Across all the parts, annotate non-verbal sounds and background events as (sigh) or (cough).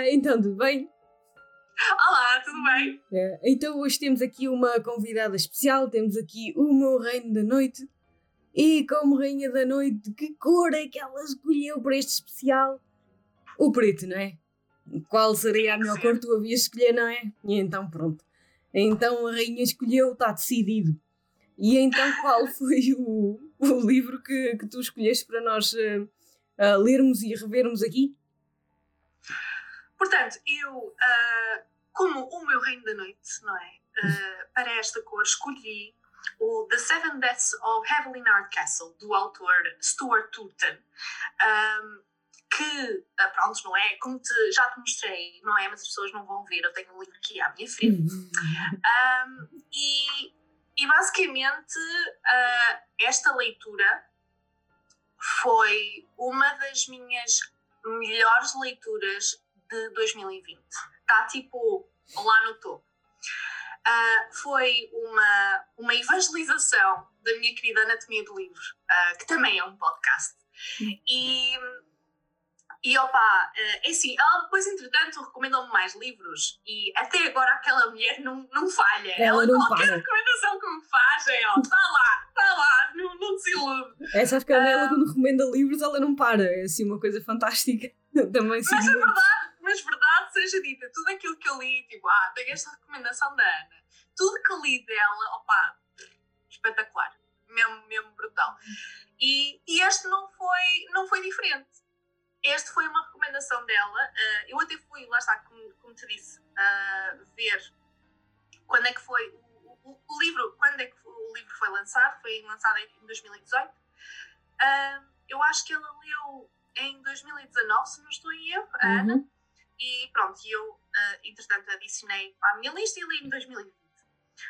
Olá, (laughs) então tudo bem? Olá, tudo bem? É, então hoje temos aqui uma convidada especial, temos aqui o meu reino da noite. E como rainha da noite, que cor é que ela escolheu para este especial? O preto, não é? Qual seria a melhor cor que tu havias escolher, não é? E então pronto. Então a rainha escolheu, está decidido. E então qual (laughs) foi o, o livro que, que tu escolheste para nós uh, uh, lermos e revermos aqui? Portanto, eu, uh, como o meu reino da noite, não é? para esta cor escolhi o The Seven Deaths of Evelyn Hardcastle, do autor Stuart Turton. Um, que, pronto, não é? Como te, já te mostrei, não é? Mas as pessoas não vão ver, eu tenho um livro aqui à minha frente. Um, e, e basicamente, uh, esta leitura foi uma das minhas melhores leituras de 2020. Está tipo lá no topo. Uh, foi uma, uma evangelização da minha querida Anatomia do Livro, uh, que também é um podcast. E e opa, eh, é assim, ela depois, entretanto, recomendou-me mais livros e até agora aquela mulher não, não falha. Ela, ela não qualquer recomendação que me faz é, ó, está lá, está lá, não, não desilude. É, sabes que ela, quando recomenda livros, ela não para. É assim uma coisa fantástica. (laughs) Também sim. Mas é verdade, mas verdade seja dita, tudo aquilo que eu li, tipo, ah, tenho esta recomendação da Ana, tudo que li dela, opa, espetacular, mesmo, mesmo brutal. E, e este não foi, não foi diferente este foi uma recomendação dela. Uh, eu até fui, lá está, como, como te disse, uh, ver quando é que foi o, o, o, livro, quando é que o livro foi lançado, foi lançado em 2018. Uh, ah, eu acho que ela leu em 2019, se não estou em erro, a uhum. E pronto, eu, uh, entretanto, adicionei à minha lista e li em 2020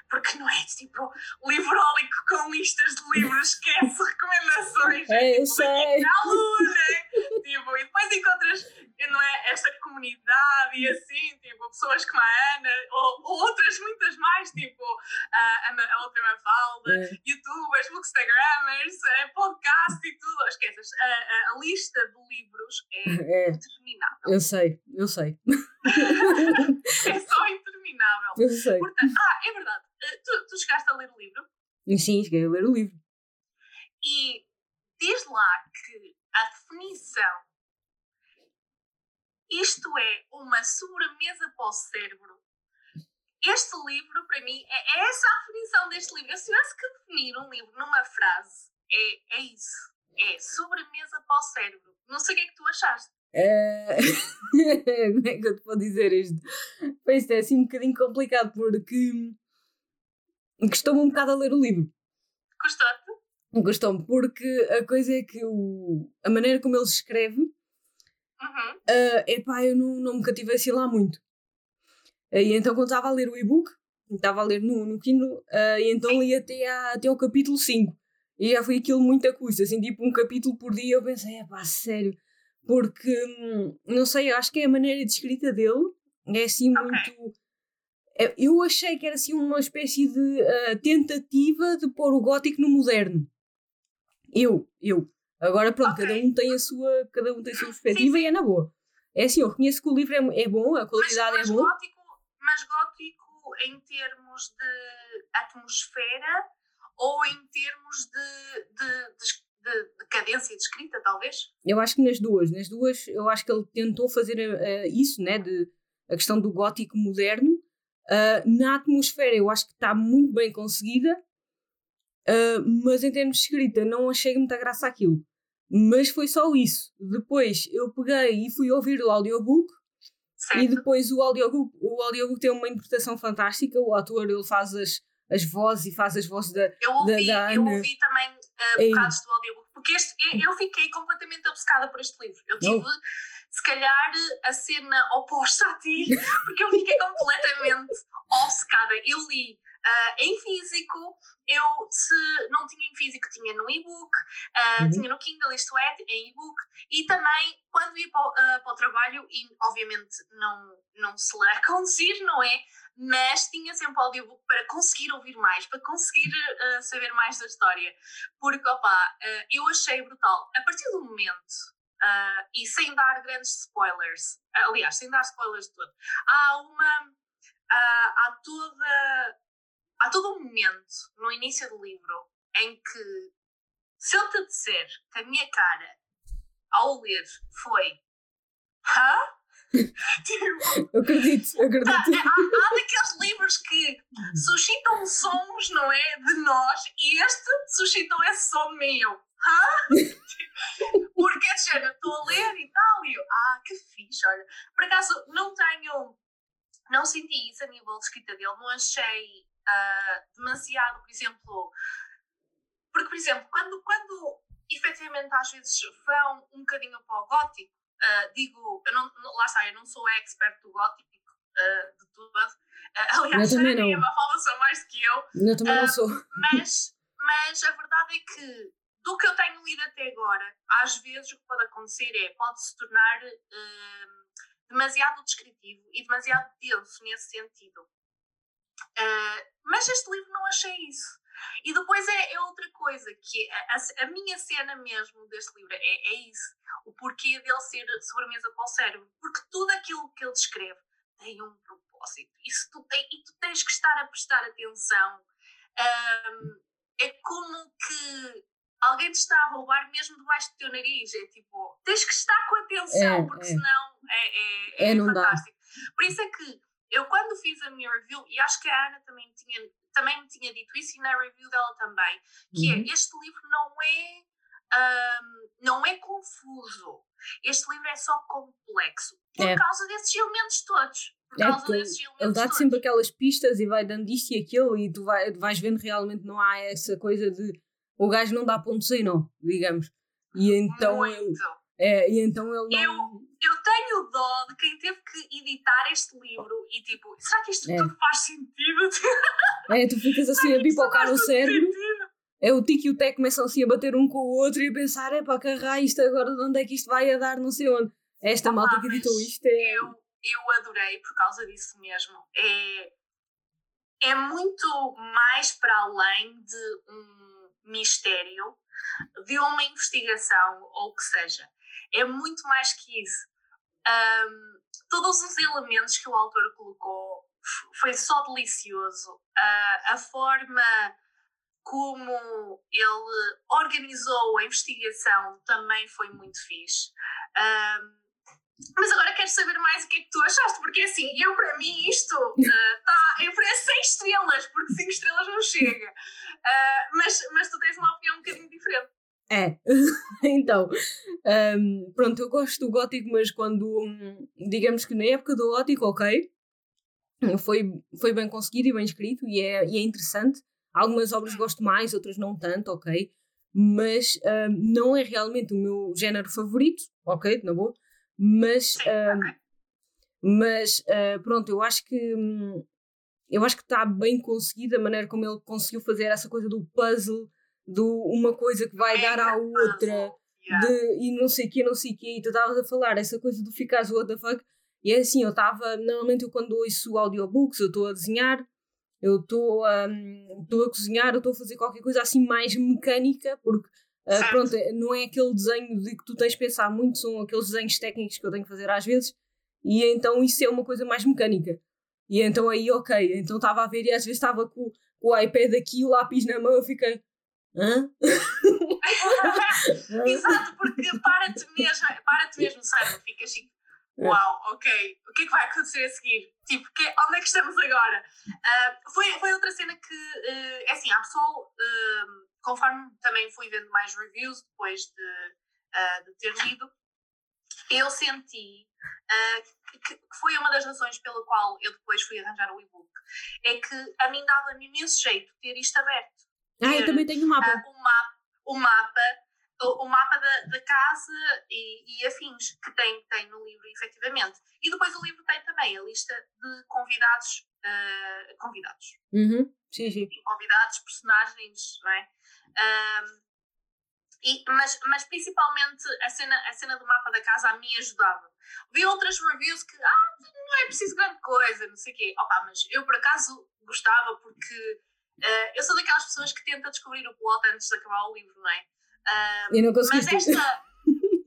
porque não é tipo livrólico com listas de livros, (laughs) esquece recomendações. É, eu tipo, sei. Aluno, (laughs) tipo, e depois encontras não é, esta comunidade e assim, tipo, pessoas como a Ana, ou, ou outras muitas mais, tipo a, a, a outra Mafalda, é. youtubers, bookstagrammers, é, podcast e tudo. Esqueças, a, a, a, lista de livros é, (laughs) é interminável. Eu sei, eu sei. (laughs) é só interminável. Eu sei. Portanto, ah, é verdade. Eh, tu, tu chegaste a ler o livro? Sim, cheguei a ler o livro. E diz lá que a definição isto é uma sobremesa para o cérebro. Este livro, para mim, é, é essa a definição deste livro. Se tivesse que definir um livro numa frase, é, é isso. É sobremesa para o cérebro. Não sei o que é que tu achaste. É... (laughs) Como é que eu te vou dizer isto? Isto é assim um bocadinho complicado porque gostou-me um bocado a ler o livro. Gostou-te? Gostou-me, porque a coisa é que o... a maneira como ele escreve Uhum. Uh, epá, eu não, não me cativei assim lá muito. Uh, e então, quando estava a ler o e-book, estava a ler no, no Kindle, uh, e então li até, a, até ao capítulo 5. E já foi aquilo muito a custo, assim, tipo um capítulo por dia. Eu pensei, é pá, sério. Porque, hum, não sei, acho que é a maneira de escrita dele é assim okay. muito. É, eu achei que era assim uma espécie de uh, tentativa de pôr o gótico no moderno. Eu, eu. Agora, pronto, okay. cada um tem a sua, cada um tem a sua perspectiva e é na boa. É assim, eu reconheço que o livro é, é bom, a qualidade mas, mas é boa. Gótico, mas gótico em termos de atmosfera ou em termos de, de, de, de, cadência de escrita, talvez? Eu acho que nas duas. Nas duas, eu acho que ele tentou fazer uh, isso, né, de, a questão do gótico moderno. Uh, na atmosfera, eu acho que está muito bem conseguida. Uh, mas em termos de escrita, não achei muita graça aquilo. Mas foi só isso. Depois eu peguei e fui ouvir o audiobook. Certo. E depois o audiobook, o audiobook tem uma interpretação fantástica. O ator ele faz as, as vozes e faz as vozes da, eu ouvi, da, da Eu ouvi também uh, bocados do audiobook. Porque este, eu fiquei completamente obcecada por este livro. Eu tive, oh. se calhar, a cena oposta a ti, (laughs) porque eu fiquei completamente obcecada. Eu li Uh, em físico, eu se não tinha em físico, tinha no e-book, uh, uhum. tinha no Kindle, isto é, em e-book, e também quando ia para, uh, para, o trabalho, e obviamente não, não se lê a conduzir, não é? Mas tinha sempre o audiobook para conseguir ouvir mais, para conseguir saber mais da história. Porque, opa, eu achei brutal. A partir do momento uh, e sem dar grandes spoilers, aliás, sem dar spoilers de todo, há uma. Uh, há toda. Há todo um momento no início do livro em que, se eu te disser que a minha cara ao ler foi. Hã? (laughs) tipo, eu acredito, eu acredito. Há, há, daqueles livros que suscitam sons, não é? De nós, e este suscitou esse som meu. Hã? (laughs) Porque é de estou a ler e tal, e eu, ah, que fixe, olha. Por acaso, não tenho, não senti isso a nível de escrita dele, não achei uh, demasiado, por exemplo, porque, por exemplo, quando, quando efetivamente às vezes vão um bocadinho para o gótico, uh, digo, eu não, lá está, eu não sou expert do gótico uh, de tudo. Uh, (laughs) aliás, a minha fala são mais do que eu. Eu também não sou. Mas, mas a verdade é que do que eu tenho lido até agora, às vezes o que pode acontecer é, pode se tornar demasiado descritivo e demasiado denso nesse sentido. Mas este livro não achei isso. E depois é, é outra coisa, que a, a, minha cena mesmo deste livro é, é isso. O porquê dele ser sobremesa para o cérebro. Porque tudo aquilo que ele descreve tem um propósito. Isso tu tem, e tu tens que estar a prestar atenção. Um, é como que alguém te está a roubar mesmo debaixo do teu nariz. É tipo, tens que estar com atenção, é, porque é. senão é, é, é, é fantástico. Por isso é que eu, quando fiz a minha review, e acho que a Ana também, tinha, também me tinha dito isso, e na review dela também, que é, uhum. é, este livro não é, um, não é confuso. Este livro é só complexo. Por é. causa desses elementos todos. Por é, causa desses elementos ele dá-te sempre aquelas pistas e vai dando isto e aquilo, e tu vai, vais vendo realmente não há essa coisa de o gajo não dá ponto sem nó, digamos. E então Muito. É, e então ele não. Eu, eu tenho dó de quem teve que editar este livro e tipo, será que isto é. tudo faz sentido? É, tu ficas assim a pipocar o cérebro. É o tic e o tec começam assim a bater um com o outro e a pensar, é para carrar isto agora, de onde é que isto vai a dar, não sei onde. Esta ah, malta que editou isto é. Eu, eu adorei por causa disso mesmo. É, é muito mais para além de um mistério, de uma investigação ou o que seja. É muito mais que isso um, todos os elementos que o autor colocou foi só delicioso. Uh, a forma como ele organizou a investigação também foi muito fixe. Um, mas agora quero saber mais o que é que tu achaste, porque assim, eu para mim isto uh, tá, eu para (laughs) 6 estrelas, porque 5 estrelas não chega. Uh, mas, mas tu tens uma opinião um bocadinho diferente. É, (laughs) então, um, pronto, eu gosto do gótico, mas quando, digamos que na época do gótico, ok, foi, foi bem conseguido e bem escrito e é, e é interessante. Algumas obras gosto mais, outras não tanto, ok, mas um, não é realmente o meu género favorito, ok, na boa, mas, um, mas uh, pronto, eu acho que hum, eu acho que está bem conseguido a maneira como ele conseguiu fazer essa coisa do puzzle de uma coisa que vai dar à outra, de, e não sei o que, não sei o que, e tu estavas a falar essa coisa do ficares what the fuck, e é assim, eu estava, normalmente eu quando ouço audiobooks, eu estou a desenhar, eu estou um, a cozinhar, eu estou a fazer qualquer coisa assim mais mecânica, porque uh, pronto, não é aquele desenho de que tu tens de pensar muito, são aqueles desenhos técnicos que eu tenho que fazer às vezes, e então isso é uma coisa mais mecânica. E então aí, ok, então estava a ver e às vezes estava com, com o iPad aqui, o lápis na mão, eu fiquei, Hã? Exato, porque para-te mesmo, para-te mesmo, sabe? Ficas tipo, uau, ok, o que é que vai acontecer a seguir? Tipo, que, onde é que estamos agora? Uh, foi, foi outra cena que, uh, é assim, a pessoa, uh, conforme também fui vendo mais reviews depois de, de ter lido, eu senti que, que, foi uma das razões pela qual eu depois fui arranjar o e-book, é que a mim dava-me imenso jeito ter isto aberto ah, eu também tenho um mapa. Uh, o mapa, o mapa, o, o mapa da, da casa e, e, afins que tem, tem no livro, efetivamente. E depois o livro tem também a lista de convidados. Uh, convidados. Uhum. Sim, sim. Convidados, personagens, não é? Um, e, mas, mas principalmente a cena, a cena do mapa da casa a mim ajudava. Vi outras reviews que ah, não é preciso grande coisa, não sei o quê. Opa, mas eu por acaso gostava porque Uh, eu sou daquelas pessoas que tenta descobrir o plot antes de acabar o livro, não é? Uh, e não conseguiste. Mas esta.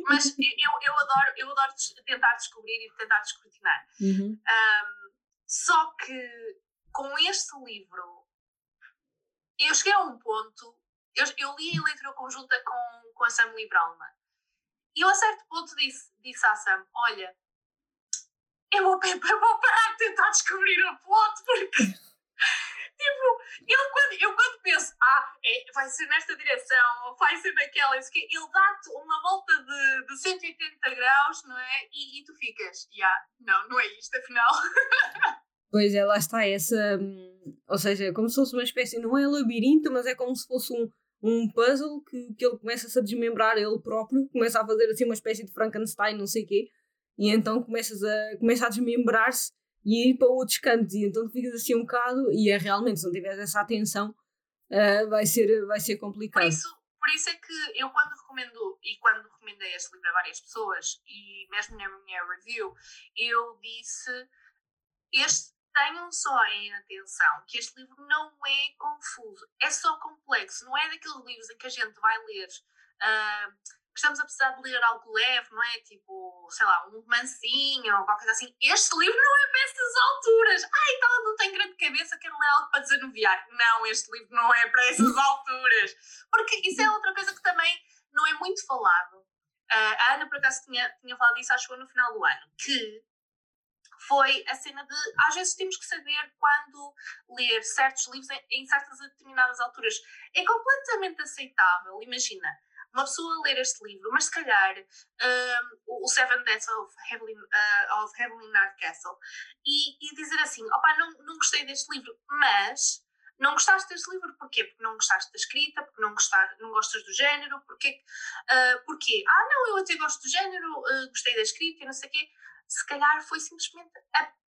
Mas eu, eu, adoro, eu adoro tentar descobrir e tentar descortinar. Uhum. Um, só que com este livro, eu cheguei a um ponto. Eu, eu li a leitura conjunta com, com a Sam Lee Bralman. E eu a certo ponto disse, disse à Sam: Olha, eu vou, eu (laughs) vou parar de tentar descobrir o plot porque Tipo, ele quando, eu quando penso, ah, é, vai ser nesta direção, ou vai ser naquela, ele dá-te uma volta de, de 180 graus, não é? E, e tu ficas, yeah, não, não é isto, afinal. (laughs) Pois é, lá está essa. Hum, ou seja, como se fosse uma espécie, não é labirinto, mas é como se fosse um, um puzzle que, que ele começa-se a desmembrar ele próprio, começa a fazer assim uma espécie de Frankenstein, não sei o quê, e então começas a, começa a desmembrar-se e ir para outros cantos. E então ficas assim um bocado, e é realmente, se não tiveres essa atenção, uh, vai, ser, vai ser complicado. Por isso, por isso é que eu, quando recomendo, e quando recomendei este livro a várias pessoas, e mesmo na minha review, eu disse: este, tenham só em atenção que este livro não é confuso, é só complexo, não é daqueles livros em que a gente vai ler. Uh, estamos a precisar de ler algo leve, não é? Tipo, sei lá, um romancinho ou qualquer coisa assim. Este livro não é para essas alturas. Ai, então não tenho grande cabeça, quero ler algo para desanuviar. Não, este livro não é para essas alturas. Porque isso é outra coisa que também não é muito falado. Uh, a Ana, por acaso, tinha, tinha falado disso, acho que no final do ano, que foi a cena de às vezes temos que saber quando ler certos livros em, em certas determinadas alturas. É completamente aceitável, imagina uma pessoa ler este livro, mas se calhar um, o Seven Deaths of Evelyn, uh, of Evelyn Castle e, e, dizer assim, opa, não, não gostei deste livro, mas não gostaste deste livro, porquê? Porque não gostaste da escrita, porque não, gostar, não gostas do género, porque, uh, porquê? Ah, não, eu até gosto do género, uh, gostei da escrita e não sei o quê. Se calhar foi simplesmente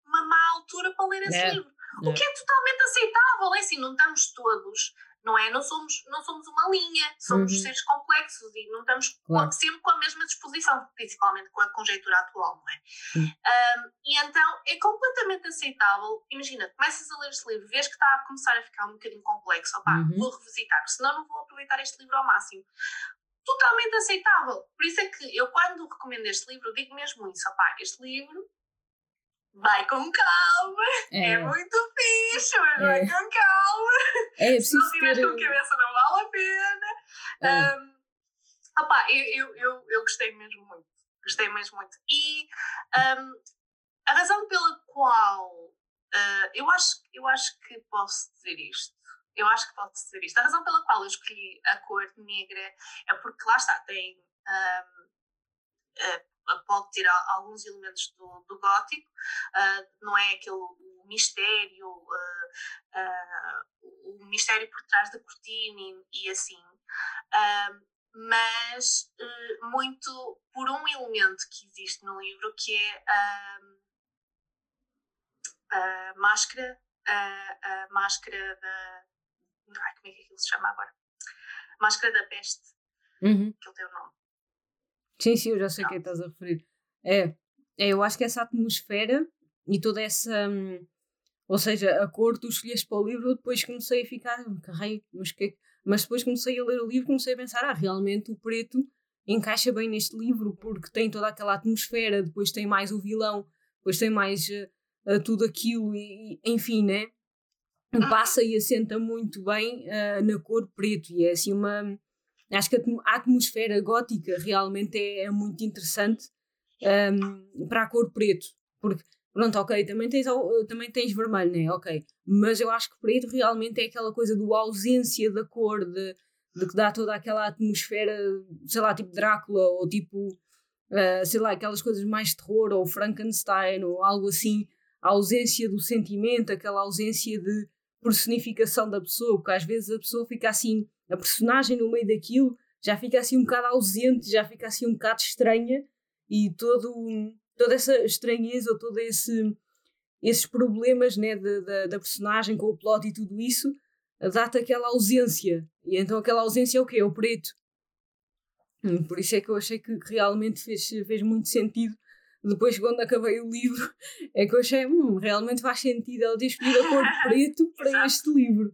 uma má altura para ler esse é. livro. É. O que é totalmente aceitável, é assim, não estamos todos não é? Não somos, não somos uma linha, somos uhum. seres complexos e não estamos claro. sempre com a mesma disposição, principalmente com a conjectura atual, não é? Uhum. Um, e então é completamente aceitável. Imagina, começas a ler este livro, vês que está a começar a ficar um bocadinho complexo, opá, uhum. vou revisitar, senão não vou aproveitar este livro ao máximo. Totalmente aceitável. Por isso é que eu, quando recomendo este livro, digo mesmo isso, opá, este livro vai com calma, é, é muito fixe, mas é. vai com calma. É, Se não tiveres ter... com cabeça, não vale a pena. É. Um, opa, eu, eu, eu, eu gostei mesmo muito. Gostei mesmo muito. E um, a razão pela qual uh, eu, acho, eu acho que posso dizer isto. Eu acho que posso dizer isto. A razão pela qual eu escolhi a cor negra é porque lá está, tem um, pode ter alguns elementos do, do gótico, uh, não é aquele o mistério, uh, uh, o mistério por trás da cortina e, e assim, mas muito por um elemento que existe no livro que é a máscara, a, máscara da. Ai, como é que aquilo se chama agora? Máscara da peste, uhum. que ele tem o nome. Sim, sim, eu já sei o que é estás a referir. É, é, eu acho que essa atmosfera e toda essa. Hum, ou seja, a cor tu escolheste para o livro, depois comecei a ficar, carrei, mas que Mas depois comecei a ler o livro comecei a pensar, ah, realmente o preto encaixa bem neste livro, porque tem toda aquela atmosfera, depois tem mais o vilão, depois tem mais uh, uh, tudo aquilo, e, e, enfim, né? Passa e assenta muito bem uh, na cor preto, e é assim uma Acho que a atmosfera gótica realmente é, é muito interessante um, para a cor preto, porque pronto, ok, também tens, também tens vermelho, né? Ok, mas eu acho que preto realmente é aquela coisa do ausência da cor, de, de que dá toda aquela atmosfera, sei lá, tipo Drácula ou tipo, uh, sei lá, aquelas coisas mais de terror ou Frankenstein ou algo assim, a ausência do sentimento, aquela ausência de personificação da pessoa, porque às vezes a pessoa fica assim a personagem no meio daquilo já fica assim um bocado ausente, já fica assim um bocado estranha e todo, toda essa estranheza ou todo esse esses problemas né, da, da, da personagem com o plot e tudo isso dá-te aquela ausência. E então aquela ausência é o quê? É o preto. Hum, por isso é que eu achei que realmente fez, fez muito sentido. Depois quando acabei o livro (laughs) é que eu achei hum, realmente faz sentido. Ela ter escolhido a cor (laughs) preto para este livro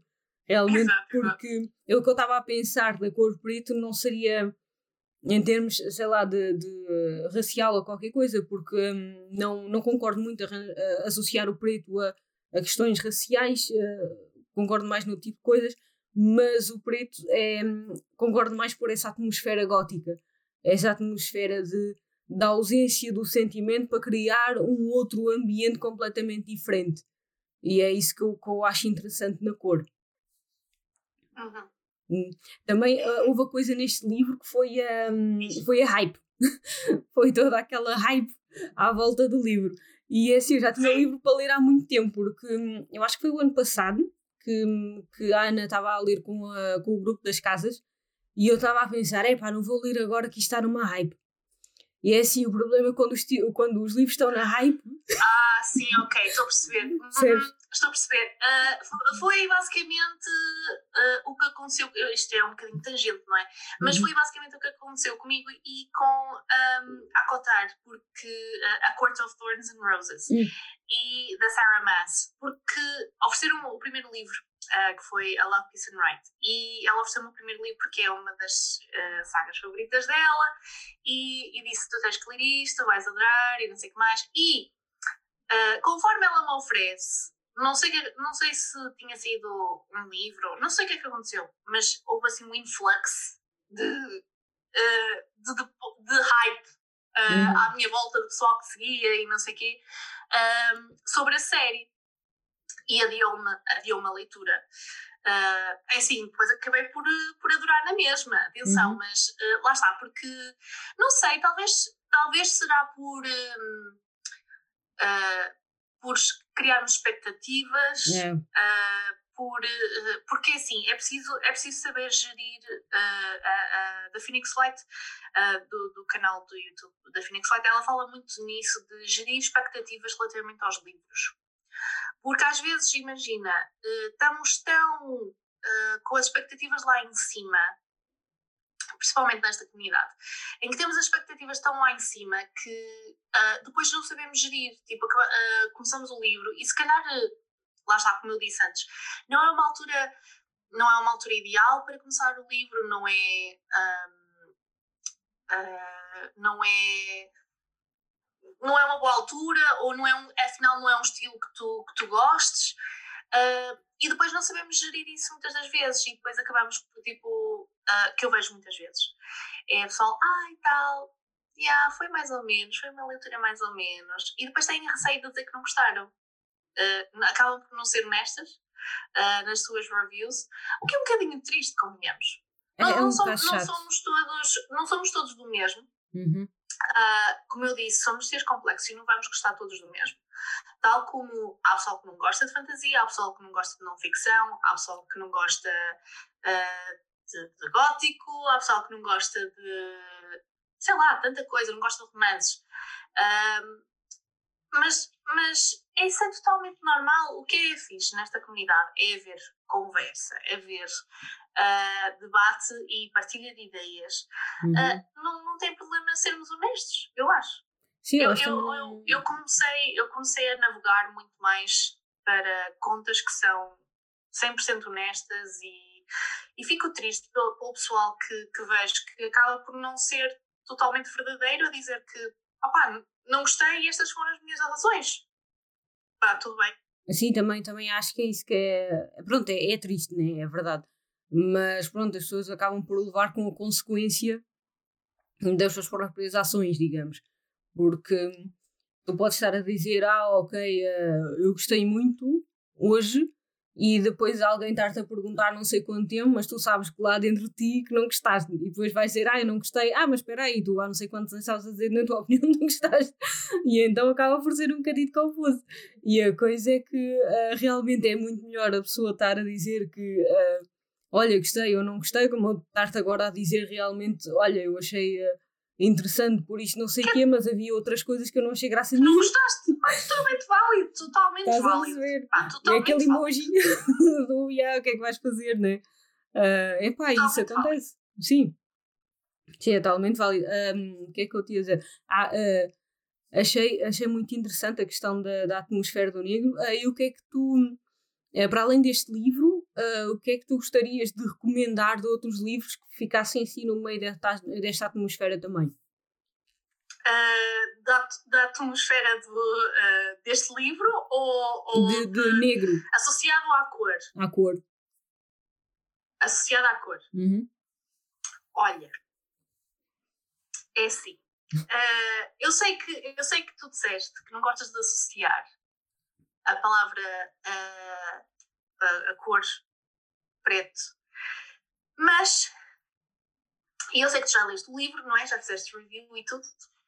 Realmente, exato, porque exato. eu que eu estava a pensar da cor preto não seria. em termos, sei lá, de, de racial ou qualquer coisa, porque hum, não, não concordo muito a, a, associar o preto a, a questões raciais, uh, concordo mais no tipo de coisas, mas o preto é, hum, concordo mais por essa atmosfera gótica, essa atmosfera de, da ausência do sentimento para criar um outro ambiente completamente diferente. E é isso que eu, que eu acho interessante na cor. Uhum. Hum. Também uh, houve a coisa neste livro que foi a, um, foi a hype. (laughs) foi toda aquela hype à volta do livro. E assim, eu já tinha o livro para ler há muito tempo, porque um, eu acho que foi o ano passado que, hum, que a Ana estava a ler com, a, com o grupo das casas e eu estava a pensar: é pá, não vou ler agora que isto está numa hype. E é assim, o problema é quando os, quando os livros estão na hype. Ah, sim, ok, estou a perceber. (laughs) Uhum, estou a perceber. Uh, foi basicamente uh, o que aconteceu. Isto é um bocadinho tangente, não é? Mas uhum. foi basicamente o que aconteceu comigo e com um, a Cotar, porque uh, a Court of Thorns and Roses uhum. e da Sarah Maas, porque ofereceram o primeiro livro que foi A Love, Peace and Right. E ela ofereceu-me o primeiro livro porque é uma das sagas favoritas dela e, e, disse: Tu tens que ler isto, vais adorar e não sei o que mais. E uh, conforme ela me oferece, não sei, não sei se tinha sido um livro, não sei o que é que aconteceu, mas houve assim um influx de, de, de, de hype Uh, à minha volta de pessoal que seguia e não sei o quê, uh, sobre a série e adiou-me adiou a leitura. Uh, é assim, depois acabei por, por adorar na mesma, atenção, uhum. mas lá está, porque não sei, talvez, talvez será por, uh, por criarmos expectativas, yeah. por, porque assim, é preciso, é preciso saber gerir a, da Phoenix Light, do, do canal do YouTube da Phoenix Light, ela fala muito nisso, de gerir expectativas relativamente aos livros. Porque às vezes, imagina, estamos tão uh, com as expectativas lá em cima, principalmente nesta comunidade, em que temos as expectativas tão lá em cima que uh, depois não sabemos gerir. Tipo, uh, começamos o livro e se calhar, lá está, como eu disse antes, não é uma altura, não é uma altura ideal para começar o livro, não é. Não é não é uma boa altura ou não é um, afinal não é um estilo que tu, que tu gostes uh, e depois não sabemos gerir isso muitas das vezes e depois acabamos por tipo uh, que eu vejo muitas vezes. É pessoal, ah, tal yeah, foi mais ou menos, foi uma leitura mais ou menos. E depois têm receio de dizer que não gostaram. Uh, acabam por não ser honestas nas suas reviews o que é um bocadinho triste, convenhamos. É, não, é um não, somos, não, somos todos, não somos todos do mesmo. Uhum. Uh, como eu disse, somos seres complexos e não vamos gostar todos do mesmo. Tal como há pessoal que não gosta de fantasia, há pessoal que não gosta de não ficção, há pessoal que não gosta uh, de, de, gótico, há pessoal que não gosta de. sei lá, tanta coisa, não gosta de romances. Uh, mas, mas isso é totalmente normal. O que é fixe nesta comunidade é haver conversa, é haver uh, debate e partilha de ideias. Uhum. Uh, não, não tem problema sermos honestos, eu acho. Sim, eu, eu, eu, eu, comecei, eu comecei a navegar muito mais para contas que são 100% honestas e, e fico triste pelo, pelo pessoal que, que vejo que acaba por não ser totalmente verdadeiro a dizer que opá, não gostei e estas foram as minhas razões. Pá, tudo bem. Sim, também, também acho que é isso que é. Pronto, é, é triste, né? É verdade. Mas pronto, as pessoas acabam por levar com a consequência das suas próprias ações, digamos. Porque tu podes estar a dizer, ah, ok, uh, eu gostei muito hoje, e depois alguém estar-te a perguntar não sei quanto tempo, mas tu sabes que lá dentro de ti que não gostaste, e depois vais dizer, ah, eu não gostei, ah, mas espera aí, tu há não sei quantos anos estavas a dizer, na tua (laughs) opinião, não gostaste, e então acaba por ser um bocadinho confuso. E a coisa é que uh, realmente é muito melhor a pessoa estar a dizer que. Uh, olha, gostei ou não gostei, como estar-te agora a dizer realmente, olha, eu achei uh, interessante por isto, não sei o quê, mas havia outras coisas que eu não achei graça nenhuma. Não gostaste? Ah, totalmente válido, totalmente Estás válido. Ah, totalmente é aquele emoji (laughs) do, yeah, o que é que vais fazer, né? Uh, epá, totalmente isso acontece. Válido. Sim. Sim, é totalmente válido. Um, o que é que eu te ia dizer? Ah, uh, achei, achei muito interessante a questão da, da atmosfera do negro. Uh, e o que é que tu uh, para além deste livro, uh, o que é que tu gostarias de recomendar de outros livros que ficassem assim no meio desta, desta atmosfera também? Da, da, atmosfera do, deste livro ou, ou de, de, de, negro? Associado à cor. À cor. Associado à cor. Uhum. Olha, é assim. Uh, eu, sei que, eu sei que tu disseste que não gostas de associar a palavra uh, a, a cor preto, mas e eu sei que tu já leste o livro, não é? Já fizeste review e tudo,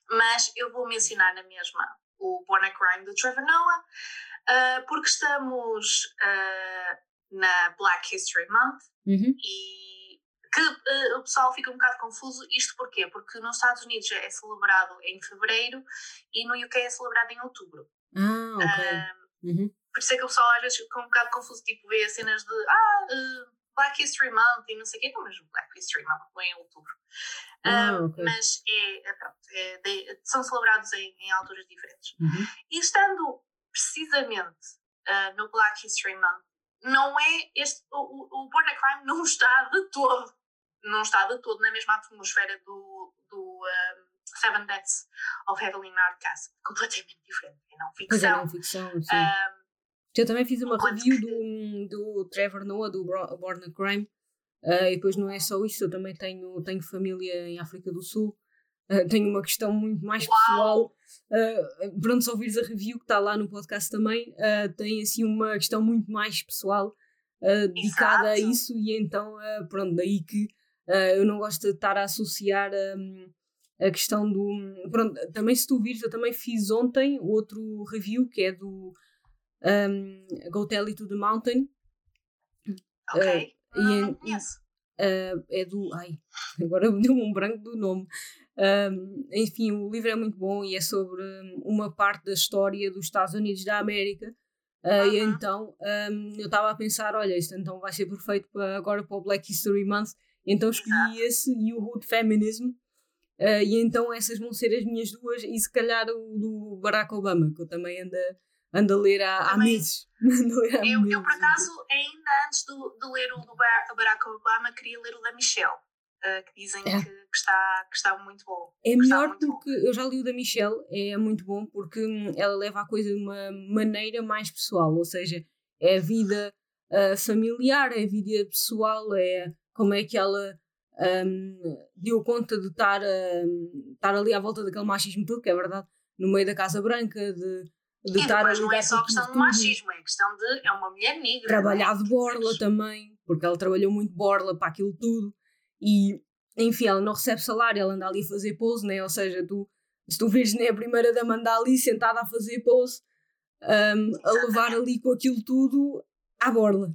mas eu vou mencionar na mesma o Born a Crime do Trevor Noah, uh, porque estamos uh, na Black History Month uhum. e que uh, o pessoal fica um bocado confuso. Isto porquê? Porque nos Estados Unidos é celebrado em fevereiro e no UK é celebrado em outubro. Ah, ok. uhum. Por isso é que o pessoal às vezes fica um bocado confuso, tipo, vê cenas de ah, uh, Black History Month e não sei o quê, não, mas Black History Month foi em outubro. Ah, okay. Mas é, é, pronto, é de, são celebrados em, em alturas diferentes. Uhum. E estando precisamente uh, no Black History Month, não é este, o, o Born a Crime não está de todo não está de todo na mesma atmosfera do, do um, Seven Deaths of Evelyn Hardcastle. Completamente diferente. É não ficção. Pois é, não ficção, sim. Um, eu também fiz uma review do, do Trevor Noah, do Born a Crime. Uh, e depois não é só isso, eu também tenho, tenho família em África do Sul. Uh, tenho uma questão muito mais pessoal. Uh, pronto, se ouvires a review que está lá no podcast também, uh, tem assim uma questão muito mais pessoal dedicada a isso, e então, pronto, daí que eu não gosto de estar a associar um, a questão do. Pronto, também se tu vires, eu também fiz ontem outro review que é do um, Go Tell It to the Mountain. Ok. Uh, não, não conheço. Uh, é do. Ai, (laughs) agora deu-me um branco do nome. Um, enfim, o livro é muito bom e é sobre uma parte da história dos Estados Unidos da América. Uh, -huh. E então um, eu estava a pensar: olha, isto então vai ser perfeito para, agora para o Black History Month então escolhi Exato. esse e o Hood Feminism. Uh, e então essas vão ser as minhas duas, e se calhar o do Barack Obama, que eu também ando, ando a ler há, há meses. (laughs) há eu, meses. eu, por acaso, ainda antes do, de ler o do Barack Obama, queria ler o da Michelle. Uh, que dizem é. que, que, está, que está muito bom. É melhor porque bom. eu já li o da Michelle, é muito bom porque hum, ela leva a coisa de uma maneira mais pessoal, ou seja, é a vida uh, familiar, é a vida pessoal, é como é que ela um, deu conta de estar, um, estar ali à volta daquele machismo todo, que é verdade, no meio da Casa Branca, de, de e estar não é só questão de machismo, é questão de é uma mulher negra. Trabalhar de borla também, porque ela trabalhou muito borla para aquilo tudo e enfim, ela não recebe salário, ela anda ali a fazer pose, né? ou seja, tu, se tu vês né, a primeira da mandar ali sentada a fazer pose, um, a levar ali com aquilo tudo à borla.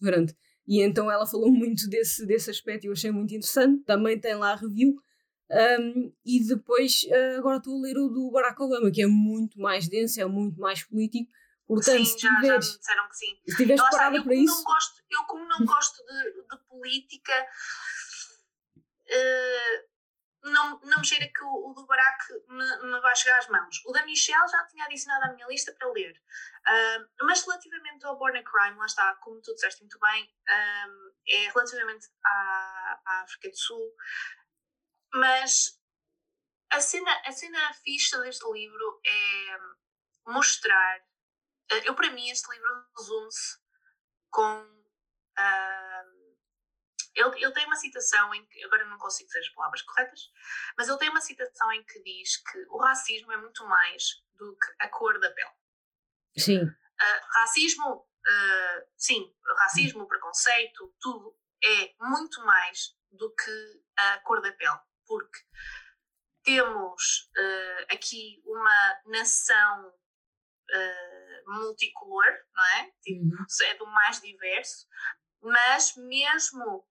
Pronto. E então ela falou muito desse, desse aspecto e eu achei muito interessante. Também tem lá a review. Um, e depois, uh, agora estou a ler o do Barack Obama, que é muito mais denso, é muito mais político. Portanto, sim, já, tiveres, já me disseram que sim. Se tiveres parada para isso. Gosto, eu, como não (laughs) gosto de, de política, uh, não, não me cheira que o, o do Barack me, me vai chegar às mãos. O da Michelle já tinha adicionado à minha lista para ler. Uh, mas relativamente ao Born a Crime, lá está, como tu disseste muito bem, um, é relativamente à, à, África do Sul. Mas a cena, a cena fixa deste livro é mostrar. Uh, eu, para mim, este livro resume-se com. Uh, ele, ele tem uma citação em que, agora não consigo dizer as palavras corretas, mas ele tem uma citação em que diz que o racismo é muito mais do que a cor da pele. Sim. Uh, racismo, uh, sim, racismo, preconceito, tudo é muito mais do que a cor da pele, porque temos uh, aqui uma nação multicolor, não é? Tipo, uhum. é do mais diverso, mas mesmo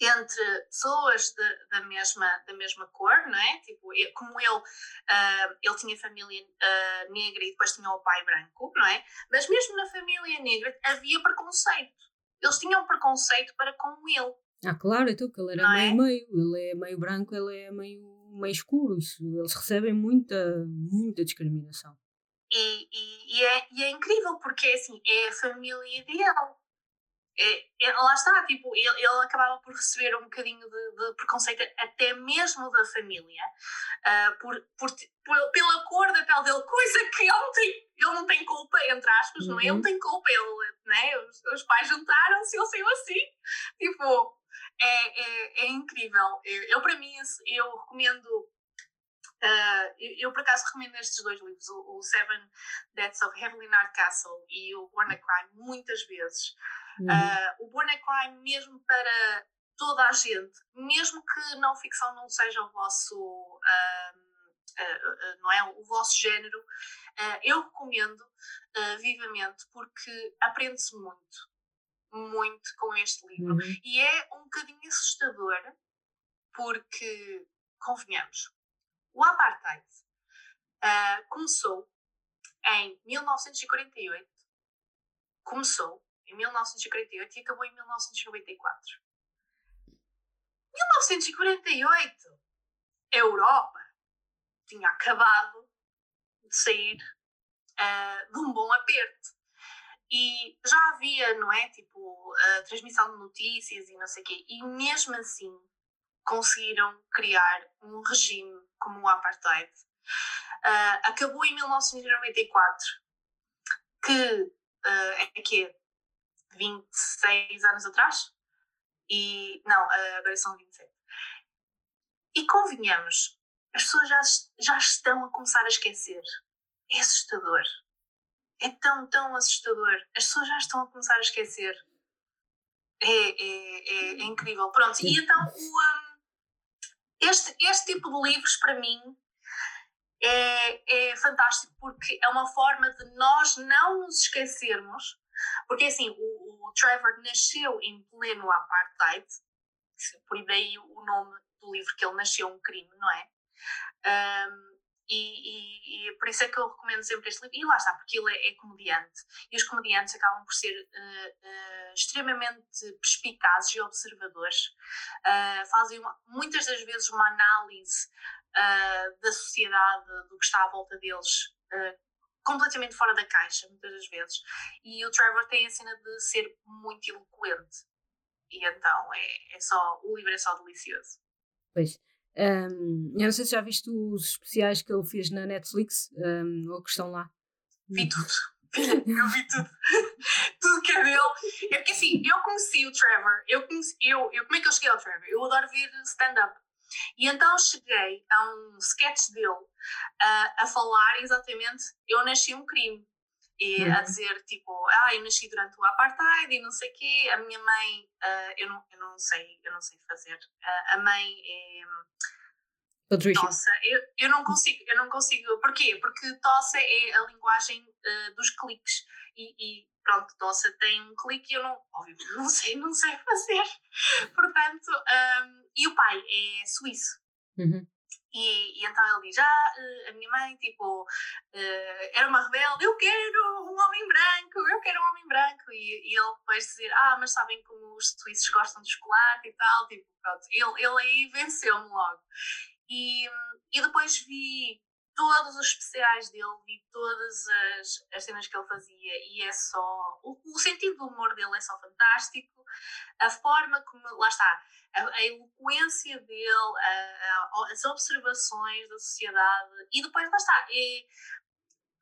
entre pessoas de, da, mesma, da mesma cor, não é? Tipo, como ele, uh, ele tinha família uh, negra e depois tinha o pai branco, não é? Mas mesmo na família negra havia preconceito. Eles tinham preconceito para com ele. Ah, claro, então que ele era não meio é? meio, ele é meio branco, ele é meio, meio escuro, isso, eles recebem muita, muita discriminação. E, e, e, é, e é incrível porque é assim, é a família ideal. É, é, lá está, tipo, ele, ele acabava por receber um bocadinho de, de preconceito até mesmo da família uh, por, por, por, pela cor da pele dele, coisa que ele não tem, ele não tem culpa, entre aspas, uhum. não é? Ele uhum. tem culpa, ele, né? os, os pais juntaram-se, ele saiu assim, tipo, é, é, é incrível. Eu, para mim, eu recomendo Uh, eu, eu, por acaso recomendo estes dois livros, o, o Seven Deaths of Heavenly Castle e o Born a Crime, muitas vezes. Uhum. Uh, o Born a Crime, mesmo para toda a gente, mesmo que não ficção não seja o vosso, uh, não é, o vosso género, eu recomendo vivamente porque aprende-se muito, muito com este livro. Uhum. E é um bocadinho assustador porque, convenhamos, o apartheid uh, começou em 1948, começou em 1948 e acabou em 1994. 1948, a Europa tinha acabado de sair uh, de um bom aperto. E já havia, não é? Tipo, a transmissão de notícias e não sei o quê. E mesmo assim conseguiram criar um regime como o apartheid. Uh, acabou em 1994, que uh, é que 26 anos atrás? E não, uh, agora são 27. E convenhamos, as pessoas já, já estão a começar a esquecer. É assustador. É tão, tão assustador. As pessoas já estão a começar a esquecer. É, é, é, é incrível. Pronto, e então o, um, este, este tipo de livros, para mim, é, é fantástico porque é uma forma de nós não nos esquecermos. Porque, assim, o, o Trevor nasceu em pleno apartheid, por daí o nome do livro que ele nasceu um crime, não é? Um, e, e, e, por isso é que eu recomendo sempre este livro. E lá está, porque ele é, é comediante. E os comediantes acabam por ser uh, uh, extremamente perspicazes e observadores. Uh, fazem uma, muitas das vezes uma análise da sociedade, do que está à volta deles, completamente fora da caixa, muitas das vezes. E o Trevor tem a cena de ser muito eloquente. E então é, é só, o livro é só delicioso. Pois. Um, eu não sei se já viste os especiais que ele fez na Netflix, um, ou que estão lá. Vi tudo. (laughs) eu vi tudo. tudo que é dele. É porque assim, eu conheci o Trevor. Eu conheci, eu, eu, como é que eu cheguei ao Trevor? Eu adoro ver stand-up. E então cheguei a um sketch dele uh, a falar exatamente: eu nasci um crime. E uhum. a dizer tipo, ah, eu nasci durante o apartheid e não sei o quê, a minha mãe, uh, eu, não, eu não sei, eu não sei fazer. Uh, a mãe é. Tossa, eu, eu não consigo, eu não consigo. Porquê? Porque tossa é a linguagem uh, dos cliques. E, e, pronto, tossa tem um clique e eu não, óbvio, não sei, não sei fazer. (laughs) Portanto, um, e o pai é suíço. Uhum. E, e, então ele diz: Ah, eh, a minha mãe, tipo, uh, era uma rebelde, eu quero um homem branco, eu quero um homem branco. E, e ele depois dizer: Ah, mas sabem como os suíços gostam de chocolate e tal. Tipo, pronto, ele, ele aí venceu-me logo. E, e depois vi todos os especiais dele, vi todas as, as cenas que ele fazia e é só. O, o sentido do humor dele é só fantástico, a forma como. Lá está, a, a eloquência dele, a, a, as observações da sociedade e depois lá está. É,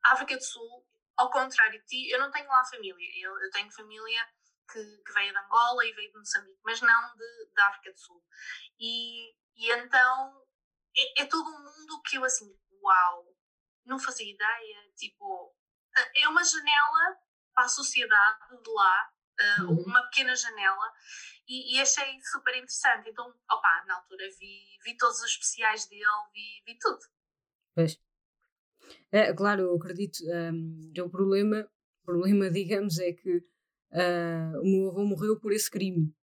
África do Sul, ao contrário de ti, eu não tenho lá família, eu, eu tenho família. Que, que, veio de Angola e veio de Moçambique, mas não de, de África do Sul. E, e então é, é todo um mundo que eu assim, uau, não fazia ideia. Tipo, é uma janela para a sociedade de lá, uhum. uma pequena janela, e, e, achei super interessante. Então, opá, na altura vi, vi todos os especiais dele, vi, vi tudo. Pois. É, claro, eu acredito. Um, o problema, problema, (laughs) digamos, é que uh, o meu avô morreu por esse crime.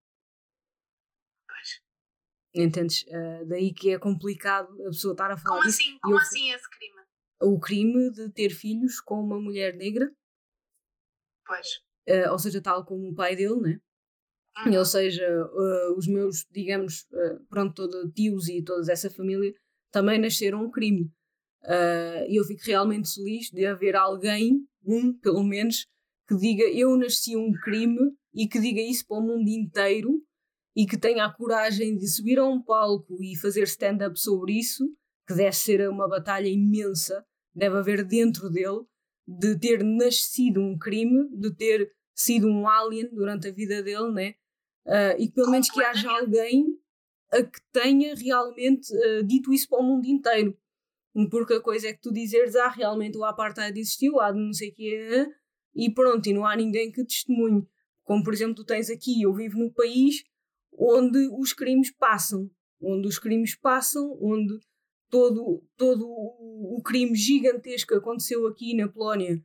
Entendes? Uh, daí que é complicado a pessoa estar a falar Como disso. assim? Como eu, assim esse crime? O crime de ter filhos com uma mulher negra. Pois. Uh, ou seja, tal como o pai dele, né? Uhum. Ou seja, uh, os meus, digamos, pronto, todo, tios e toda essa família também nasceram um crime. E eu fico realmente feliz de haver alguém, um pelo menos, que diga eu nasci um crime e que diga isso para o mundo inteiro e que tenha a coragem de subir a um palco e fazer stand-up sobre isso, que deve ser uma batalha imensa, deve haver dentro dele, de ter nascido um crime, de ter sido um alien durante a vida dele, né? Uh, e que pelo menos que haja alguém a que tenha realmente uh, dito isso para o mundo inteiro. Porque a coisa é que tu dizeres, ah, realmente o apartheid existiu, há de não sei o quê, e pronto, e não há ninguém que testemunhe. Como por exemplo, tu tens aqui, eu vivo no país onde os crimes passam, onde os crimes passam, onde todo, todo o crime gigantesco que aconteceu aqui na Polónia.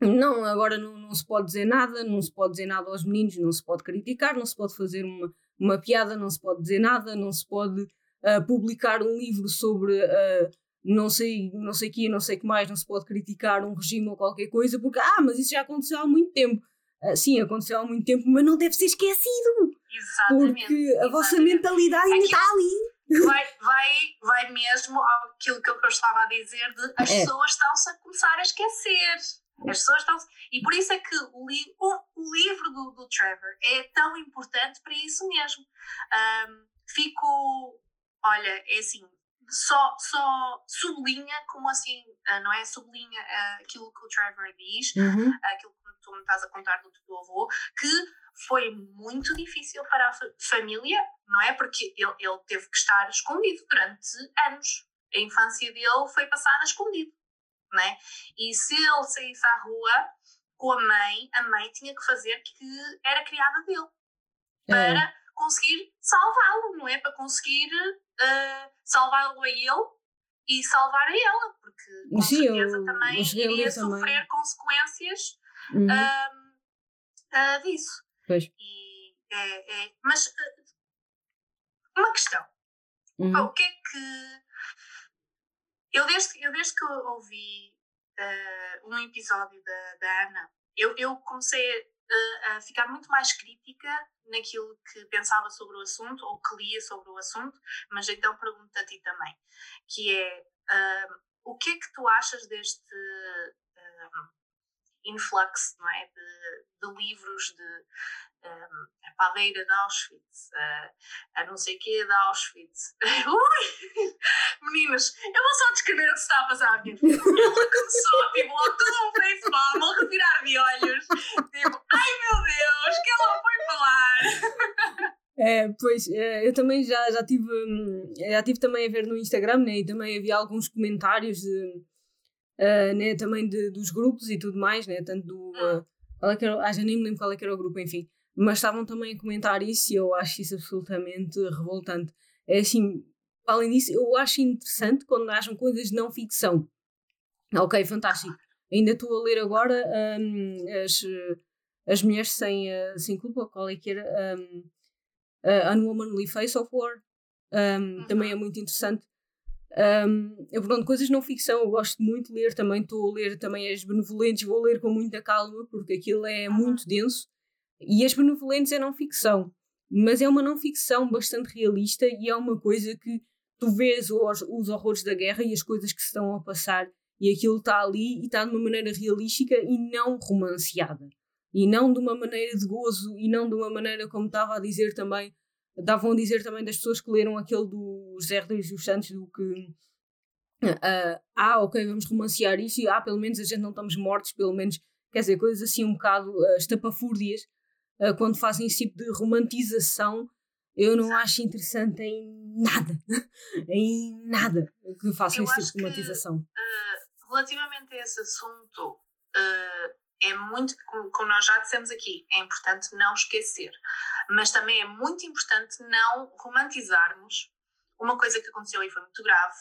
Não, agora não, não se pode dizer nada, não se pode dizer nada aos meninos, não se pode criticar, não se pode fazer uma, uma piada, não se pode dizer nada, não se pode uh, publicar um livro sobre uh, não sei não sei que não sei que mais, não se pode criticar um regime ou qualquer coisa, porque ah, mas isso já aconteceu há muito tempo. Uh, sim, aconteceu há muito tempo, mas não deve ser esquecido. Exatamente. Porque a exatamente. vossa mentalidade ainda está ali. Vai, vai, vai mesmo aquilo que eu estava a dizer de as é. pessoas estão-se a começar a esquecer. As pessoas estão E por isso é que o, li o, o livro do, do, Trevor é tão importante para isso mesmo. Um, fico. Olha, é assim, só, só sublinha, como assim, uh, não é? Sublinha uh, aquilo que o Trevor diz, uhum. aquilo que tu me estás a contar do teu avô, que foi muito difícil para a família, não é? Porque ele, ele teve que estar escondido durante anos. A infância dele foi passada escondido né? E se ele saísse à rua com a mãe, a mãe tinha que fazer que era criada dele é. para é. conseguir salvá-lo, não é? Para conseguir uh, salvá-lo a ele e salvar a ela, porque com certeza também iria sofrer também. consequências uhum. uh, uh, disso. E, é, é, mas uma questão. Uhum. O que é que eu desde, eu desde que eu ouvi uh, um episódio da, da Ana, eu, eu comecei a, ficar muito mais crítica naquilo que pensava sobre o assunto ou que lia sobre o assunto, mas então pergunto a ti também, que é uh, o que é que tu achas deste uh, influx não é? de, de livros de um, a padeira de Auschwitz, uh, a não sei quê de Auschwitz. (laughs) Ui! Meninas, eu vou só descrever o que se está a passar à minha vida. Ela começou, tipo, logo todo um face vou revirar de olhos, tipo, ai meu Deus, que ela foi falar! (laughs) É, pois, é, eu também já, já tive hum, já tive também a ver no Instagram, né, e também havia alguns comentários de, uh, né, também de, dos grupos e tudo mais, né, tanto do, uh, qual é que era, ah, já nem me lembro qual é que era o grupo, enfim, mas estavam também a comentar isso e eu acho isso absolutamente revoltante. É assim, além disso, eu acho interessante quando acham coisas de não ficção. Ok, fantástico. Ainda estou a ler agora um, as, as Mulheres Sem, uh, sem Culpa, qual é que era? Um, uh, Unwomanly Face of War. Um, Também é uhum. muito interessante. Um, eu, pronto, coisas não ficção, eu gosto muito de ler também. Estou a ler também as Benevolentes, vou ler com muita calma, porque aquilo é muito denso. E As Benevolentes é não ficção, mas é uma não ficção bastante realista e é uma coisa que tu vês os, os horrores da guerra e as coisas que se estão a passar e aquilo está ali e está de uma maneira realística e não romanceada. E não de uma maneira de gozo e não de uma maneira como estava a dizer também, davam a dizer também das pessoas que leram aquele do José Rodrigues dos Santos do que uh, ah, ok, vamos romancear isso e ah, pelo menos a gente não estamos mortos, pelo menos, quer dizer, coisas assim um bocado uh, estapafúrdias uh, quando fazem esse tipo de romantização, eu não acho interessante em nada. (laughs) em nada que façam eu esse tipo de romantização. Que, uh, relativamente a esse assunto, uh, é muito, como, como nós já dissemos aqui, é importante não esquecer. Mas também é muito importante não romantizarmos uma coisa que aconteceu e foi muito grave,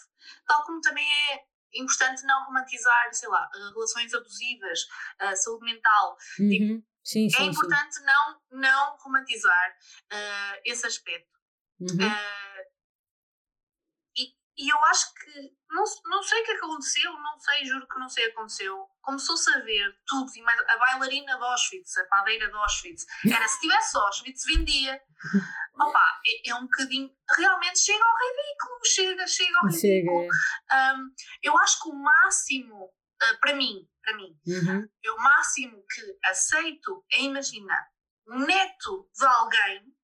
tal como também é importante não romantizar, sei lá, relações abusivas, saúde mental. Tipo, uhum. Tipo, Sim, sim, é importante sim. Não, não romantizar uh, esse aspecto. Uhum. Uh, e, e eu acho que, não, não sei o que aconteceu, não sei, juro que não sei o que aconteceu. Começou-se a ver tudo, a bailarina de Auschwitz, a padeira de Auschwitz. Era, se tivesse Auschwitz, vendia. (laughs) Opa, é, é um bocadinho, realmente chega ao ridículo, chega, chega ao ridículo. Chega. Um, eu acho que o máximo, para mim, para mim, uhum. o máximo que aceito é, imagina, um neto de alguém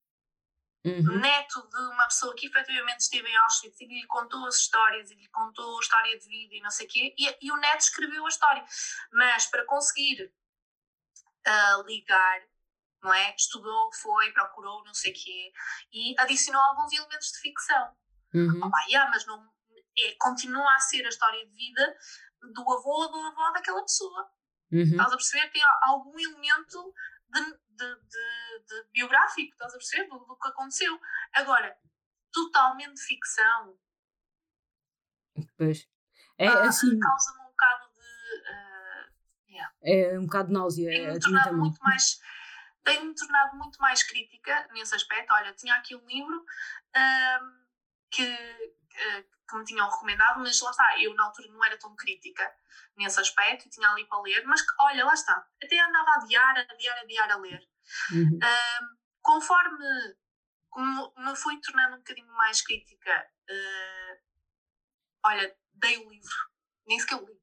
uhum. neto de uma pessoa que efetivamente esteve em Auschwitz e lhe contou as histórias e lhe contou a história de vida e não sei o quê, e, e o neto escreveu a história. Mas para conseguir uh, ligar, não é? Estudou, foi, procurou, não sei o quê, e adicionou alguns elementos de ficção. Uhum. Oh, yeah, mas não, é, continua a ser a história de vida do avô ou do avó daquela pessoa. Uhum. Estás a perceber? Tem algum elemento de, de, de, de biográfico, estás a perceber? Do, do, que aconteceu. Agora, totalmente ficção. Pois. É uh, assim. Causa-me um bocado de. Uh, yeah. É um bocado de náusea. Tem-me tornado muito mais. Tem-me tornado muito mais crítica nesse aspecto. Olha, tinha aqui um livro uh, que, que me tinham recomendado, mas lá está, eu na altura não era tão crítica nesse aspecto e tinha ali para ler, mas olha, lá está, até andava a adiar, a adiar, a adiar a ler. Uhum. Uh, conforme como me fui tornando um bocadinho mais crítica, uh, olha, dei o livro, nem sequer (laughs) o li.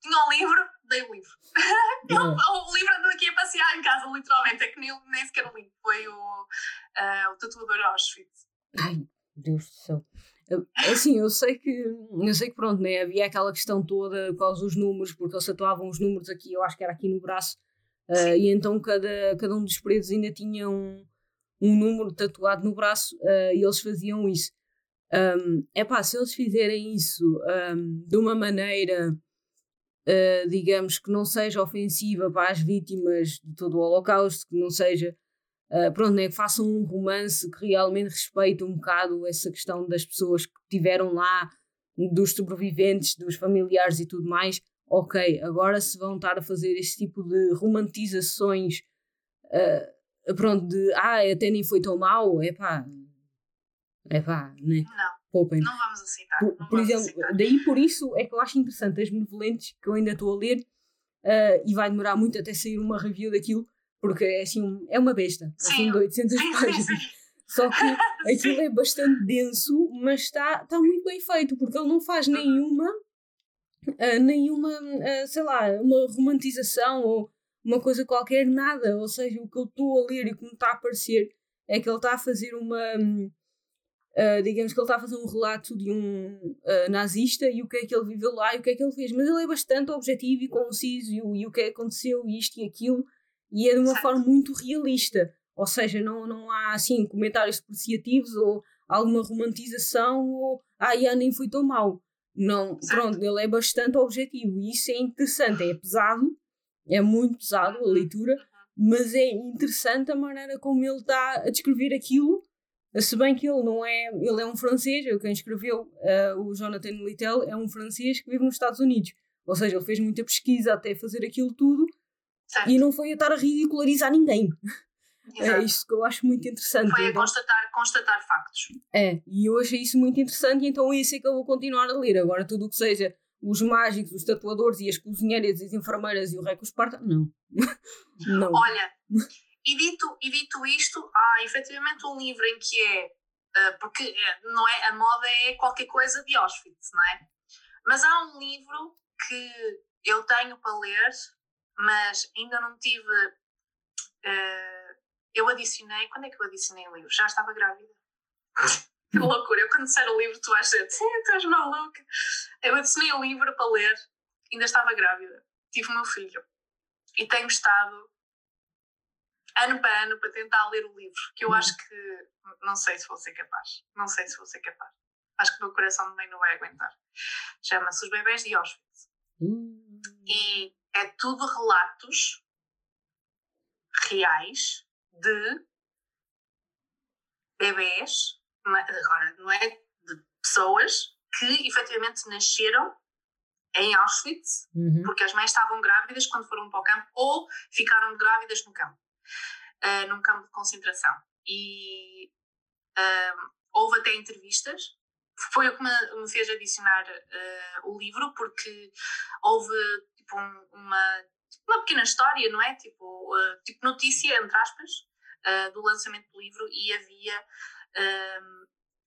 Tinha um livro, dei o livro. (laughs) o livro andou aqui a passear em casa, literalmente, é que nem, nem sequer o li. Foi o, uh, o tatuador Auschwitz. Ai, Deus do céu. É assim, eu sei que, eu sei que pronto, né, havia aquela questão toda com os números, porque eles tatuavam os números aqui, eu acho que era aqui no braço, uh, e então cada, cada um dos presos ainda tinha um, um número tatuado no braço uh, e eles faziam isso. Um, é pá, se eles fizerem isso um, de uma maneira, uh, digamos, que não seja ofensiva para as vítimas de todo o Holocausto, que não seja Uh, pronto, né, que façam um romance que realmente respeite um bocado essa questão das pessoas que estiveram lá, dos sobreviventes, dos familiares e tudo mais. Ok, agora se vão estar a fazer este tipo de romantizações, uh, pronto, de ah, até nem foi tão mau, é pá, é pá, né? Não. Poupem. Não vamos aceitar. Por, por exemplo, aceitar. daí por isso é que eu acho interessante as benevolentes que eu ainda estou a ler uh, e vai demorar muito até sair uma review daquilo, porque é assim, é uma besta, sim. assim de 800 sim, páginas. Sim, Só que (laughs) aquilo é bastante denso, mas está tá muito bem feito, porque ele não faz nenhuma, uh, nenhuma, uh, sei lá, uma romantização ou uma coisa qualquer, nada. Ou seja, o que eu estou a ler e como está a aparecer é que ele está a fazer uma. Uh, digamos que ele está a fazer um relato de um nazista e o que é que ele viveu lá e o que é que ele fez, mas ele é bastante objetivo e conciso e o, e o que aconteceu, isto e aquilo, e é de uma forma muito realista. Ou seja, não, não há assim comentários depreciativos ou alguma romantização ou ah, já nem foi tão mal. Não, pronto, ele é bastante objetivo e isso é interessante. É pesado, é muito pesado a uhum. leitura, uhum. mas é interessante a maneira como ele está a descrever aquilo. Se bem que ele não é, ele é um francês, quem escreveu uh, o Jonathan Littell é um francês que vive nos Estados Unidos. Ou seja, ele fez muita pesquisa até fazer aquilo tudo Certo. E não foi a estar a ridicularizar ninguém. (laughs) É Exato. É isso que eu acho muito interessante. Foi a então, constatar, constatar factos. É, e eu achei isso muito interessante, e então isso é que eu vou continuar a ler. Agora, tudo o que seja os mágicos, os tatuadores e as cozinheiras e as enfermeiras e o rei com Esparta, não. (laughs) não. Olha, e dito, e dito isto, há efetivamente um livro em que é. Uh, porque é, não é, a moda é qualquer coisa de Auschwitz, não é? Mas há um livro que eu tenho para ler mas ainda não tive. Uh, eu adicionei. Quando é que eu adicionei o livro? Já estava grávida. (laughs) que loucura! Eu quando disser o livro, tu achas, sim, tu és maluca. Eu adicionei o livro para ler, ainda estava grávida. Tive o meu filho. E tenho estado ano para ano para tentar ler o livro, que eu acho que não sei se vou ser capaz. Não sei se vou ser capaz. Acho que o meu coração também não vai aguentar. Chama-se Os Bebés de Auschwitz. Hum. E é tudo relatos reais de bebês, agora não é de pessoas que efetivamente nasceram em Auschwitz, uhum. porque as mães estavam grávidas quando foram para o campo ou ficaram grávidas no campo, uh, num campo de concentração. E uh, houve até entrevistas foi o que me, me fez adicionar uh, o livro, porque houve tipo, um, uma, uma pequena história, não é? Tipo, uh, tipo notícia, entre aspas, uh, do lançamento do livro e havia,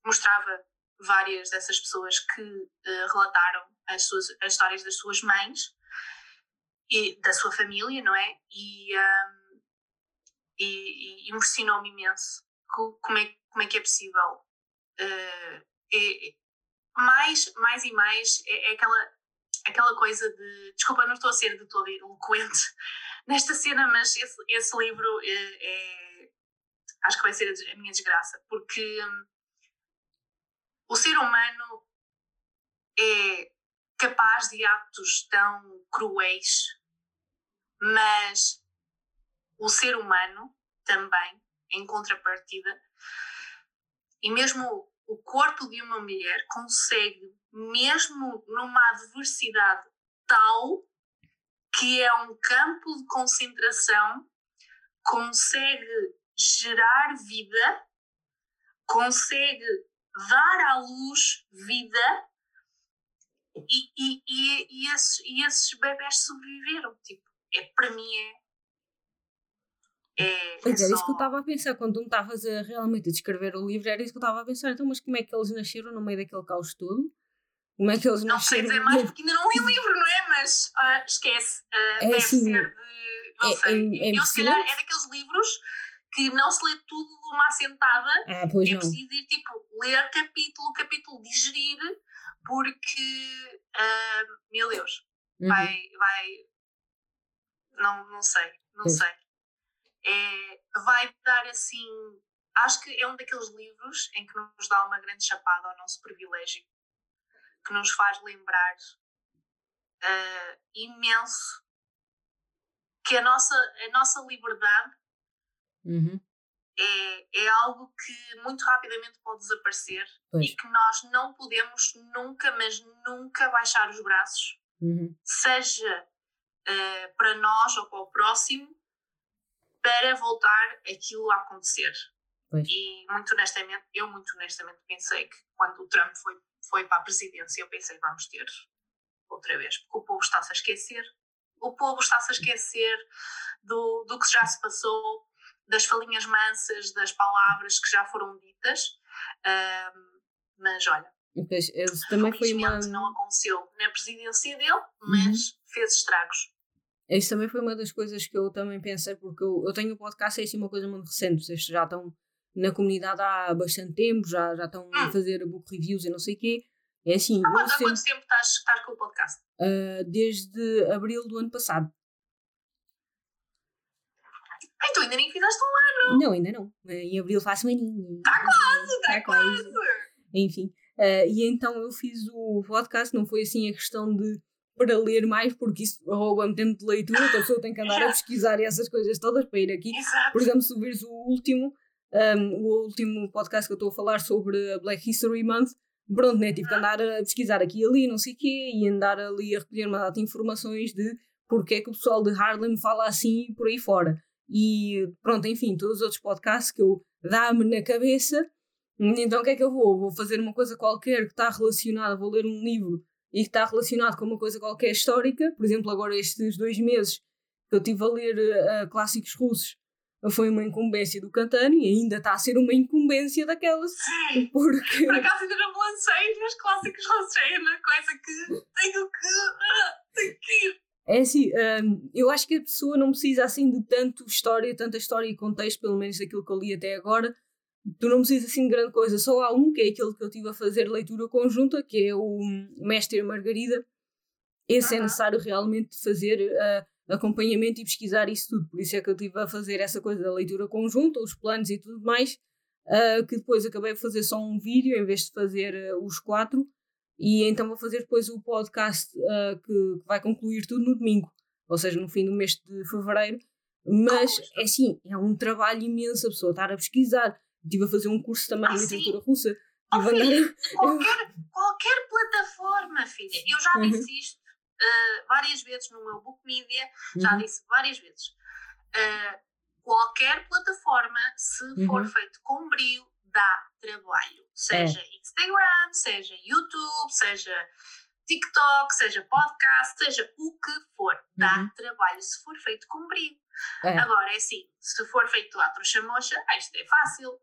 mostrava várias dessas pessoas que relataram as, suas, as histórias das suas mães e da sua família, não é? E, um, e, e impressionou-me imenso como é, como é que é possível. Uh, é, mais, mais e mais é, é, aquela, aquela coisa de. Desculpa, não estou a ser de todo eloquente (laughs) nesta cena, mas esse, esse livro é, é, acho que vai ser a minha desgraça, porque um, o ser humano é capaz de atos tão cruéis, mas o ser humano também, em contrapartida, e mesmo o corpo de uma mulher consegue, mesmo numa adversidade tal, que é um campo de concentração, consegue gerar vida, consegue dar à luz vida e, e, e, e, esses, e esses bebés sobreviveram. Tipo, é, para mim é é, pois é, era isso que eu estava a pensar, quando tu me estavas a realmente descrever o livro, era isso que eu estava a pensar, então, mas como é que eles nasceram no meio daquele caos todo? Como é que eles não nasceram? Não sei dizer mais porque ainda não li o livro, não é? Mas uh, esquece, uh, é deve assim, ser de. Não é, sei. É, é eu, se calhar, é daqueles livros que não se lê tudo de uma assentada. Ah, pois é não. preciso ir, tipo, ler capítulo, capítulo, digerir, porque, uh, meu Deus, uhum. vai, vai. Não, não sei, não pois. sei é, vai dar assim. Acho que é um daqueles livros em que nos dá uma grande chapada ao nosso privilégio, que nos faz lembrar uh, imenso que a nossa, a nossa liberdade uhum. é, é algo que muito rapidamente pode desaparecer pois. e que nós não podemos nunca, mas nunca baixar os braços, uhum. seja uh, para nós ou para o próximo, para voltar aquilo a acontecer. Pois. E muito honestamente, eu muito honestamente pensei que quando o Trump foi, foi para a presidência, eu pensei vamos ter outra vez, porque o povo está-se a esquecer. O povo está-se a esquecer do, do que já se passou, das falinhas mansas, das palavras que já foram ditas. Um, mas olha, pois, também foi uma... não aconteceu na presidência dele, mas uhum. fez estragos. Isso também foi uma das coisas que eu também pensei, porque eu, eu tenho o podcast, é assim uma coisa muito recente, vocês já estão na comunidade há bastante tempo, já, já estão a hum. fazer book reviews e não sei o quê. É assim. Há quanto, sempre, tempo estás, estás com o podcast? Uh, desde abril do ano passado. Ai, tu ainda nem fizeste um ano! Não, ainda não. Em abril faço um aninho. Está quase, está tá quase. quase. Enfim. Uh, e então eu fiz o podcast, não foi assim a questão de para ler mais, porque isso rouba-me tempo de leitura, então a pessoa tem que andar a pesquisar essas coisas todas para ir aqui. Exato. Por exemplo, se vires o último, um, o último podcast que eu estou a falar sobre a Black History Month, pronto, né? Tive que andar a pesquisar aqui e ali, não sei o quê, e andar ali a recolher uma data de informações de porque é que o pessoal de Harlem fala assim por aí fora. E pronto, enfim, todos os outros podcasts que eu dá-me na cabeça. Então o que é que eu vou? Vou fazer uma coisa qualquer que está relacionada, vou ler um livro e que está relacionado com uma coisa qualquer histórica. Por exemplo, agora estes dois meses que eu estive a ler uh, clássicos russos foi uma incumbência do Cantano e ainda está a ser uma incumbência daquelas. Sim. Porque... Por acaso ainda não me lancei nos clássicos russos, é uma coisa que tenho que. (laughs) Tenho que ir. É assim, um, eu acho que a pessoa não precisa assim de tanto história, tanta história e contexto, pelo menos daquilo que eu li até agora, tu não precisas assim de grande coisa, só há um que é aquele que eu estive a fazer leitura conjunta, que é o Mestre Margarida. Esse é necessário realmente fazer uh, acompanhamento e pesquisar isso tudo, por isso é que eu estive a fazer essa coisa da leitura conjunta, os planos e tudo mais, uh, que depois acabei de fazer só um vídeo em vez de fazer uh, os quatro, e então vou fazer depois o podcast que, que vai concluir tudo no domingo, ou seja, no fim do mês de fevereiro. Mas é assim, é um trabalho imenso a pessoa estar a pesquisar, Estive a fazer um curso também ah, de literatura russa. Oh, filha, qualquer, qualquer plataforma, filha. Eu já uhum. disse isto uh, várias vezes no meu Book Media, já uhum. disse várias vezes. Uh, qualquer plataforma, se uhum. for feito com brilho, dá trabalho. Seja é. Instagram, seja YouTube, seja TikTok, seja podcast, seja o que for. Dá uhum. trabalho se for feito com brilho. É. Agora, é assim, se for feito à trouxa mocha, ah, isto é fácil.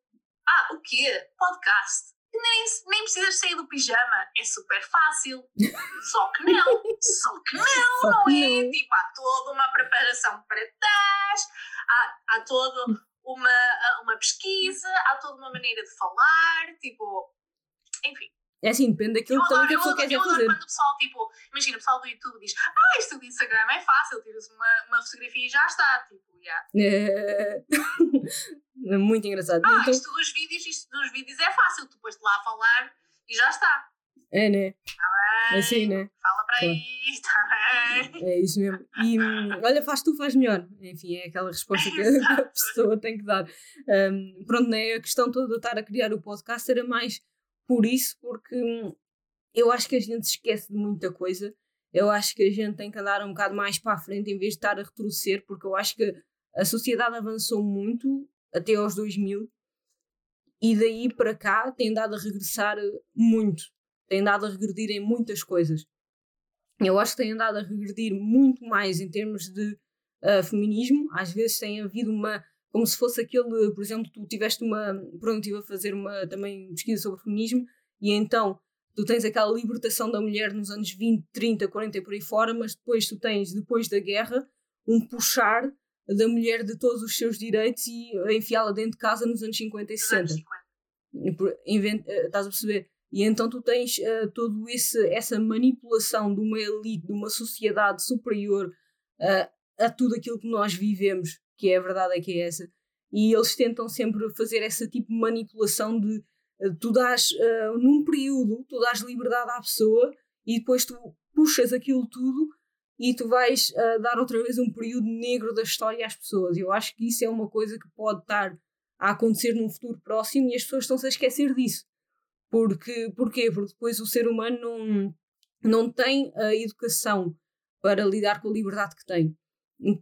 Ah, o quê? Podcast. Nem, nem precisas sair do pijama, é super fácil. (laughs) Só que não, só que não, só não que é? Não. Tipo, há toda uma preparação para trás, há, há toda uma, uma pesquisa, há toda uma maneira de falar, tipo, enfim. É assim, depende daquilo que também que a pessoa quer fazer. quando o pessoal, tipo, imagina, o pessoal do YouTube diz, ah, isto do Instagram é fácil, tiras uma, uma fotografia e já está, tipo, yeah. (laughs) é... Muito engraçado. Ah, então... isto dos vídeos, isto dos vídeos é fácil, tu pões-te lá a falar e já está. É, né? Tá bem. Assim, né? Fala para aí, tá bem. É isso mesmo. E olha, faz tu, faz melhor. Enfim, é aquela resposta que a pessoa tem que dar. Um, pronto, né? A questão toda de estar a criar o podcast era mais por isso, porque eu acho que a gente se esquece de muita coisa. Eu acho que a gente tem que andar um bocado mais para a frente em vez de estar a retroceder, porque eu acho que a sociedade avançou muito até aos 2000 e daí para cá tem dado a regressar muito, tem dado a regredir em muitas coisas. Eu acho que tem andado a regredir muito mais em termos de uh, feminismo. Às vezes tem havido uma como se fosse aquele, por exemplo, tu tiveste uma, pronto, estive a fazer uma também pesquisa sobre feminismo e então tu tens aquela libertação da mulher nos anos 20, 30, 40 e por aí fora, mas depois tu tens, depois da guerra, um puxar da mulher de todos os seus direitos e enfiá-la dentro de casa nos anos 50 e 60. Invent, uh, estás a perceber? E então tu tens uh, todo esse essa manipulação de uma elite, de uma sociedade superior uh, a tudo aquilo que nós vivemos que é a verdade é que é essa. E eles tentam sempre fazer essa tipo de manipulação de uh, tu dás, uh, num período, tu dás liberdade à pessoa e depois tu puxas aquilo tudo e tu vais uh, dar outra vez um período negro da história às pessoas. Eu acho que isso é uma coisa que pode estar a acontecer num futuro próximo e as pessoas estão-se a esquecer disso. Porque, porquê? Porque depois o ser humano não, não tem a educação para lidar com a liberdade que tem.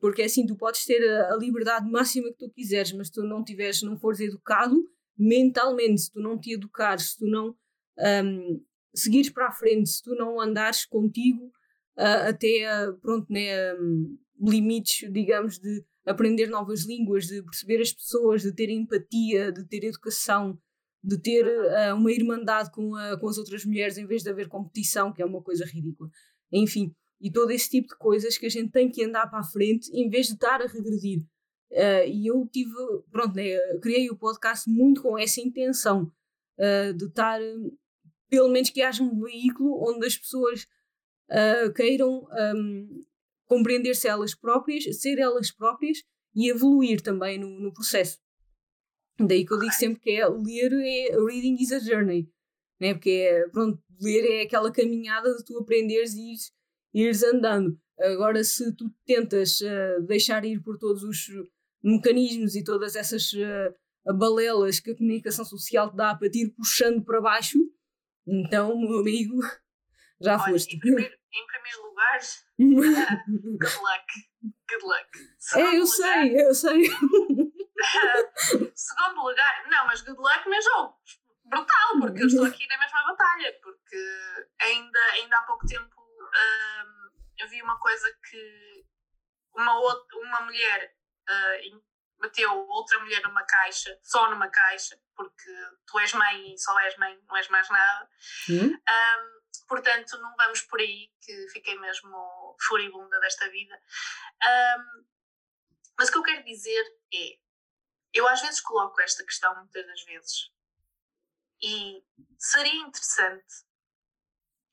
Porque assim, tu podes ter a, a liberdade máxima que tu quiseres, mas tu não tiveres, não fores educado mentalmente, se tu não te educares, se tu não um, seguires para a frente, se tu não andares contigo uh, até, uh, pronto, né, um, limites, digamos, de aprender novas línguas, de perceber as pessoas, de ter empatia, de ter educação, de ter uh, uma irmandade com, a, com as outras mulheres em vez de haver competição, que é uma coisa ridícula. Enfim, e todo esse tipo de coisas que a gente tem que andar para a frente em vez de estar a regredir. Uh, e eu tive, pronto, né, criei o podcast muito com essa intenção uh, de estar, pelo menos que haja um veículo onde as pessoas uh, queiram um, compreender-se elas próprias, ser elas próprias e evoluir também no, no processo. Daí que eu digo sempre que é ler é reading is a journey, né? porque é, pronto, ler é aquela caminhada de tu aprenderes e ires ires andando. Agora, se tu tentas uh, deixar ir por todos os mecanismos e todas essas uh, balelas que a comunicação social te dá para te ir puxando para baixo, então, meu amigo, já Olha, foste. Em primeiro, em primeiro lugar, uh, (laughs) good luck. Good luck. Segundo é, eu lugar, sei, eu sei. (laughs) segundo lugar, não, mas good luck mas jogo. Brutal, porque eu estou aqui na mesma batalha, porque ainda, ainda há pouco tempo uh, eu vi uma coisa que uma, outra, uma mulher uh, meteu outra mulher numa caixa, só numa caixa, porque tu és mãe e só és mãe, não és mais nada. Hum? Um, portanto, não vamos por aí, que fiquei mesmo furibunda desta vida. Um, mas o que eu quero dizer é: eu às vezes coloco esta questão, muitas das vezes, e seria interessante,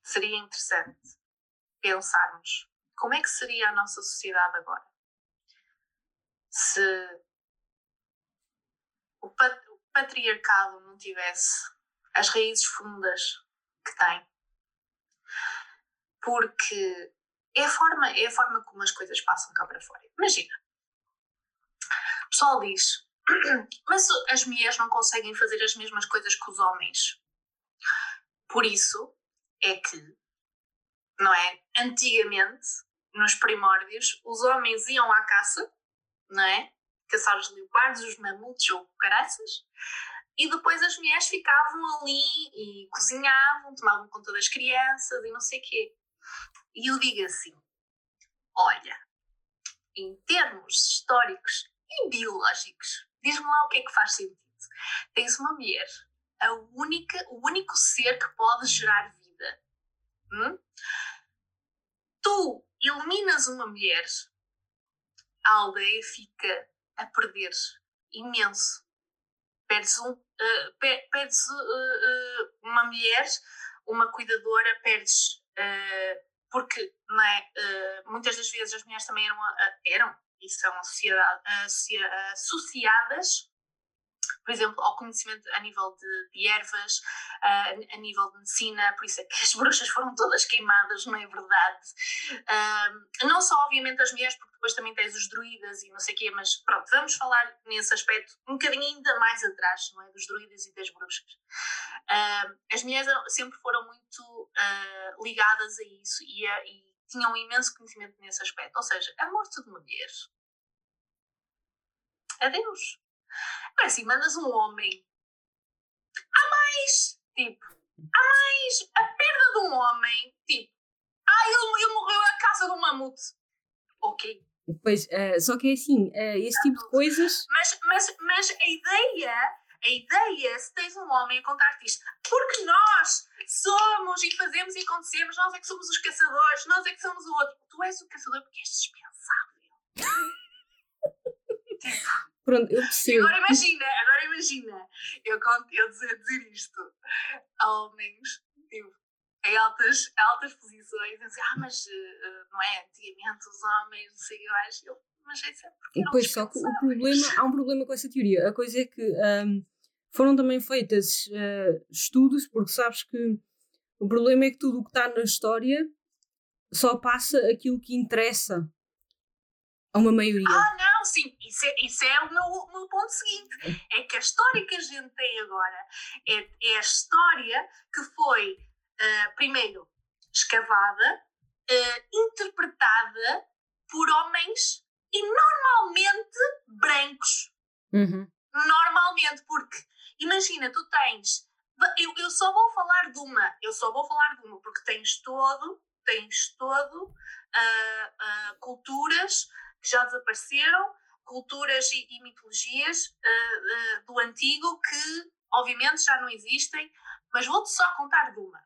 seria interessante pensarmos como é que seria a nossa sociedade agora se o patriarcado não tivesse as raízes fundas que tem. Porque é a forma, é a forma como as coisas passam cá para fora. Imagina. O pessoal diz, (clears throat) mas as mulheres não conseguem fazer as mesmas coisas que os homens. Por isso é que não é? Antigamente, nos primórdios, os homens iam à caça, não é? Caçar os leopardos, os mamutos ou caraças, e depois as mulheres ficavam ali e cozinhavam, tomavam conta das crianças e não sei o quê. E eu digo assim: olha, em termos históricos e biológicos, diz-me lá o que é que faz sentido. Tens uma mulher, a única, o único ser que pode gerar vida. Hum? Tu eliminas uma mulher, a aldeia fica a perder imenso. Perdes, um, uh, perdes uh, uh, uma mulher, uma cuidadora, perdes. Porque é, muitas das vezes as mulheres também eram, eram e são associadas por exemplo, ao conhecimento a nível de, de ervas, uh, a nível de medicina, por isso é que as (laughs) bruxas foram todas queimadas, não é verdade? Uh, não só, obviamente, as mulheres, porque depois também tens os druidas e não sei o quê, mas pronto, vamos falar nesse aspecto um bocadinho ainda mais atrás, não é? Dos druidas e das bruxas. Uh, as mulheres sempre foram muito ligadas a isso e, a, e tinham um imenso conhecimento nesse aspecto, ou seja, a morte de uma mulher. Adeus. Agora assim, mandas um homem. Há mais! Tipo, há mais! A perda de um homem, tipo, ah, ele, ele morreu à casa do mamute. Ok. Pois, uh, só que é assim, uh, esse tipo de coisas. Mas, mas, mas a ideia, a ideia, se tens um homem a contar-te isto, porque nós somos e fazemos e acontecemos, nós é que somos os caçadores, nós é que somos o outro. Tu és o caçador porque és dispensável. (laughs) tipo. Pronto, eu percebo. Agora imagina, agora imagina, eu, eu dizer, dizer isto a homens, tipo, em altas, altas posições, dizer, ah, mas uh, não é antigamente os homens, não sei o que mais, eu, mas é sempre porque Pois, só que o problema, há um problema com essa teoria. A coisa é que um, foram também feitas uh, estudos, porque sabes que o problema é que tudo o que está na história só passa aquilo que interessa a uma maioria. Ah, não, sim, isso é, isso é o meu, o meu ponto seguinte. É que a história que a gente tem agora é, é a história que foi, uh, primeiro, escavada, uh, interpretada por homens e normalmente brancos. Uhum. Normalmente, porque imagina, tu tens. Eu, eu só vou falar de uma, eu só vou falar de uma, porque tens todo, tens todo uh, culturas que já desapareceram, culturas e, e mitologias uh, uh, do antigo que, obviamente, já não existem, mas vou-te só contar de uma.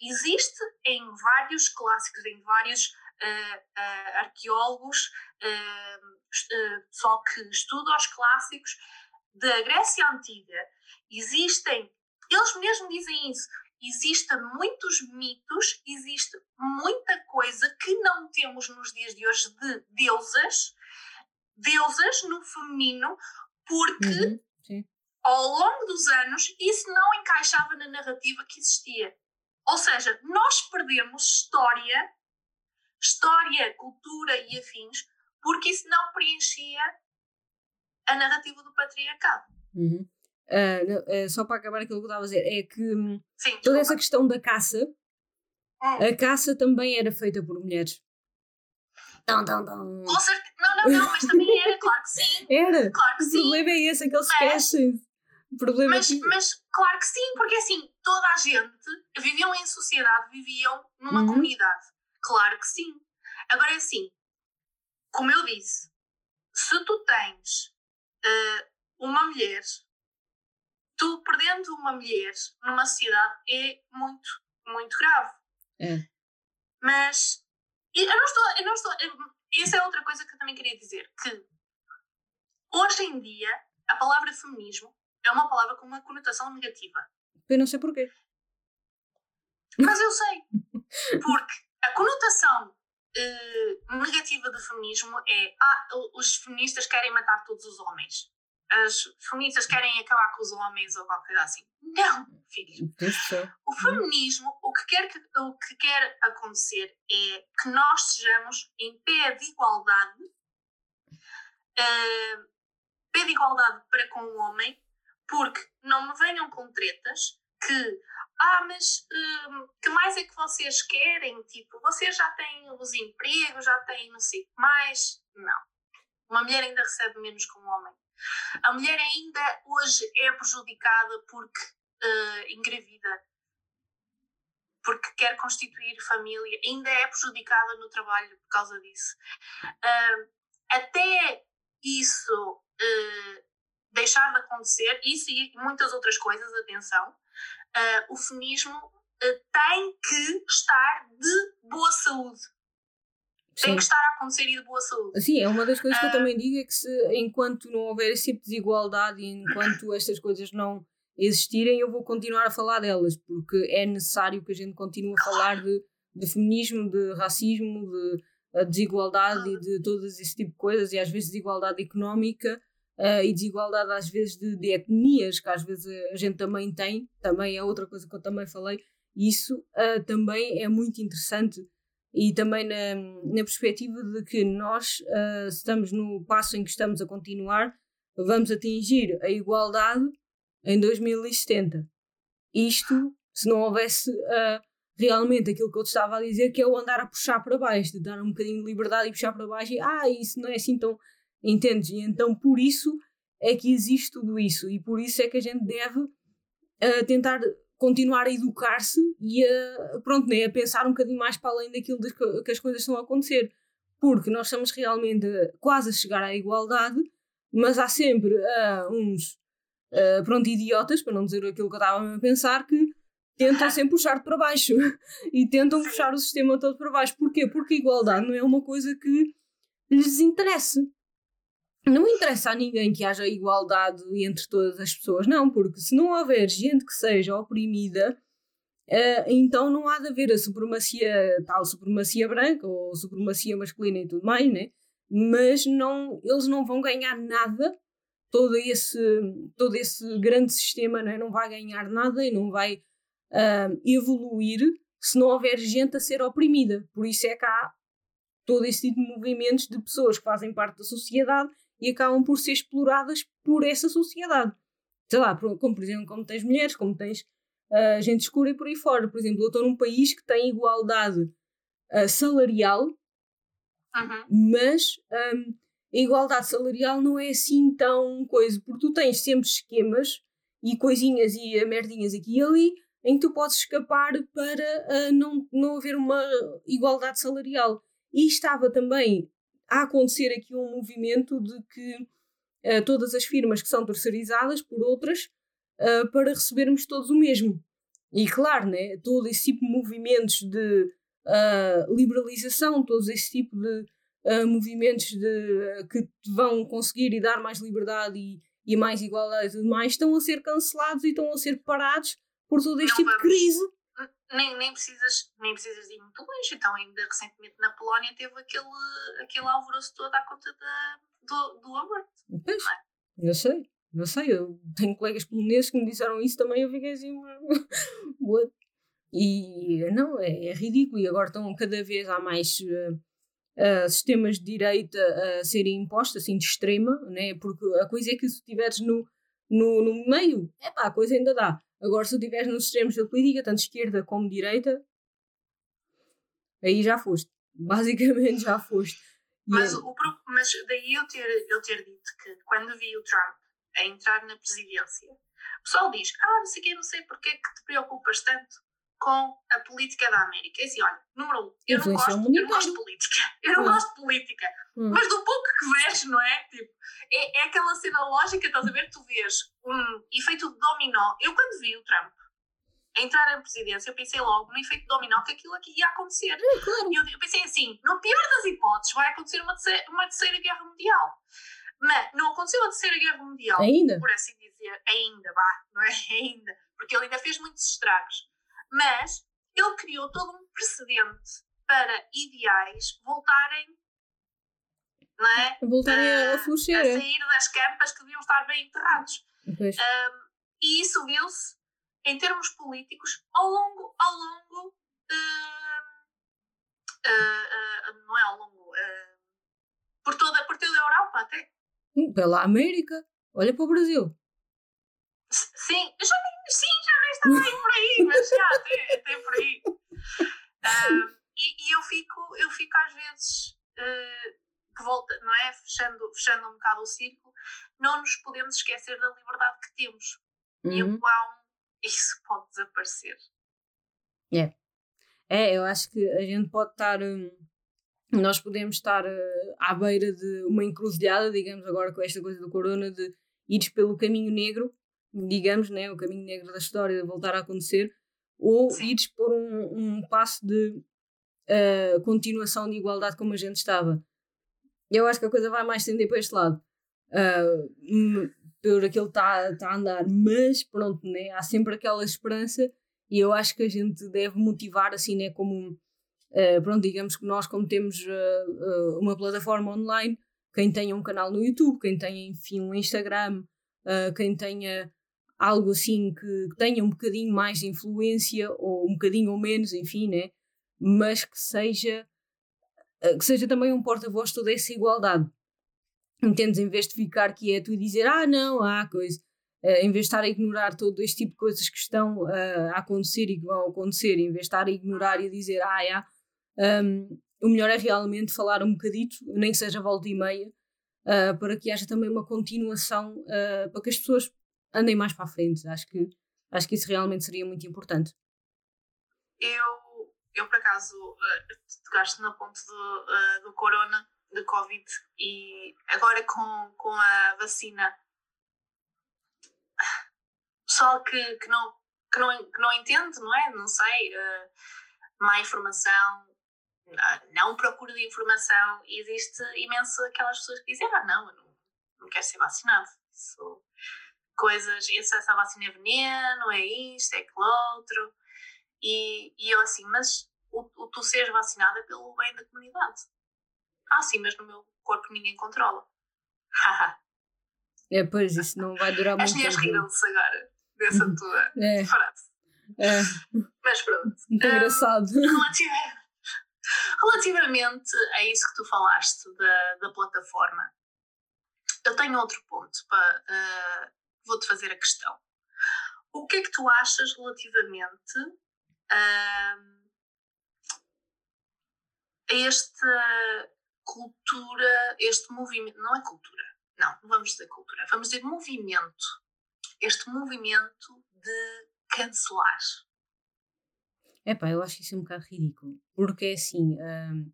Existe em vários clássicos, em vários uh, arqueólogos, pessoal que estuda os clássicos da Grécia Antiga, existem, eles mesmos dizem isso, existem muitos mitos, existe muita coisa que não temos nos dias de hoje de deusas, deusas no feminino, porque uhum, ao longo dos anos isso não encaixava na narrativa que existia. Ou seja, nós perdemos história, história, cultura e afins, porque isso não preenchia a narrativa do patriarcado. Uhum. Uh, uh, só para acabar aquilo que eu estava a dizer, é que hum, Sim, toda essa questão da caça, hum. a caça também era feita por mulheres. Dum, dum, dum. Com certeza. Não, não, não, mas também era, claro que sim. (laughs) Era. Claro que o sim. problema é esse, é que eles esquecem. O problema mas, é que... mas claro que sim, porque assim, toda a gente viviam em sociedade, viviam numa Uhum. comunidade. Claro que sim. Agora é assim, como eu disse, se tu tens eh, uma mulher, tu perdendo uma mulher numa sociedade é muito, muito grave. É. Mas eu não estou, eu não estou. Essa é outra coisa que eu também queria dizer, que hoje em dia a palavra feminismo é uma palavra com uma conotação negativa. Eu não sei porquê. Mas eu sei. Porque a conotação eh, negativa do feminismo é ah, os feministas querem matar todos os homens. As feministas querem acabar com os homens ou qualquer coisa assim. Não, filho. O feminismo, o que, quer que, o que quer acontecer é que nós sejamos em pé de igualdade, eh, pé de igualdade para com o homem, porque não me venham com tretas que, ah, mas hum, que mais é que vocês querem? Tipo, vocês já têm os empregos, já têm não sei o que mais. Não. Uma mulher ainda recebe menos que um homem. A mulher ainda hoje é prejudicada porque uh, engravida, porque quer constituir família, ainda é prejudicada no trabalho por causa disso. Uh, até isso uh, deixar de acontecer, isso e muitas outras coisas, atenção, o feminismo tem que estar de boa saúde. Tem que estar a acontecer e de boa saúde. Sim, é uma das coisas que eu também digo é que se, enquanto não houver esse tipo de desigualdade e enquanto estas coisas não existirem, eu vou continuar a falar delas, porque é necessário que a gente continue a falar de, de feminismo, de racismo, de desigualdade e de todas esse tipo de coisas, e às vezes desigualdade económica uh, e desigualdade às vezes de, de, etnias, que às vezes a gente também tem, também é outra coisa que eu também falei, isso uh, também é muito interessante e também na, na perspectiva de que nós uh, estamos no passo em que estamos a continuar, vamos atingir a igualdade em 2070. Isto, se não houvesse uh, realmente aquilo que eu te estava a dizer, que é o andar a puxar para baixo, de dar um bocadinho de liberdade e puxar para baixo, e ah, isso não é assim tão. Entendes? E então por isso é que existe tudo isso, e por isso é que a gente deve uh, tentar continuar a educar-se e a, pronto, né, a pensar um bocadinho mais para além daquilo de que, as coisas estão a acontecer. Porque nós estamos realmente quase a chegar à igualdade, mas há sempre uh, uns uh, pronto, idiotas, para não dizer aquilo que eu estava a pensar, que tentam sempre puxar para baixo (laughs) e tentam puxar o sistema todo para baixo. Porquê? Porque a igualdade não é uma coisa que lhes interesse não interessa a ninguém que haja igualdade entre todas as pessoas, não, porque se não houver gente que seja oprimida, uh, então não há de haver a supremacia, tal supremacia branca ou supremacia masculina e tudo mais, né? Mas não, eles não vão ganhar nada, todo esse, todo esse grande sistema né? não vai ganhar nada e não vai uh, evoluir se não houver gente a ser oprimida. Por isso é que há todo esse tipo de movimentos de pessoas que fazem parte da sociedade e acabam por ser exploradas por essa sociedade. Sei lá, como por exemplo, como tens mulheres, como tens uh, gente escura e por aí fora. Por exemplo, eu estou num país que tem igualdade uh, salarial, uhum. mas um, a igualdade salarial não é assim tão coisa, porque tu tens sempre esquemas e coisinhas e merdinhas aqui e ali em que tu podes escapar para uh, não, não haver uma igualdade salarial. E estava também a acontecer aqui um movimento de que uh, todas as firmas que são terceirizadas por outras uh, para recebermos todos o mesmo. E claro, né, todo esse tipo de movimentos de uh, liberalização, todo esse tipo de movimentos de, que vão conseguir e dar mais liberdade e, e mais igualdade e tudo mais, estão a ser cancelados e estão a ser parados por todo este Não tipo vamos. de crise nem, nem, precisas, nem precisas ir muito longe. Então, ainda recentemente na Polónia teve aquele, aquele alvoroço todo à conta da, do, do aborto. Pois, é? eu sei, eu sei. Eu tenho colegas poloneses que me disseram isso também. Eu fiquei assim, (laughs) what? E não, é, é, ridículo. E agora estão cada vez há mais uh, uh, sistemas de direita a serem impostos, assim, de extrema, né? porque a coisa é que se estiveres no, no, no meio, é pá, a coisa ainda dá. Agora, se tu estiveres nos extremos da política, tanto esquerda como direita, aí já foste. (laughs) Basicamente já foste. Mas, o, mas daí eu ter, eu ter dito que quando vi o Trump a entrar na presidência, o pessoal diz: Ah, não sei o que, não sei porque é que te preocupas tanto com a política da América. É assim, olha, número um, eu não, gosto, eu não gosto de política. (laughs) Eu não hum. gosto de política. Hum. Mas do pouco que vejo, não é? Tipo, é, é aquela cena lógica, estás a ver? Tu vês um efeito de dominó. Eu, quando vi o Trump entrar na presidência, eu pensei logo no efeito dominó que aquilo aqui ia acontecer. É, claro. eu, eu, pensei assim: no pior das hipóteses, vai acontecer uma terceira, uma terceira guerra mundial. Mas não aconteceu a terceira guerra mundial, ainda? por assim dizer, ainda, vá, não é? (laughs) Ainda, porque ele ainda fez muitos estragos. Mas ele criou todo um precedente para ideais voltarem é? Voltarem a, a florescer. A é. sair das campas que deviam estar bem enterrados. Um, e isso viu-se em termos políticos ao longo, ao longo uh, uh, uh, não é ao longo, por, toda, por toda a Europa até. Hum, pela América, olha para o Brasil. Sim, já nem, sim, já nem estava aí por aí, mas já até, até por aí. e, e eu, fico, eu fico às vezes que volta, não é? Fechando, fechando um bocado o círculo, não nos podemos esquecer da liberdade que temos. Uhum. E o quão isso pode desaparecer. É. É, eu acho que a gente pode estar. Hum, nós podemos estar uh, à beira de uma encruzilhada, digamos, agora com esta coisa do corona, de ires pelo caminho negro, digamos, né, o caminho negro da história voltar a acontecer, ou Sim. ires por um, um passo de uh, continuação de igualdade como a gente estava. Eu acho que a coisa vai mais tender para este lado. Uh, por aquilo está tá a andar, mas pronto, né, há sempre aquela esperança e eu acho que a gente deve motivar assim, né, como uh, pronto, digamos que nós como temos uh, uma plataforma online, quem tenha um canal no YouTube, quem tenha enfim um Instagram, quem tenha algo assim que, tenha um bocadinho mais de influência ou um bocadinho ou menos, enfim, né, mas que seja que seja também um porta-voz toda essa igualdade. Entendes? Em vez de ficar quieto e dizer, ah, não, há coisa. Uh, em vez de estar a ignorar todo este tipo de coisas que estão uh, a acontecer e que vão acontecer, em vez de estar a ignorar e a dizer, ah, é, um, o melhor é realmente falar um bocadito, nem que seja volta e meia, uh, para que haja também uma continuação, para que as pessoas andem mais para a frente. Acho que, acho que isso realmente seria muito importante. Eu, eu por acaso, tocaste no ponto do, do corona, do Covid, e agora com, com a vacina pessoal que, que, não, que, não, que não entende, não é? Não sei, uh, má informação, uh, não procura de informação, existe imenso aquelas pessoas que dizem, ah não, eu não, não quero ser vacinado. Isso, coisas, esse, essa vacina é veneno, é isto, é aquilo outro. E, e eu assim, mas o, o tu seres vacinado é pelo bem da comunidade. Ah, sim, mas no meu corpo ninguém controla. (laughs) é, pois, isso não vai durar muito tempo. As minhas riram-se agora dessa uhum. tua (laughs) é. frase. É. Mas pronto. Muito um, engraçado. Relativamente, relativamente a isso que tu falaste da, da plataforma, eu tenho outro ponto para. Uh, Vou-te fazer a questão. O que é que tu achas relativamente uh, a esta cultura, este movimento? Não é cultura, não, não vamos dizer cultura, vamos dizer movimento este movimento de cancelar. É pá, eu acho isso um bocado ridículo, porque é assim, hum,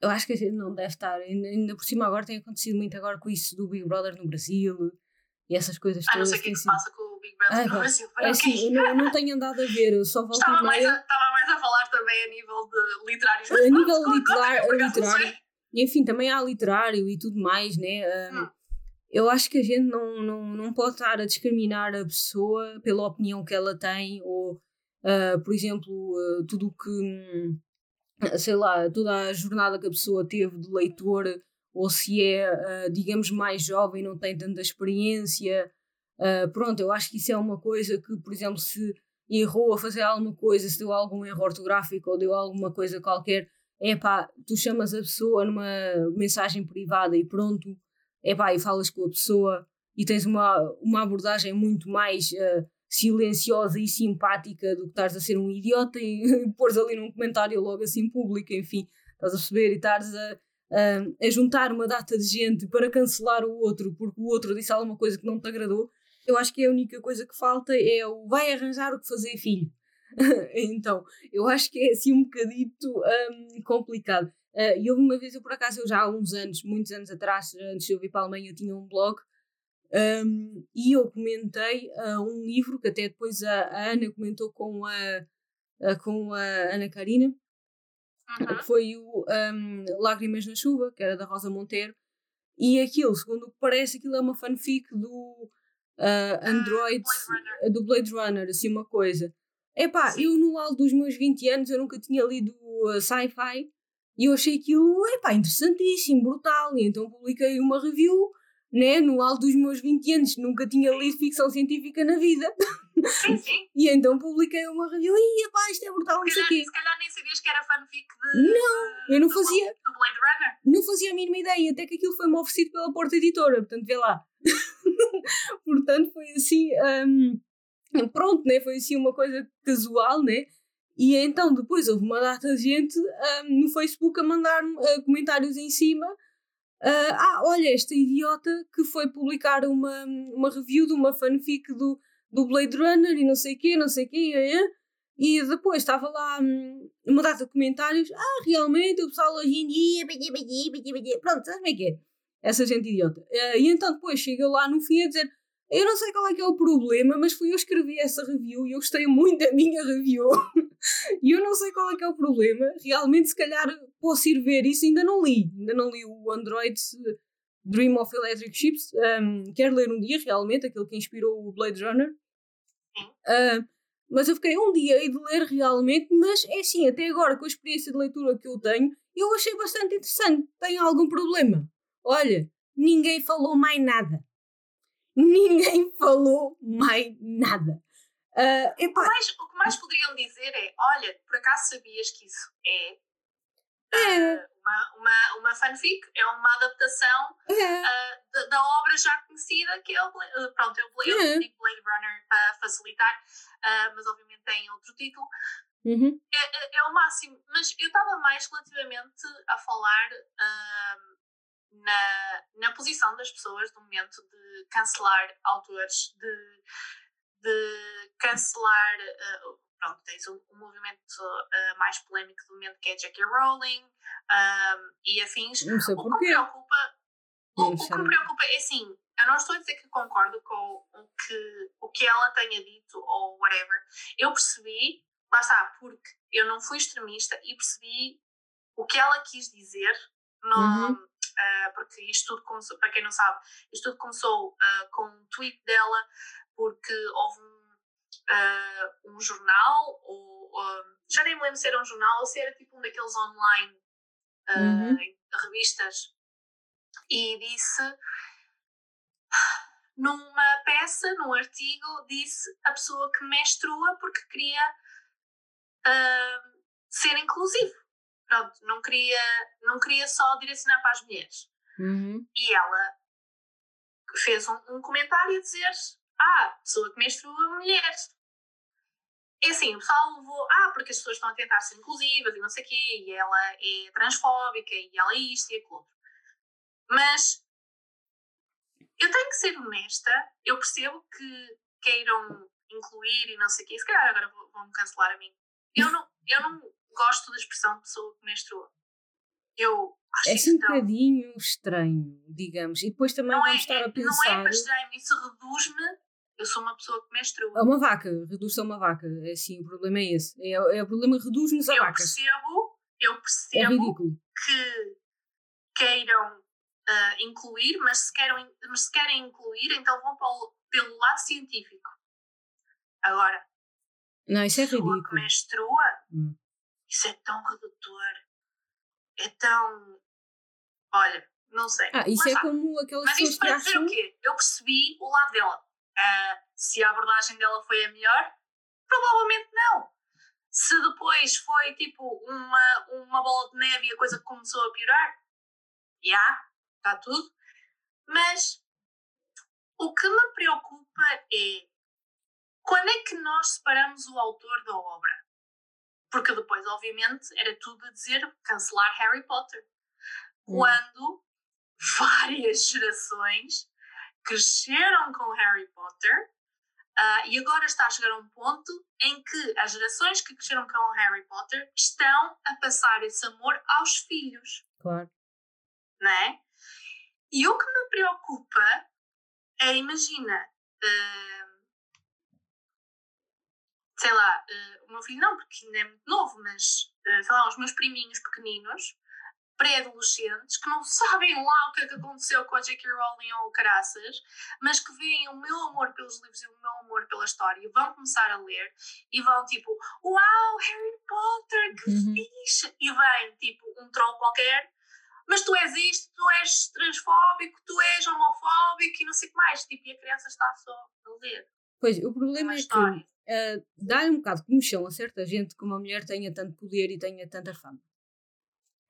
eu acho que a não deve estar, ainda por cima agora tem acontecido muito agora com isso do Big Brother no Brasil e essas coisas todas. Ah, não sei o que, é que se passa com o Big Brother no Brasil. É assim, eu não, tenho andado a ver, eu só volto estava, mais a, estava mais a falar também a nível de literário. A (laughs) nível literário, literário. Enfim, também há literário e tudo mais, né? Um, hum eu acho que a gente não, não, não pode estar a discriminar a pessoa pela opinião que ela tem ou, uh, por exemplo, uh, tudo o que, hum, sei lá, toda a jornada que a pessoa teve de leitor ou se é, uh, digamos, mais jovem, não tem tanta experiência. pronto, eu acho que isso é uma coisa que, por exemplo, se errou a fazer alguma coisa, se deu algum erro ortográfico ou deu alguma coisa qualquer, é pá, tu chamas a pessoa numa mensagem privada e pronto, é pá, e falas com a pessoa e tens uma, uma abordagem muito mais uh, silenciosa e simpática do que estás a ser um idiota e (laughs) pôres ali num comentário logo assim público, enfim, estás a perceber e estás a, a, juntar uma data de gente para cancelar o outro porque o outro disse alguma coisa que não te agradou. Eu acho que a única coisa que falta é o vai arranjar o que fazer, filho. (laughs) então, eu acho que é assim um bocadito um, complicado. Uh, e houve uma vez, eu por acaso, eu já há uns anos, muitos anos atrás, antes de eu vir para a Alemanha, eu tinha um blog um, e eu comentei uh, um livro que até depois a, a Ana comentou com a, a, com a Ana Karina, uhum. que foi o um, Lágrimas na Chuva, que era da Rosa Monteiro. E aquilo, segundo o que parece, aquilo é uma fanfic do uh, Android, Blade do Blade Runner, assim uma coisa. Epá, Sim. eu no alto dos meus 20 anos eu nunca tinha lido uh, sci-fi e eu achei aquilo, epá, interessantíssimo, brutal. E então publiquei uma review, né, no alto dos meus 20 anos, nunca tinha lido ficção científica na vida. (laughs) Sim, sim. (laughs) e então publiquei uma review e, epá, isto é brutal, não sei o quê. Se calhar nem sabias que era fanfic de... Não, eu não fazia. Do Blade Runner. Não fazia a mínima ideia, até que aquilo foi-me oferecido pela Porta Editora, portanto, vê lá. (laughs) portanto, foi assim... Um, pronto, né? Foi assim uma coisa casual, né? E então depois houve uma data de gente um, no Facebook a mandar-me uh, comentários em cima. Uh, ah, olha, esta idiota que foi publicar uma, uma review de uma fanfic do, do Blade Runner e não sei o quê, não sei o quê. É. E depois estava lá hum, uma data de comentários. Ah, realmente o pessoal hoje em dia. Pronto, sabes como é que é? Essa gente idiota. Uh, e então depois chega lá no fim a dizer eu não sei qual é que é o problema, mas fui eu que escrevi essa review e eu gostei muito da minha review. (laughs) e eu não sei qual é que é o problema. Realmente, se calhar, posso ir ver isso. Ainda não li. Ainda não li o Android Dream of Electric Ships. Um, quero ler um dia, realmente, aquele que inspirou o Blade Runner. Uh, mas eu fiquei um dia aí de ler realmente, mas é assim, até agora, com a experiência de leitura que eu tenho, eu achei bastante interessante. Tem algum problema? Olha, ninguém falou mais nada (laughs) ninguém falou mais nada. Uh, o, que mais, o que mais poderiam dizer é: olha, por acaso sabias que isso é, é. Uh, uma, uma, uma fanfic, é uma adaptação é. uh, da, da, obra já conhecida que é o Blade, pronto, é o Blade, é. Blade Runner para facilitar, mas obviamente tem outro título. Uhum. É, é, é, o máximo, mas eu estava mais relativamente a falar na, na posição das pessoas no momento de cancelar autores, de, de cancelar. Pronto, tens o, o movimento uh, mais polémico do momento que é J.K. Rowling um, e afins. Não sei o que me preocupa. O, o, que me preocupa é assim, eu não estou a dizer que concordo com o que, o que ela tenha dito ou whatever. Eu percebi, lá está, porque eu não fui extremista e percebi o que ela quis dizer no, uhum uh, porque isto tudo começou, para quem não sabe, isto tudo começou uh, com um tweet dela, porque houve um, uh, um jornal, ou já nem me lembro se era um jornal ou se era tipo um daqueles online uhum. revistas, e disse numa peça, num artigo, disse a pessoa que menstrua porque queria uh, ser inclusivo pronto, não queria, não queria só direcionar para as mulheres. Uhum. E ela fez um, um, comentário a dizer: Ah, pessoa que menstrua mulheres. É assim, o pessoal levou, ah, porque as pessoas estão a tentar ser inclusivas e não sei o quê, e ela é transfóbica, e ela é isto e aquilo outro. Mas eu tenho que ser honesta, eu percebo que queiram incluir e não sei o quê, se calhar agora vão-me cancelar a mim. Eu não, eu não gosto da expressão pessoa que menstrua. Eu acho é assim um bocadinho estranho, digamos. E depois também não vamos é, estar a pensar. Não é estranho, isso reduz-me. Eu sou uma pessoa que menstrua. A uma vaca, reduz-se a uma vaca. É assim, o problema é esse. É, é o problema, reduz-nos a eu vacas. Percebo, eu percebo é que queiram uh, incluir, mas se, querem, mas se querem incluir, então vão o, pelo lado científico. Agora, não, isso é ridículo. que menstrua, hum. Isso é tão redutor. É tão. Olha, não sei. Ah, isso é como aquelas Mas isto para dizer acham... o quê? Eu percebi o lado dela. Uh, se a abordagem dela foi a melhor, provavelmente não. Se depois foi tipo uma, uma bola de neve e a coisa começou a piorar, já, yeah, está tudo. Mas o que me preocupa é quando é que nós separamos o autor da obra? Porque depois, obviamente, era tudo a dizer cancelar Harry Potter. Hum. Quando várias gerações cresceram com Harry Potter uh, e agora está a chegar a um ponto em que as gerações que cresceram com Harry Potter estão a passar esse amor aos filhos. Claro. Não é? E o que me preocupa é, imagina, uh, sei lá, uh, o meu filho não, porque ainda é muito novo, mas sei lá, os meus priminhos pequeninos, pré-adolescentes, que não sabem lá o que é que aconteceu com a J.K. Rowling ou Caraças, mas que veem o meu amor pelos livros e o meu amor pela história e vão começar a ler e vão tipo, uau, Harry Potter, que uhum. fixe! E vem tipo um troll qualquer mas tu és isto, tu és transfóbico, tu és homofóbico e não sei o que mais. Tipo, e a criança está só a ler. Pois, o problema é, é que uh, dá-lhe um bocado de comichão a certa gente que uma mulher tenha tanto poder e tenha tanta fama.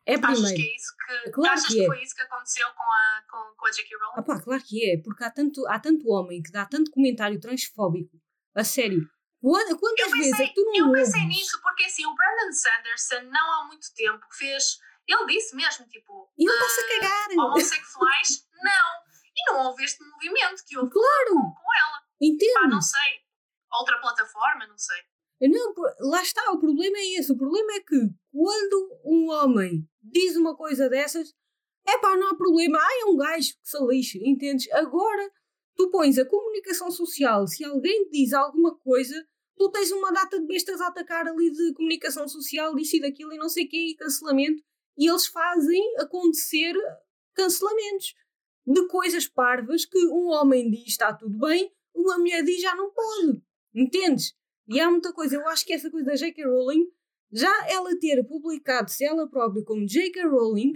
É primeiro. Achas que é isso que, claro achas que, é. que foi isso que aconteceu com a, com, com a J.K. Rowling? Ah pá, claro que é, porque há tanto, há tanto homem que dá tanto comentário transfóbico, a sério, quantas pensei, vezes é que tu não Eu ouves? pensei nisso porque assim, o Brandon Sanderson não há muito tempo fez. Ele disse mesmo, tipo, E ele está-se a cagar. homossexuais, não. E não houve este movimento que houve Claro. com, com ela. Pá, Entendo. não sei. Outra plataforma, não sei. Não, lá está, o problema é esse. O problema é que quando um homem diz uma coisa dessas, é pá, não há problema. Ah, é um gajo que se lixe, entendes? Agora, tu pões a comunicação social, se alguém diz alguma coisa, tu tens uma data de bestas a atacar ali de comunicação social, disso e daquilo e não sei o que, e cancelamento, e eles fazem acontecer cancelamentos de coisas parvas que um homem diz está tudo bem, uma mulher diz já não pode. Entendes? E há muita coisa. Eu acho que essa coisa da J.K. Rowling, já ela ter publicado-se ela própria como J.K. Rowling,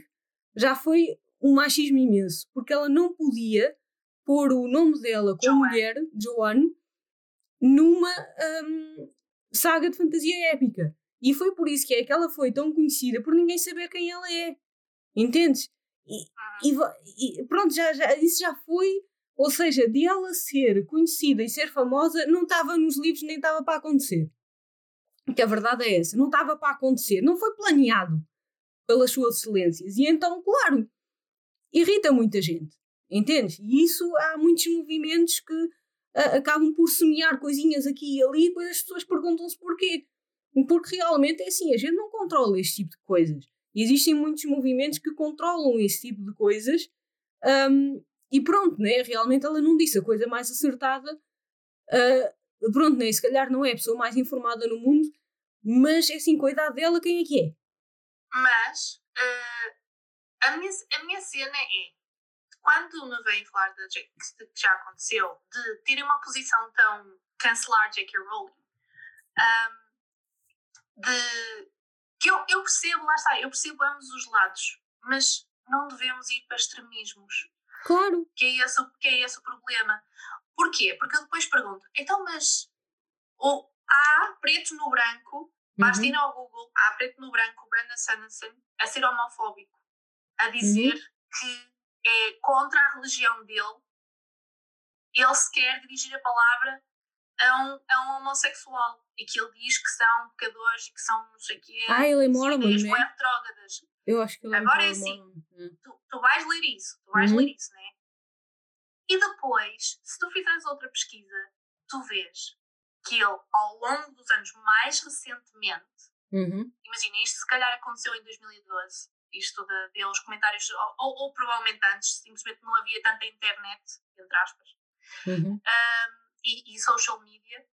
já foi um machismo imenso. Porque ela não podia pôr o nome dela como Joanne. mulher, Joanne, numa hum, saga de fantasia épica. E foi por isso que é que ela foi tão conhecida, por ninguém saber quem ela é. Entendes? E, va- e pronto, já, já, isso já foi. Ou seja, de ela ser conhecida e ser famosa, não estava nos livros nem estava para acontecer. Que a verdade é essa, não estava para acontecer, não foi planeado pelas suas excelências. E então, claro, irrita muita gente, entendes? E isso há muitos movimentos que acabam por semear coisinhas aqui e ali e depois as pessoas perguntam-se porquê. Porque realmente é assim, a gente não controla este tipo de coisas. E existem muitos movimentos que controlam esse tipo de coisas. hum, e pronto, né? realmente ela não disse a coisa mais acertada. Ah, pronto, né? se calhar não é a pessoa mais informada no mundo, mas é assim, com a idade dela, quem é que é? Mas eh, a, minha, a minha cena é quando me vêm falar da J- que já aconteceu, de terem uma posição tão cancelar J.K. Rowling, ahm, de que eu, eu percebo, lá está, eu percebo ambos os lados, mas não devemos ir para extremismos. Claro, que é esse, o- que é esse o problema. Porquê? Porque eu depois pergunto, então, mas o, há preto no branco, basta ir ao Google, há preto no branco o Brandon Sanderson a ser homofóbico, a dizer que é contra a religião dele, ele se quer dirigir a palavra a um, a um homossexual e que ele diz que são pecadores e que são não sei o quê, Ah, ele é mormon, né? bué retrógradas eu acho que ele Agora é assim. Hum. tu, tu vais ler isso, tu vais Uhum. ler isso, né? E depois, se tu fizeres outra pesquisa, tu vês que ele, ao longo dos anos, mais recentemente, Uhum. imagina, isto se calhar aconteceu em 2012, isto de, de os comentários, ou, ou, ou provavelmente antes, simplesmente não havia tanta internet, entre aspas, Uhum. e, e social media,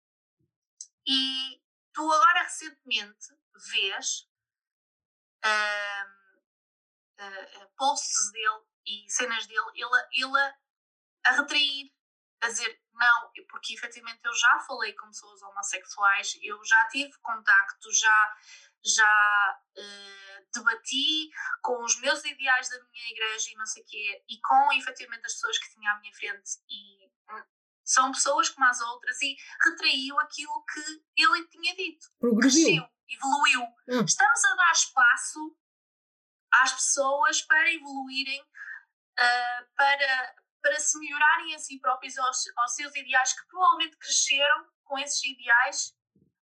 e tu agora recentemente vês ahm, ah, posts dele e cenas dele, ele, ele a, a retrair, a dizer não, porque efetivamente eu já falei com pessoas homossexuais, eu já tive contacto, já, já eh, debati com os meus ideais da minha igreja e não sei o quê, e com efetivamente as pessoas que tinha à minha frente, e hum, são pessoas como as outras, e retraiu aquilo que ele tinha dito Progrediu. cresceu, evoluiu. Hum. Estamos a dar espaço às pessoas para evoluírem, ah, para, para se melhorarem a si próprios, aos, aos seus ideais, que provavelmente cresceram com esses ideais,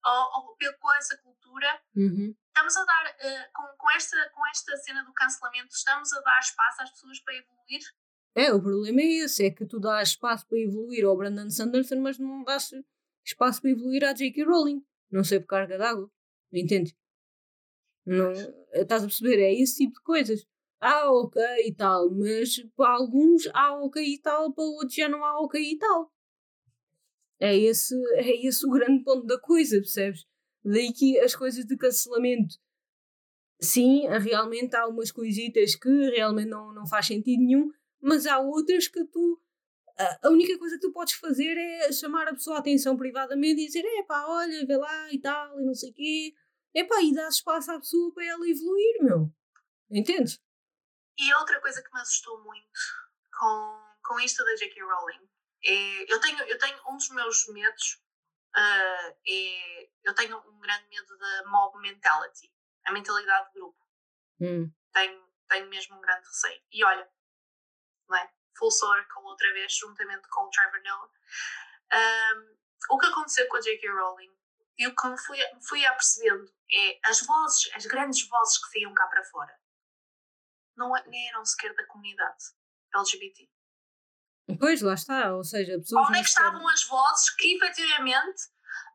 ou, ou com essa cultura. Uhum. Estamos a dar, ah, com, com, esta, com esta cena do cancelamento, estamos a dar espaço às pessoas para evoluir. É, o problema é esse, é que tu dás espaço para evoluir ao Brandon Sanderson, mas não dás espaço para evoluir à J.K. Rowling. Não sei por carga d'água. Entende? Não, estás a perceber? É esse tipo de coisas. Ah, ok e tal, mas para alguns há ok e tal, para outros já não há ok e tal. É esse, é esse o grande ponto da coisa, percebes? Daí que as coisas de cancelamento, sim, realmente há umas coisitas que realmente não, não faz sentido nenhum, mas há outras que tu. A única coisa que tu podes fazer é chamar a pessoa a atenção privadamente e dizer: é pá, olha, vê lá e tal, e não sei o quê. É pá, e dá espaço à pessoa para ela evoluir, meu. Entendes? E outra coisa que me assustou muito com, com isto da J.K. Rowling é. Eu tenho, eu tenho um dos meus medos. ah, é, eu tenho um grande medo da mob mentality, a mentalidade de grupo. Hum. Tenho, tenho mesmo um grande receio. E olha, não é? Full Circle outra vez, juntamente com o Trevor Noah. Ahm, o que aconteceu com a J.K. Rowling e o que me fui, fui apercebendo é as vozes, as grandes vozes que saíam cá para fora, não é, nem eram sequer da comunidade LGBT. Pois, lá está, ou seja, pessoas. Onde é que estavam as vozes que efetivamente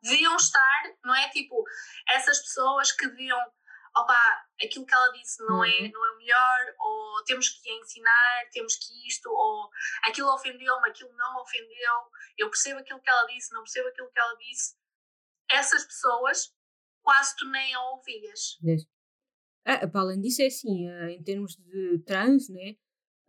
deviam estar, não é? Tipo, essas pessoas que deviam, opá, aquilo que ela disse não, é, uhum. é, não é o melhor, ou temos que ensinar, temos que isto, ou aquilo ofendeu-me, aquilo não me ofendeu, eu percebo aquilo que ela disse, não percebo aquilo que ela disse. Essas pessoas quase tu nem a ouvias. Ah, para além disso, é assim, ah, em termos de trans, né?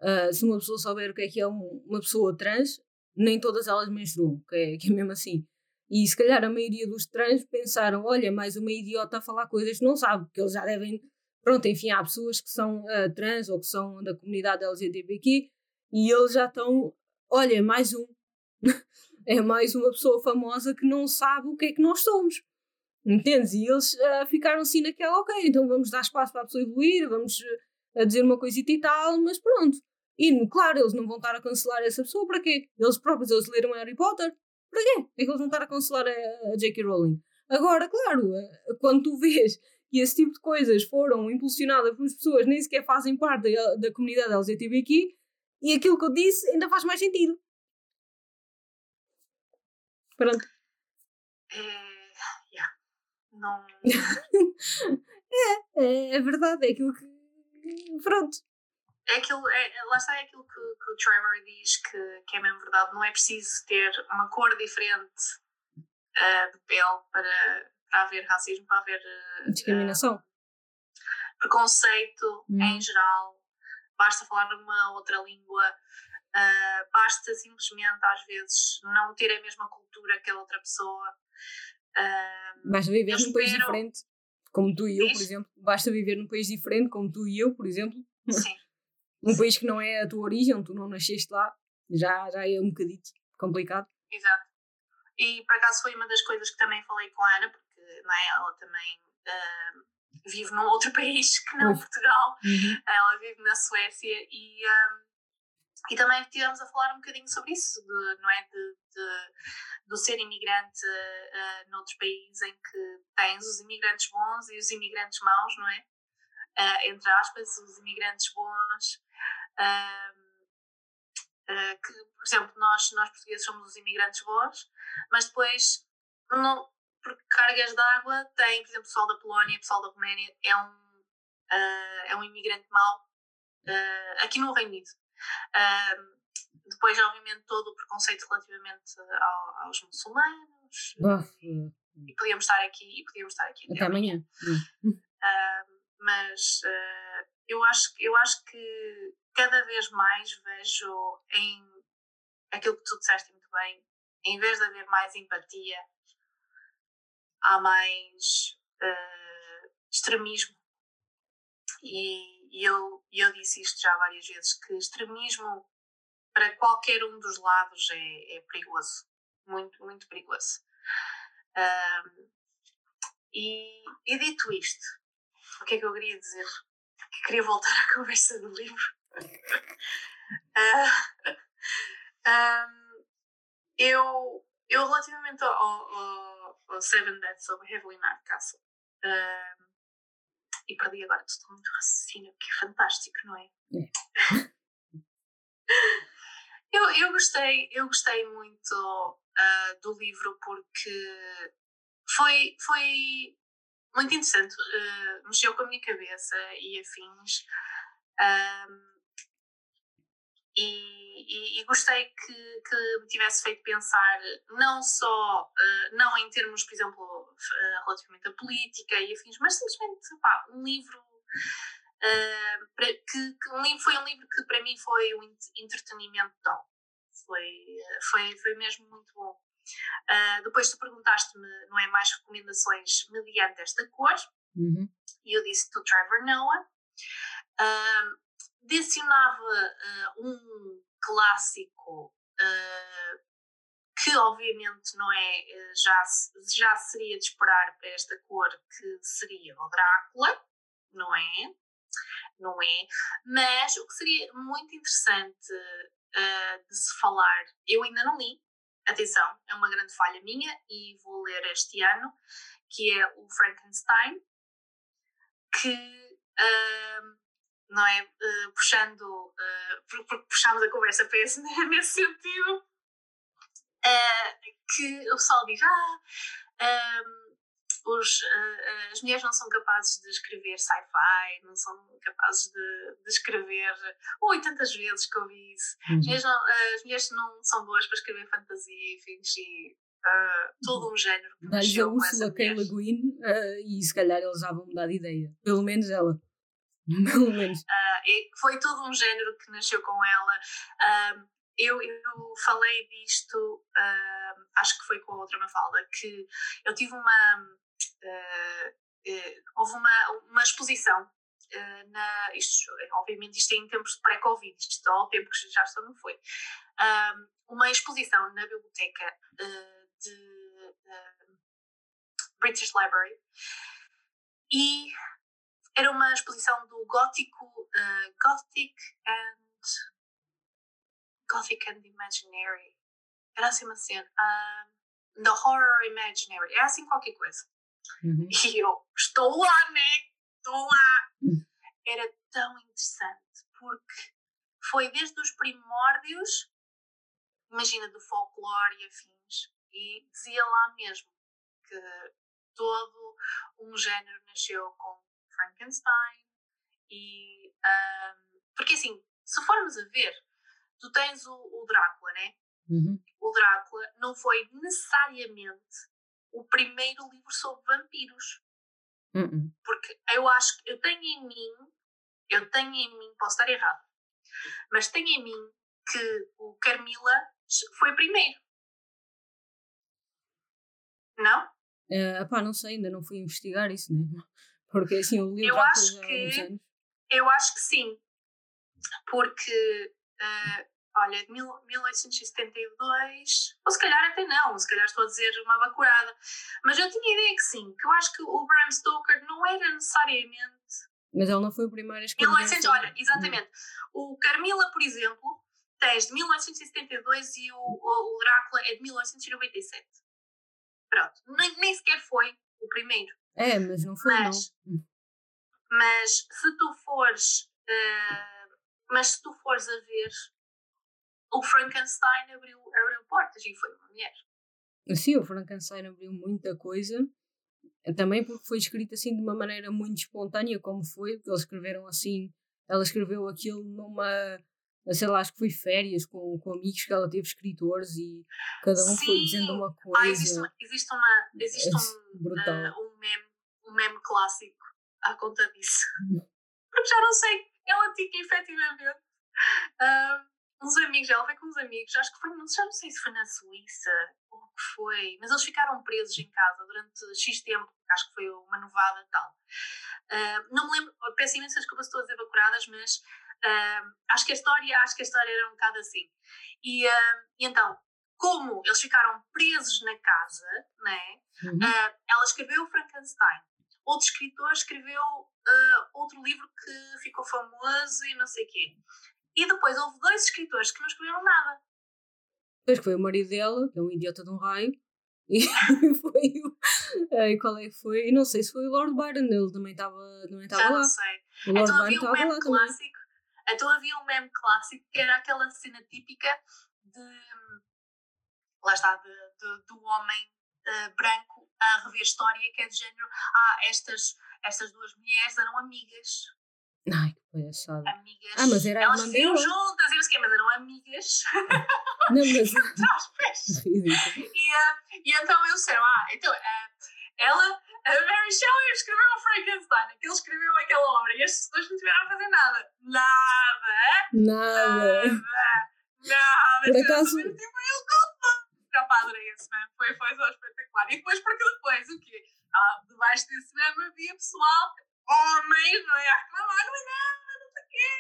Uh, se uma pessoa souber o que é que é um, uma pessoa trans, nem todas elas menstruam, que é, que é mesmo assim. E se calhar a maioria dos trans pensaram: olha, mais uma idiota a falar coisas que não sabe, porque eles já devem. Pronto, enfim, há pessoas que são uh, trans ou que são da comunidade LGBTQ e eles já estão: olha, mais um. É mais uma pessoa famosa que não sabe o que é que nós somos. Entendes? E eles uh, ficaram assim naquela, ok, então vamos dar espaço para a pessoa evoluir, vamos uh, dizer uma coisita e tal, mas pronto. E, claro, eles não vão estar a cancelar essa pessoa, para quê? Eles próprios, eles leram Harry Potter, para quê? É que eles vão estar a cancelar a, a J.K. Rowling. Agora, claro, uh, quando tu (laughs) vês que esse tipo de coisas foram impulsionadas por pessoas nem sequer fazem parte da, da comunidade LGTBQ, e aquilo que eu disse ainda faz mais sentido. Pronto. É não. (laughs) é, é, é verdade, é aquilo que. Pronto. É aquilo, é, lá está é aquilo que, que, o Trevor diz que, que é mesmo verdade. Não é preciso ter uma cor diferente uh, de pele para, para haver racismo, para haver. Uh, Discriminação. Uh, preconceito hum. em geral. Basta falar numa outra língua. Uh, basta simplesmente, às vezes, não ter a mesma cultura que a outra pessoa. Uh, basta viver num país diferente, como tu e eu, por exemplo. Basta viver num país diferente, como tu e eu, por exemplo. Sim. (laughs) um país que não é a tua origem, tu não nasceste lá, já, já é um bocadito complicado. Exato. E por acaso foi uma das coisas que também falei com a Ana, porque não é, ela também uh, vive num outro (laughs) país que não Portugal, uhum. ela vive na Suécia e. Um, e também estivemos a falar um bocadinho sobre isso, de, não é? De, de, do ser imigrante uh, noutros países em que tens os imigrantes bons e os imigrantes maus, não é? Uh, entre aspas, os imigrantes bons. Uh, uh, que, por exemplo, nós, nós portugueses somos os imigrantes bons, mas depois, não, por cargas de água, tem, por exemplo, o pessoal da Polónia, o pessoal da Roménia, é um, é um imigrante mau aqui no Reino Unido. Depois, obviamente, todo o preconceito relativamente ao, aos muçulmanos. e podíamos estar aqui e podíamos estar aqui até, até amanhã. amanhã. Uh, mas uh, eu, acho, eu acho que cada vez mais vejo em aquilo que tu disseste muito bem, em vez de haver mais empatia, há mais uh, extremismo. E, e eu, eu disse isto já várias vezes, que extremismo para qualquer um dos lados é, é perigoso, muito, muito perigoso. Um, e, e, dito isto, o que é que eu queria dizer? Que queria voltar (laughs) à conversa do livro. (laughs) uh, um, eu, eu, relativamente ao, ao, ao Seven Deaths of Heavenly Night Castle, um, e perdi agora totalmente o raciocínio, que é fantástico, não é? (laughs) Eu, eu, gostei, eu gostei muito uh, do livro porque foi, foi muito interessante, uh, mexeu com a minha cabeça e afins. Um, e, e, e, gostei que, que me tivesse feito pensar não só, uh, não em termos, por exemplo, uh, relativamente à política e afins, mas simplesmente pá, um livro Uh, que, que, um livro, foi um livro que para mim foi um entretenimento tal. Foi, foi, foi mesmo muito bom. Uh, depois tu perguntaste-me, não é, mais recomendações mediante esta cor, uhum. e eu disse do Trevor Noah. Uh, adicionava um clássico que obviamente não é, já, já seria de esperar para esta cor, que seria o Drácula, não é? não é? Mas o que seria muito interessante uh, de se falar, eu ainda não li, atenção, é uma grande falha minha e vou ler este ano, que é o Frankenstein, que uh, não é uh, puxando, uh, puxamos a conversa para esse, (laughs) nesse sentido, uh, que o pessoal diz, ah, um, os, uh, as mulheres não são capazes de escrever sci-fi, não são capazes de, de escrever. Ui, tantas vezes que ouvi isso. Uhum. As, mulheres não, as mulheres não são boas para escrever fantasia, e uh, todo um género. Dá-lhes a Ursula K. Le Guin uh, e se calhar eles já vão mudar de ideia. Pelo menos ela. (laughs) Pelo menos. Uh, foi todo um género que nasceu com ela. eu, eu falei disto, acho que foi com a outra Mafalda, que eu tive uma uh, uh, houve uma, uma exposição uh, na, isto, obviamente isto é em tempos de pré-Covid, isto ao tempo que já estou não foi, uma exposição na biblioteca de British Library e era uma exposição do gótico, Gothic and Gothic and Imaginary era assim uma cena um, The Horror Imaginary, era assim qualquer coisa Uhum. E eu, estou lá, né? Estou lá. Uhum. Era tão interessante, porque foi desde os primórdios, imagina, do folclore e afins, e dizia lá mesmo que todo um género nasceu com Frankenstein e um, porque assim se formos a ver tu tens o, o Drácula né uhum. o Drácula não foi necessariamente o primeiro livro sobre vampiros. Uh -uh. Porque eu acho que eu tenho em mim, eu tenho em mim, posso estar errado, mas tenho em mim que o Carmila foi primeiro. Não? Uh, pá, não sei, ainda não fui investigar isso, né? Porque assim, o livro eu acho que Eu acho que sim. Porque uh, olha, de 1872, ou se calhar até não, se calhar estou a dizer uma bacurada, mas eu tinha ideia que sim, que eu acho que o Bram Stoker não era necessariamente. Mas ele não foi o primeiro a escrever. 1900, olha, exatamente. O Carmila, por exemplo, tens de 1872 e o, o, o Drácula é de 1897. Pronto, nem, nem sequer foi o primeiro. É, mas não foi, mas, não. Mas se tu fores. Uh, mas se tu fores a ver o Frankenstein abriu, abriu portas e foi uma mulher. Sim, o Frankenstein abriu muita coisa, também porque foi escrito assim de uma maneira muito espontânea, como foi, porque eles escreveram assim, ela escreveu aquilo numa, sei lá, acho que foi férias com, com amigos que ela teve escritores e cada um Sim. foi dizendo uma coisa. Ah, existe, uma, existe, uma, existe um, uh, um, meme, um meme clássico à conta disso. porque já não sei, ela tinha efetivamente. Uh, uns amigos, ela foi com uns amigos, acho que foi, já não sei se foi na Suíça ou o que foi, mas eles ficaram presos em casa durante X tempo, acho que foi uma novada tal. Uh, não me lembro, peço imensas desculpas, dizer bacuradas, mas uh, acho que a história, acho que a história era um bocado assim. E, e então, como eles ficaram presos na casa, né, uhum. ela escreveu o Frankenstein. Outro escritor escreveu outro livro que ficou famoso e não sei o quê. E depois houve dois escritores que não escreveram nada. Pois foi o marido dela, que é um idiota de um raio, (laughs) e foi o. E qual é que foi? E não sei se foi o Lord Byron, ele também estava também Já lá. não sei. O Lord então Byron estava um lá clássico, também. Então havia um meme clássico que era aquela cena típica de. Lá está, de, de do homem uh, branco a rever história, que é de género. Ah, estas, estas duas mulheres eram amigas Ai, que palhaçada. Amigas. Ah, mas era Elas viviam juntas e não sei mas eram amigas. (laughs) Não, mas. (laughs) (laughs) e, uh, e então eles disseram: Ah, então, uh, ela, a Mary Shelley escreveu o Frankenstein, que ele escreveu aquela obra e as pessoas não tiveram a fazer nada. Nada. Nada. Nada. Nada. Por acaso. Tipo, Rapaz, era esse, né? Foi, foi só espetacular. E depois, porque depois, o quê? Ah, debaixo desse meme havia pessoal homens, não é? A reclamar, não é nada, não sei o quê.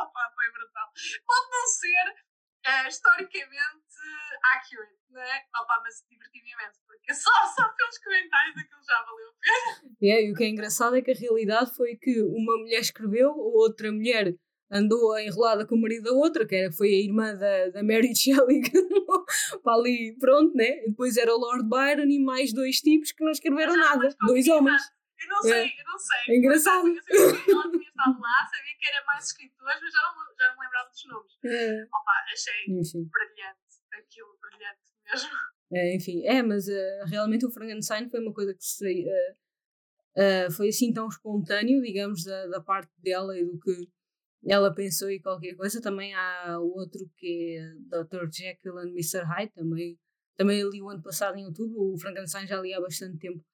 Opa, foi brutal. Pode não ser uh, historicamente accurate, não é? Opa, mas diverti-me imenso, porque só, só pelos comentários aquilo já valeu a pena. É, e o que é engraçado é que a realidade foi que uma mulher escreveu, outra mulher andou enrolada com o marido da outra, que era, foi a irmã da, da Mary (laughs) Shelley, para ali, pronto, né? E depois era o Lord Byron e mais dois tipos que não escreveram nada, dois homens. Eu não sei, é. eu não sei. É engraçado. Eu sabia que ela tinha estado lá, sabia que era mais escritores, mas já não, já não me lembrava dos nomes. É. Opa, achei enfim. brilhante, aquilo brilhante mesmo. É, enfim, é, mas uh, realmente o Frankenstein foi uma coisa que se, uh, uh, foi assim tão espontâneo, digamos, da, da parte dela e do que ela pensou e qualquer coisa. Também há outro que é Dr. Jekyll and Mr. Hyde, também, também li o ano passado em outubro. O Frankenstein já li há bastante tempo,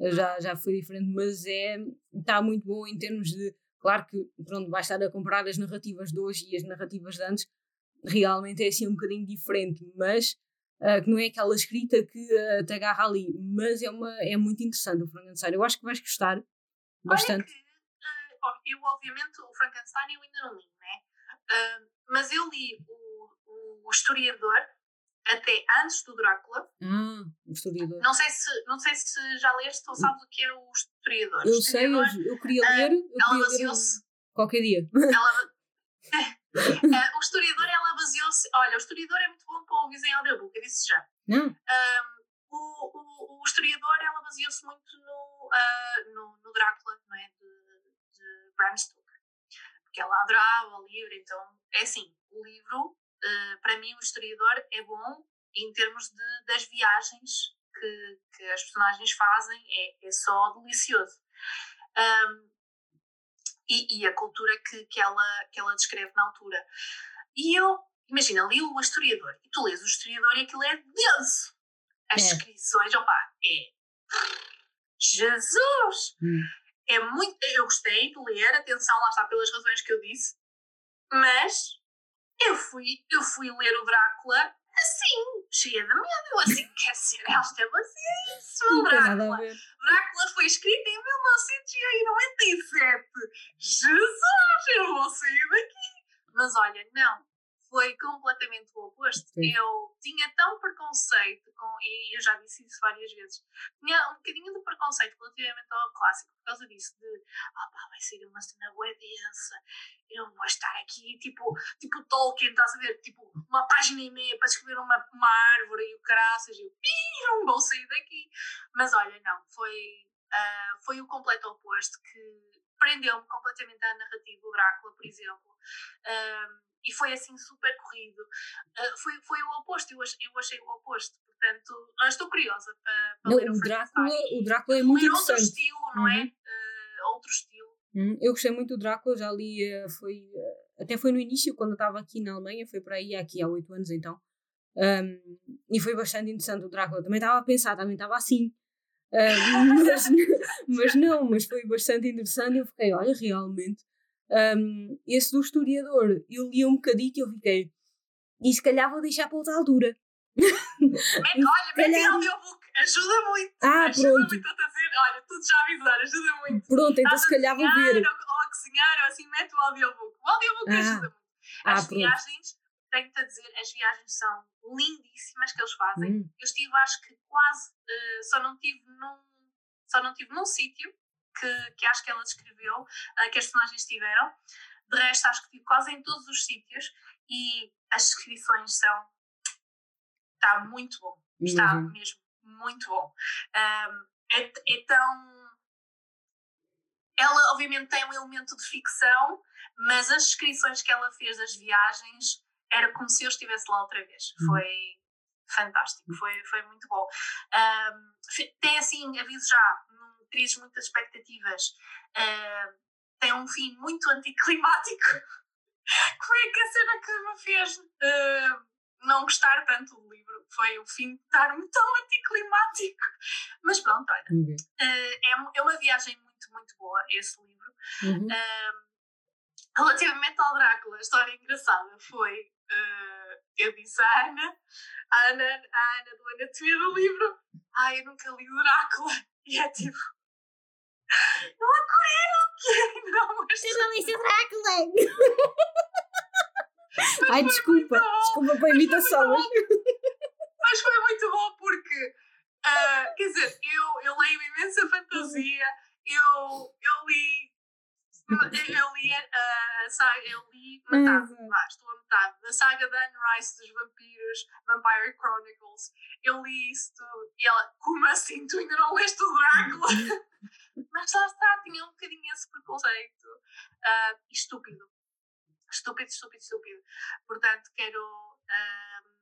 já, já foi diferente, mas é está muito bom em termos de. Claro que pronto, vai estar a comparar as narrativas de hoje e as narrativas de antes, realmente é assim um bocadinho diferente, mas uh, que não é aquela escrita que uh, te agarra ali, mas é, uma, é muito interessante o Frankenstein. Eu acho que vais gostar bastante eu obviamente o Frankenstein eu ainda não li, né? Uh, mas eu li o, o historiador até antes do Drácula. Ah, o historiador. Não sei se, não sei se já leste ou sabes o que é o historiador. Eu historiador, sei, eu, eu queria ler. Eu ela baseou-se. Qualquer dia. Ela, (laughs) uh, (laughs) o historiador, ela baseou-se. Olha, o historiador é muito bom para ouvir em audiobook, eu disse já. Não. Um, o, o, o, historiador, ela baseou-se muito no, uh, no, no, Drácula, não é? De, Bram Stoker. Porque ela adorava o livro, então é assim, o livro, uh, para mim, o historiador é bom em termos de, das viagens que, que as personagens fazem, é, é só delicioso. Um, e, e, a cultura que, que, ela, que ela descreve na altura. E eu, imagina, li o historiador, e tu lês o historiador e aquilo é denso. As é. descrições, opa, é. Jesus! Hum é muito. Eu gostei de ler, atenção, lá está pelas razões que eu disse, mas eu fui, eu fui ler o Drácula assim, cheia de medo, assim, quer ser, esta é baseíssima, Drácula. Drácula foi escrita em 1997. Jesus, eu vou sair daqui. Mas olha, não, foi completamente o oposto. Sim. Eu tinha tão preconceito com, e eu já disse isso várias vezes, tinha um bocadinho de preconceito relativamente ao clássico por causa disso, de oh, pá, vai sair uma cena boa densa, eu vou estar aqui, tipo, tipo Tolkien, estás a ver, tipo, uma página e meia para escrever uma, uma árvore e o caraças, e eu, não vou sair daqui. Mas olha, não, foi, uh, foi o completo oposto que prendeu-me completamente à narrativa, o Drácula, por exemplo. Uh, e foi assim super corrido. Uh, foi, foi o oposto, eu achei, eu achei o oposto. Portanto, uh, estou curiosa para, para não, ler o, o Drácula. O Drácula é muito interessante. outro estilo, não é? uhum. é? Uh, outro estilo. Uhum. Eu gostei muito do Drácula, já li, eh, foi, até foi no início, quando eu estava aqui na Alemanha, foi para aí aqui há oito anos então. Um, e foi bastante interessante o Drácula. Também estava a pensar, também estava assim. (laughs) mas, mas não, mas foi bastante interessante. Eu fiquei, olha, realmente um, esse do historiador, eu li um bocadinho e eu fiquei, e se calhar vou deixar para outra altura. (laughs) olha, mete calhar... audiobook, ajuda muito. Ah, ajuda pronto. muito a dizer, olha, tudo já avisar, ajuda muito. Pronto, então se calhar vou ver. Ou, ou a cozinhar, ou assim, mete o audiobook. O audiobook ah. ajuda muito. As ah, viagens, tenho-te a dizer, as viagens são lindíssimas que eles fazem. Hum. Eu estive, acho que quase, uh, só não tive num, só não tive num sítio que, que acho que ela descreveu, uh, que as personagens tiveram. De resto, acho que tive quase em todos os sítios e as descrições são. Está muito bom. Está uhum. mesmo muito bom. Um, é, é tão. Ela, obviamente, tem um elemento de ficção, mas as descrições que ela fez das viagens era como se eu estivesse lá outra vez. Uhum. Foi fantástico, foi, foi muito bom. Um, tem assim, aviso já, crias muitas expectativas, uh, tem um fim muito anticlimático. (laughs) Foi é que a cena que me fez uh, não gostar tanto do livro. Foi o fim de estar-me tão anticlimático. Mas pronto, olha. Uhum. Uh, é, é uma viagem muito, muito boa esse livro. Uhum. relativamente ao Drácula, a história engraçada foi. eu disse à Ana, a Ana, a Ana do Anatomia do livro, ai, eu nunca li o Drácula. (laughs) E é tipo, não acredito! Não, mas... Tu não liste o Drácula! Ai, desculpa, desculpa para a imitação. Mas... mas foi muito bom porque, uh, quer dizer, eu, eu leio imensa fantasia, eu, eu li eu li a saga, eu li metade, ah, estou a metade, da saga da Anne Rice dos vampiros, Vampire Chronicles. Eu li isso tudo e ela, como assim? Tu ainda não leste o Drácula? (laughs) Mas lá está, tinha um bocadinho esse preconceito. Uh, estúpido. Estúpido, estúpido, estúpido. Portanto, quero. Uh,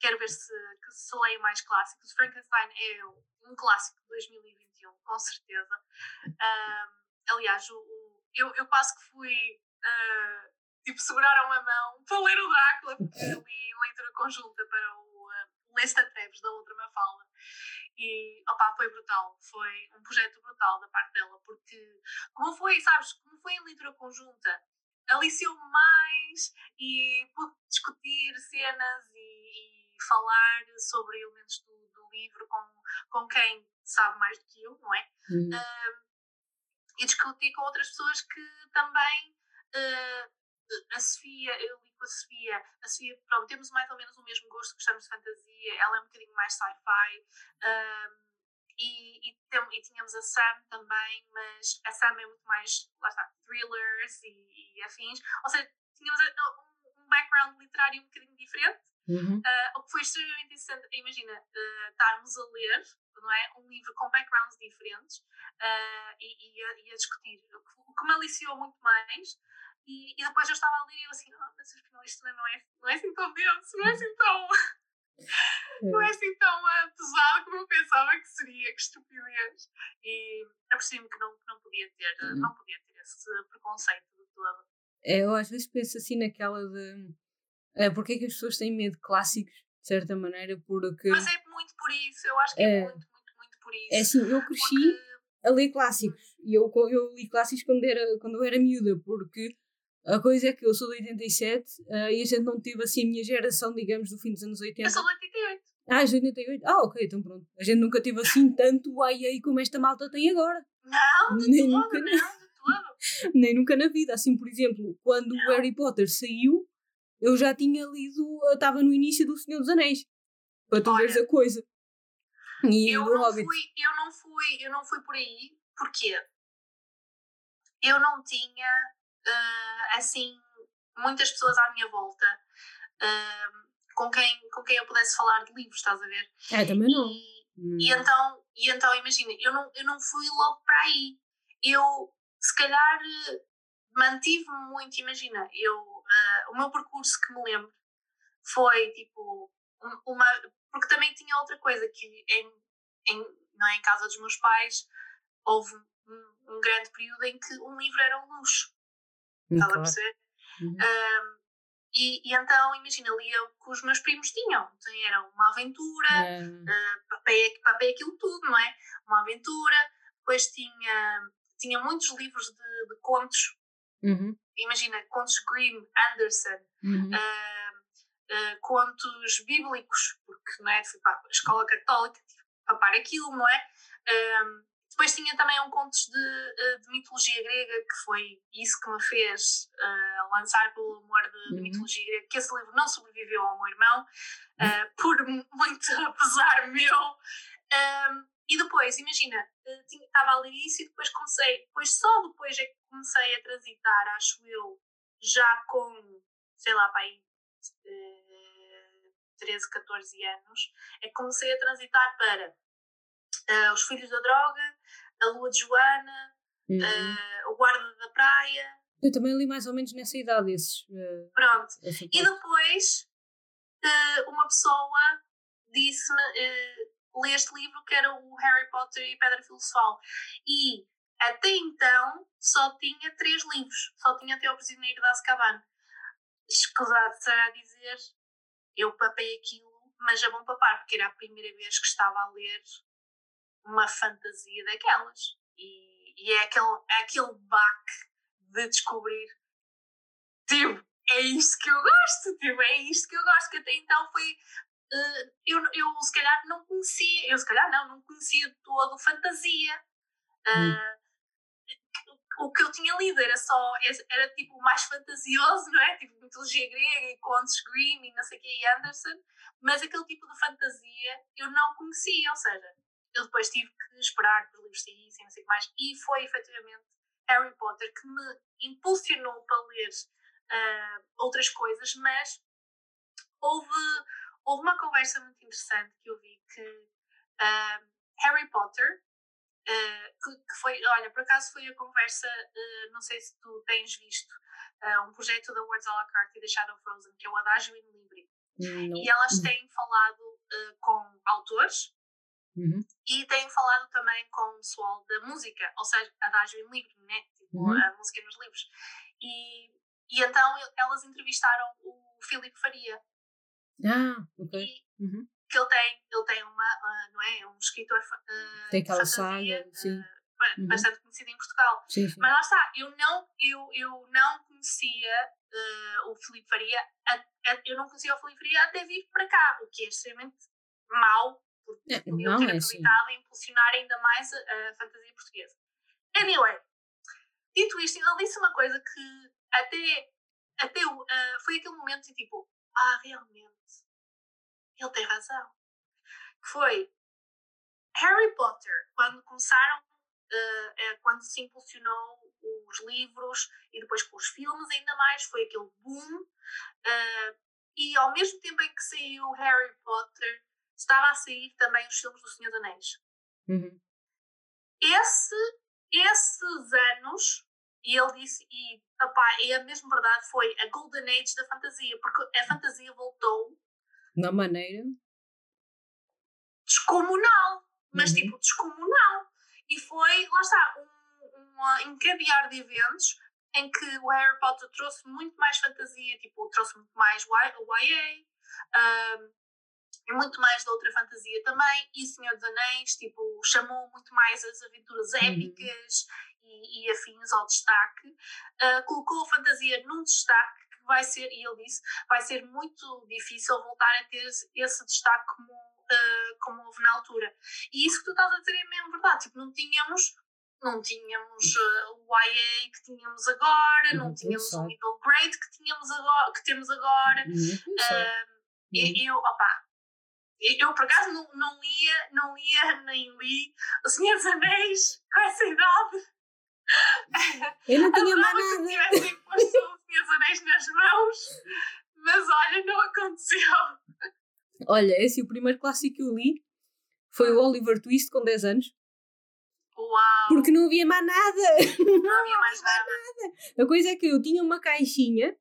quero ver se, se leio mais clássicos. Frankenstein é um clássico de 2021, com certeza. Uh, aliás, o, eu, eu quase que fui. Uh, tipo, seguraram a mão (laughs) para ler o Drácula, porque eu li leitura conjunta para o uh, Lesta Treves, da outra Mafalda. E, opá, foi brutal. Foi um projeto brutal da parte dela, porque, como foi, sabes, como foi em leitura conjunta, aliciou-me mais e pude discutir cenas e, e falar sobre elementos do, do, livro com, com quem sabe mais do que eu, não é? Uhum. Uh, e discuti com outras pessoas que também. Uh, a Sofia, eu li com a Sofia, a Sofia, pronto, temos mais ou menos o mesmo gosto, gostamos de fantasia, ela é um bocadinho mais sci-fi. Um, e, e, tem, e, tínhamos a Sam também, mas a Sam é muito mais, lá está, thrillers e, e afins. Ou seja, tínhamos um, background literário um bocadinho diferente, uhum. uh, o que foi extremamente interessante. Imagina, uh, estarmos a ler não é? um livro com backgrounds diferentes uh, e, e, a, e, a, discutir, o que me aliciou muito mais. E, e, depois eu estava a ler e eu assim, oh, mas afinal isto não é, não é assim tão denso, não é assim tão. não é assim tão uh, pesado como eu pensava que seria, que estupidez. E apercebi-me que não, que não podia ter, uhum. não podia ter esse preconceito de todo. É, eu às vezes penso assim naquela de é, porque é que as pessoas têm medo de clássicos, de certa maneira, porque. Mas é muito por isso, eu acho que é, é muito, muito, muito por isso. É assim, eu cresci porque... a ler clássicos e eu, eu li clássicos quando, era, quando eu era miúda, porque a coisa é que eu sou de 87 uh, e a gente não teve assim a minha geração, digamos, do fim dos anos 80. Eu sou de 88. Ah, de 88? Ah, ok, então pronto. A gente nunca teve assim tanto aí como esta malta tem agora. Não, de nunca não. (laughs) Nem nunca na vida. Assim, por exemplo, quando o Harry Potter saiu, eu já tinha lido, estava no início do Senhor dos Anéis. Para tu veres a coisa. E eu não, Hobbit. fui, eu não fui, eu não fui por aí, porque eu não tinha uh, assim muitas pessoas à minha volta uh, com, quem, com quem eu pudesse falar de livros, estás a ver? É, também não. E, hum. e então, e então imagina, eu não, eu não fui logo para aí. Eu, se calhar, mantive-me muito, imagina, eu, uh, o meu percurso que me lembro foi tipo uma. Porque também tinha outra coisa que em, em, não é, em casa dos meus pais houve um, um grande período em que um livro era um luxo. Estás a perceber? Uhum. Um, e, e, então, imagina, lia o que os meus primos tinham. Então, era uma aventura, é. uh, papel, papel aquilo tudo, não é? Uma aventura. Depois tinha, tinha muitos livros de, de contos. Uhum. Imagina, contos Grimm, Anderson, uhum. uh, uh, contos bíblicos, porque não é? fui para a escola católica, tive que papar aquilo, não é? Depois tinha também um contos de, de, mitologia grega, que foi isso que me fez uh, lançar pelo amor de, uhum. mitologia grega, que esse livro não sobreviveu ao meu irmão, uh, por (laughs) muito apesar meu. E depois, imagina, estava a ler isso e depois comecei, depois só depois é que comecei a transitar, acho eu, já com, sei lá, pai, uh, 13, 14 anos, é que comecei a transitar para uh, Os Filhos da Droga, A Lua de Joana, uhum. uh, O Guarda da Praia. Eu também li mais ou menos nessa idade esses. Uh, Pronto. E depois uma pessoa disse-me: lê este livro que era o Harry Potter e Pedra Filosofal. E até então só tinha três livros, só tinha até o Prisioneiro da Azkaban. Escusado será dizer, eu papei aquilo, mas é bom papar, porque era a primeira vez que estava a ler uma fantasia daquelas. E, e é aquele, é aquele baque de descobrir, tipo, é isto que eu gosto, tipo, é isto que eu gosto, que até então foi. Eu, eu se calhar não conhecia, eu se calhar não, não conhecia todo fantasia. Uh, o que eu tinha lido era só, era tipo mais fantasioso, não é? Tipo mitologia grega e contos Grimm e não sei o que, e Anderson, mas aquele tipo de fantasia eu não conhecia, ou seja, eu depois tive que esperar que os livros saíssem, não sei o que mais, e foi efetivamente Harry Potter que me impulsionou para ler uh, outras coisas, mas houve, houve uma conversa muito interessante que eu vi que uh, Harry Potter, uh, que, que, foi, olha, por acaso foi a conversa, não sei se tu tens visto, um projeto da Words à la carte e da Shadow Frozen, que é o Adagio in Libri. E elas têm falado com autores Uhum. E têm falado também com o pessoal da música, ou seja, adágio em livro, né? Tipo, uhum. a música nos livros. E, e então elas entrevistaram o Filipe Faria. Ah, ok. E, uhum. Que ele tem, ele tem uma, uh, não é? Um escritor uh, tem aquela saga, sim. Uh, bastante uhum. conhecido em Portugal. Sim, sim. Mas lá está, eu não, eu, eu não conhecia o Filipe Faria, a, a, eu não conhecia o Filipe Faria até vir para cá, o que é extremamente mau porque é, podiam ter é aproveitado assim. e impulsionar ainda mais a, a, fantasia portuguesa. Anyway, dito isto, ele disse uma coisa que até, até uh, foi aquele momento de tipo, ah, realmente, ele tem razão. Foi Harry Potter, quando começaram, uh, uh, quando se impulsionou os livros e depois com os filmes, ainda mais, foi aquele boom. e ao mesmo tempo em que saiu Harry Potter, estava a sair também os filmes do Senhor dos Anéis. Uhum. Esse, esses anos, e ele disse, e opá, é a mesma verdade, foi a Golden Age da fantasia, porque a fantasia voltou. Na maneira? Descomunal, mas uhum. tipo, descomunal. E foi, lá está, um, um encadear de eventos em que o Harry Potter trouxe muito mais fantasia, tipo, trouxe muito mais YA, um, muito mais da outra fantasia também, e Senhor dos Anéis, tipo, chamou muito mais as aventuras uhum. épicas uhum. e, e, afins ao destaque, uh, colocou a fantasia num destaque que vai ser, e ele disse, vai ser muito difícil voltar a ter esse destaque como, uh, como houve na altura. E isso que tu estás a dizer é mesmo verdade, tipo, não tínhamos não tínhamos uh, o YA que tínhamos agora, não, não tínhamos o middle grade que, tínhamos agora, que temos agora. Uh, e, eu, opa, eu, por acaso, não, não lia, não lia nem li O Senhor dos Anéis com essa idade. Eu não (laughs) tinha mais nada. Que tivessem posto O Senhor dos Anéis nas mãos, mas olha, não aconteceu. Olha, esse é o primeiro clássico que eu li foi o Oliver Twist com 10 anos. Uau! Porque não havia mais nada! Não havia mais nada. nada. A coisa é que eu tinha uma caixinha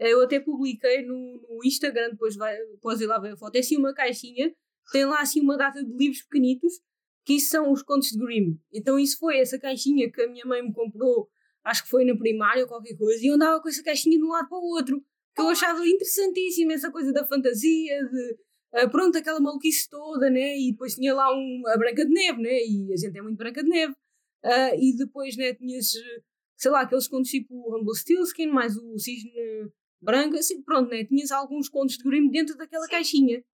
eu até publiquei no, no Instagram, depois vai, podes ir lá ver a foto. É assim uma caixinha, tem lá assim uma data de livros pequenitos, que isso são os contos de Grimm. Então isso foi essa caixinha que a minha mãe me comprou, acho que foi na primária ou qualquer coisa, e eu andava com essa caixinha de um lado para o outro, que eu achava interessantíssima essa coisa da fantasia, de uh, pronto, aquela maluquice toda, né? E depois tinha lá um, a Branca de Neve, né? E a gente é muito Branca de Neve. Uh, e depois, né, tinhas, sei lá, aqueles contos tipo o Humble Skin mais o Cisne branca, assim, pronto, né? Tinhas alguns contos de Grimm dentro daquela Sim. caixinha.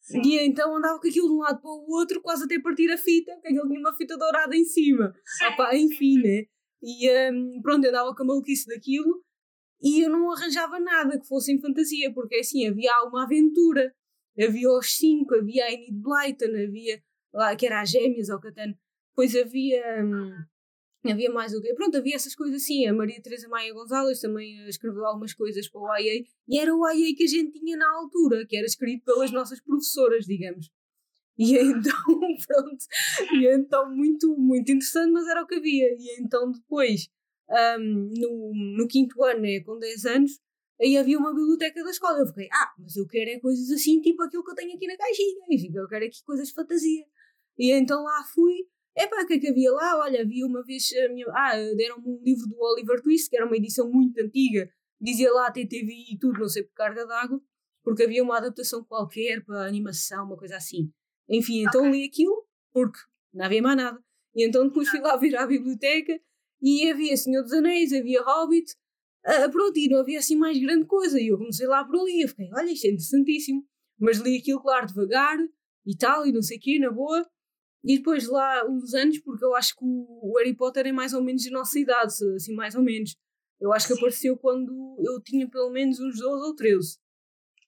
Sim. E então andava com aquilo de um lado para o outro, quase até partir a fita, porque aquilo tinha uma fita dourada em cima. Sim, Opa, enfim, né? E um, pronto, andava com a maluquice daquilo e eu não arranjava nada que fosse em fantasia, porque assim, havia uma aventura. Havia os cinco, havia a Enid Blyton, havia lá que era as gêmeas ao Catano. Depois havia. Um, Havia mais o quê? Pronto, havia essas coisas assim. A Maria Teresa Maia Gonzalez também eh, escreveu algumas coisas para o IA e era o IA que a gente tinha na altura, que era escrito pelas nossas professoras, digamos. E então, (laughs) pronto, e então muito, muito interessante, mas era o que havia. E então depois, um, no, no quinto ano, né, com 10 anos, aí havia uma biblioteca da escola. Eu fiquei, ah, mas eu quero é coisas assim, tipo aquilo que eu tenho aqui na caixinha. Eu quero aqui coisas de fantasia. E então lá fui Epá, o que é que havia lá? Olha, havia uma vez. Minha, ah, deram-me um livro do Oliver Twist, que era uma edição muito antiga, dizia lá TTV e tudo, não sei por carga d'água, porque havia uma adaptação qualquer para animação, uma coisa assim. Enfim, então okay. li aquilo, porque não havia mais nada. E então depois fui lá ver à biblioteca e havia Senhor dos Anéis, havia Hobbit, uh, pronto, e não havia assim mais grande coisa. E eu comecei lá por ali, eu fiquei, olha, isto é interessantíssimo. Mas li aquilo, claro, devagar e tal, e não sei o quê, na boa. E depois lá uns anos, porque eu acho que o Harry Potter é mais ou menos de nossa idade, assim, mais ou menos. Eu acho que apareceu quando eu tinha pelo menos uns 12 ou 13.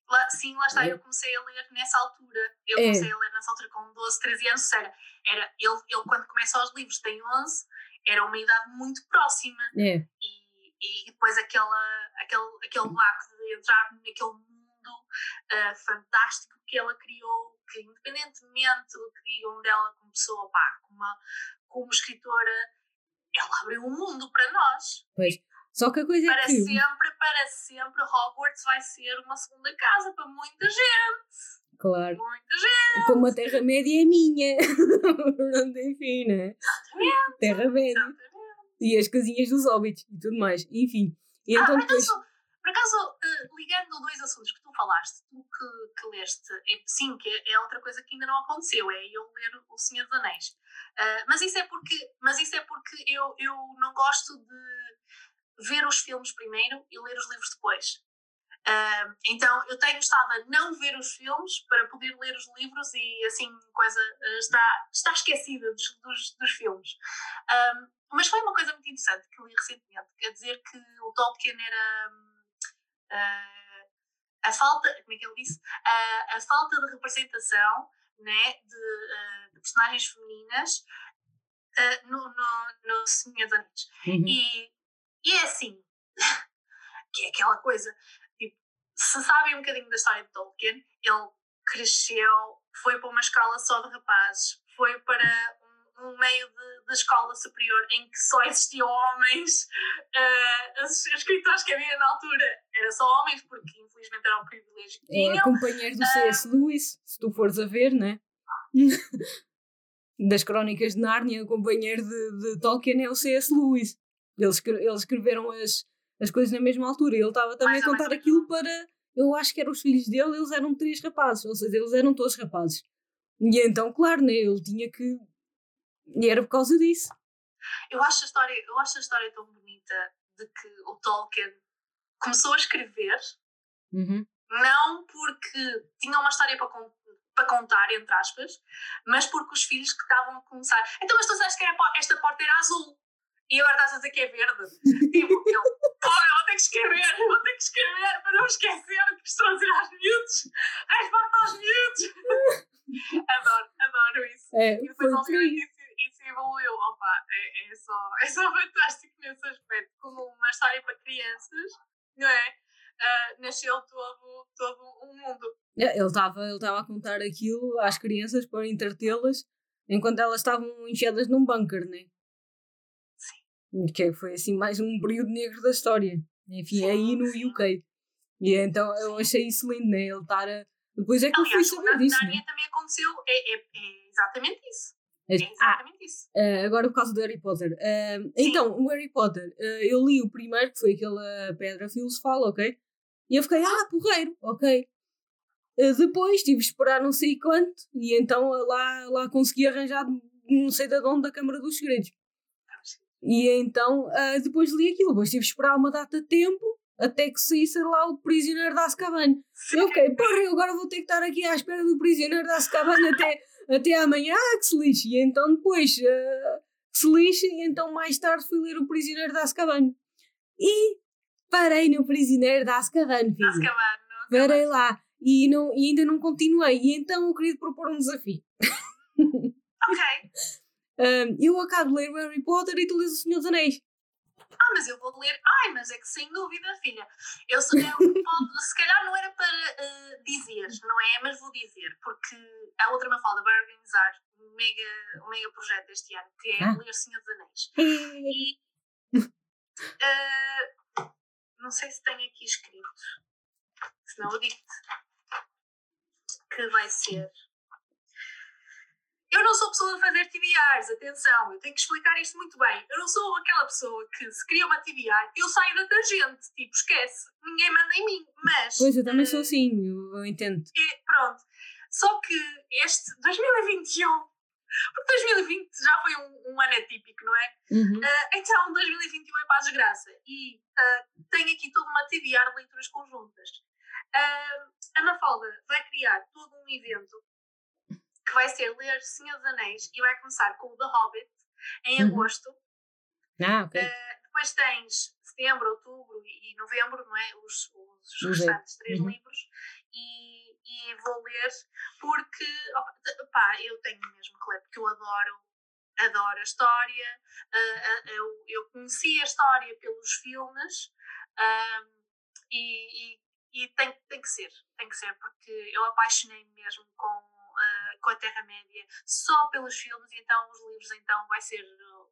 Lá, sim, lá está, é. eu comecei a ler nessa altura. Eu é. comecei a ler nessa altura com 12, 13 anos, era, era ele, ele quando começa os livros tem 11, era uma idade muito próxima. É. E, e depois aquela, aquele, aquele vácuo de entrar naquele mundo uh, fantástico que ela criou, que independentemente do que digam dela como pessoa, pá, como, como escritora, ela abriu um mundo para nós. Pois. Só que a coisa para é que. sempre, para sempre, Hogwarts vai ser uma segunda casa para muita gente. Claro. Muita gente. Como a Terra-média é minha. Pronto, (laughs) enfim, né? Exatamente. Terra-média. Exatamente. E as casinhas dos hobbits e tudo mais. Enfim. E Ah, então por depois. acaso, por acaso eh, ligando dois assuntos que tu falaste, tu que, que leste, sim, que é outra coisa que ainda não aconteceu, é eu ler O Senhor dos Anéis. Ah, mas isso é porque, mas isso é porque eu, eu não gosto de ver os filmes primeiro e ler os livros depois. Ah, então eu tenho estado a não ver os filmes para poder ler os livros e assim coisa eh, está, está esquecida dos, dos, dos filmes. Mas foi uma coisa muito interessante que li recentemente, quer dizer que o Tolkien era ah, a falta, como é que ele disse? A falta de representação né, de, ah, de personagens femininas no, no, no Senhor dos Anéis. Uhum. E, e é assim, (laughs) que é aquela coisa, tipo, se sabem um bocadinho da história de Tolkien, ele cresceu, foi para uma escola só de rapazes, foi para um, um meio de, de escola superior em que só existiam homens, (laughs) uh, os escritores que havia na altura eram só homens, porque infelizmente era o privilégio que É companheiro do C.S. Lewis, se tu fores a ver, né? (laughs) Das crónicas de Nárnia, o companheiro de, de Tolkien é o C.S. Lewis. Eles, eles escreveram as, as coisas na mesma altura. Ele estava também a contar aquilo para. Eu acho que eram os filhos dele, eles eram três rapazes, ou seja, eles eram todos rapazes. E então, claro, né? Ele tinha que. E era por causa disso. Eu acho a história, eu acho a história tão bonita de que o Tolkien começou a escrever Uhum. não porque tinha uma história para, con- para contar, entre aspas, mas porque os filhos que estavam a começar. Então, mas tu sabes que po- esta porta era azul e agora estás a dizer que é verde. Tipo, eu, vou ter que escrever, vou ter que escrever para não esquecer que estou a dizer aos miúdos, resposta aos miúdos. (laughs) adoro, adoro isso. É, E depois, aí. isso, isso evoluiu. Opa, é, é, só, (laughs) é só fantástico nesse aspecto. Como uma história para crianças, não é? Ah, nasceu todo, todo um mundo. É, Ele estava ele a contar aquilo às crianças para entretê-las enquanto elas estavam enfiadas num bunker, né? Que foi assim mais um período negro da história. Enfim, Sim, aí no. UK. E então eu achei isso lindo, né? Ele estar a. Depois é que eu fui Aliás, saber na disso, né? Nárnia também aconteceu. É, é, é exatamente isso. É ah, exatamente isso. ah, agora por causa do Harry Potter. Ah, então, o Harry Potter, ah, eu li o primeiro, que foi aquele ah, Pedra Filosofal, ok? E eu fiquei, ah, porreiro, ok. Depois tive de esperar não sei quanto, e então lá, lá consegui arranjar não sei de onde da Câmara dos Segredos. E então ah, depois li aquilo, depois tive de esperar uma data de tempo até que saísse lá o prisioneiro da Azkaban. Eu fiquei, porra, eu agora vou ter que estar aqui à espera do prisioneiro da Azkaban até, até amanhã, ah, que se lixe. E então depois ah, que se lixe, e então mais tarde fui ler o prisioneiro da Azkaban. E parei no prisioneiro da Azkaban, filho. Azkaban, não? Parei lá. E, não, e ainda não continuei. E então eu queria propor um desafio. Ok. (laughs) Ah, eu acabo de ler o Harry Potter e tu lês o Senhor dos Anéis. Ah, mas eu vou ler. Ai, mas é que sem dúvida, filha. Eu, sou- eu se calhar não era para eh, dizer, não é? Mas vou dizer, porque a outra Mafalda vai organizar um mega, um mega projeto este ano, que é Ah. ler Senhor dos Anéis. (laughs) E. eh, não sei se tenho aqui escrito, senão eu digo-te que vai ser. Eu não sou pessoa de fazer TBRs, atenção, eu tenho que explicar isto muito bem. Eu não sou aquela pessoa que, se cria uma TBR, eu saio da tangente, tipo, esquece, ninguém manda em mim. Mas. Pois eu também eh, sou assim, eu, entendo. e pronto. Só que este 2021, porque 2020 já foi um, um ano atípico, não é? Uhum. Ah, então 2021 é para a desgraça. E ah, tenho aqui toda uma TBR de leituras conjuntas. Ah, a Mafalda vai criar todo um evento que vai ser ler Senhor dos Anéis e vai começar com o The Hobbit em Uhum. agosto. Ah, ok. Uh, depois tens setembro, outubro e novembro, não é? Os, os restantes três Uhum. livros. E, e vou ler porque, pá, eu tenho mesmo que ler, porque eu adoro adoro a história, uh, eu, eu conheci a história pelos filmes e, e, e, tem, tem que ser, tem que ser, porque eu apaixonei-me mesmo com, uh, com a Terra-média só pelos filmes, e então os livros então vai ser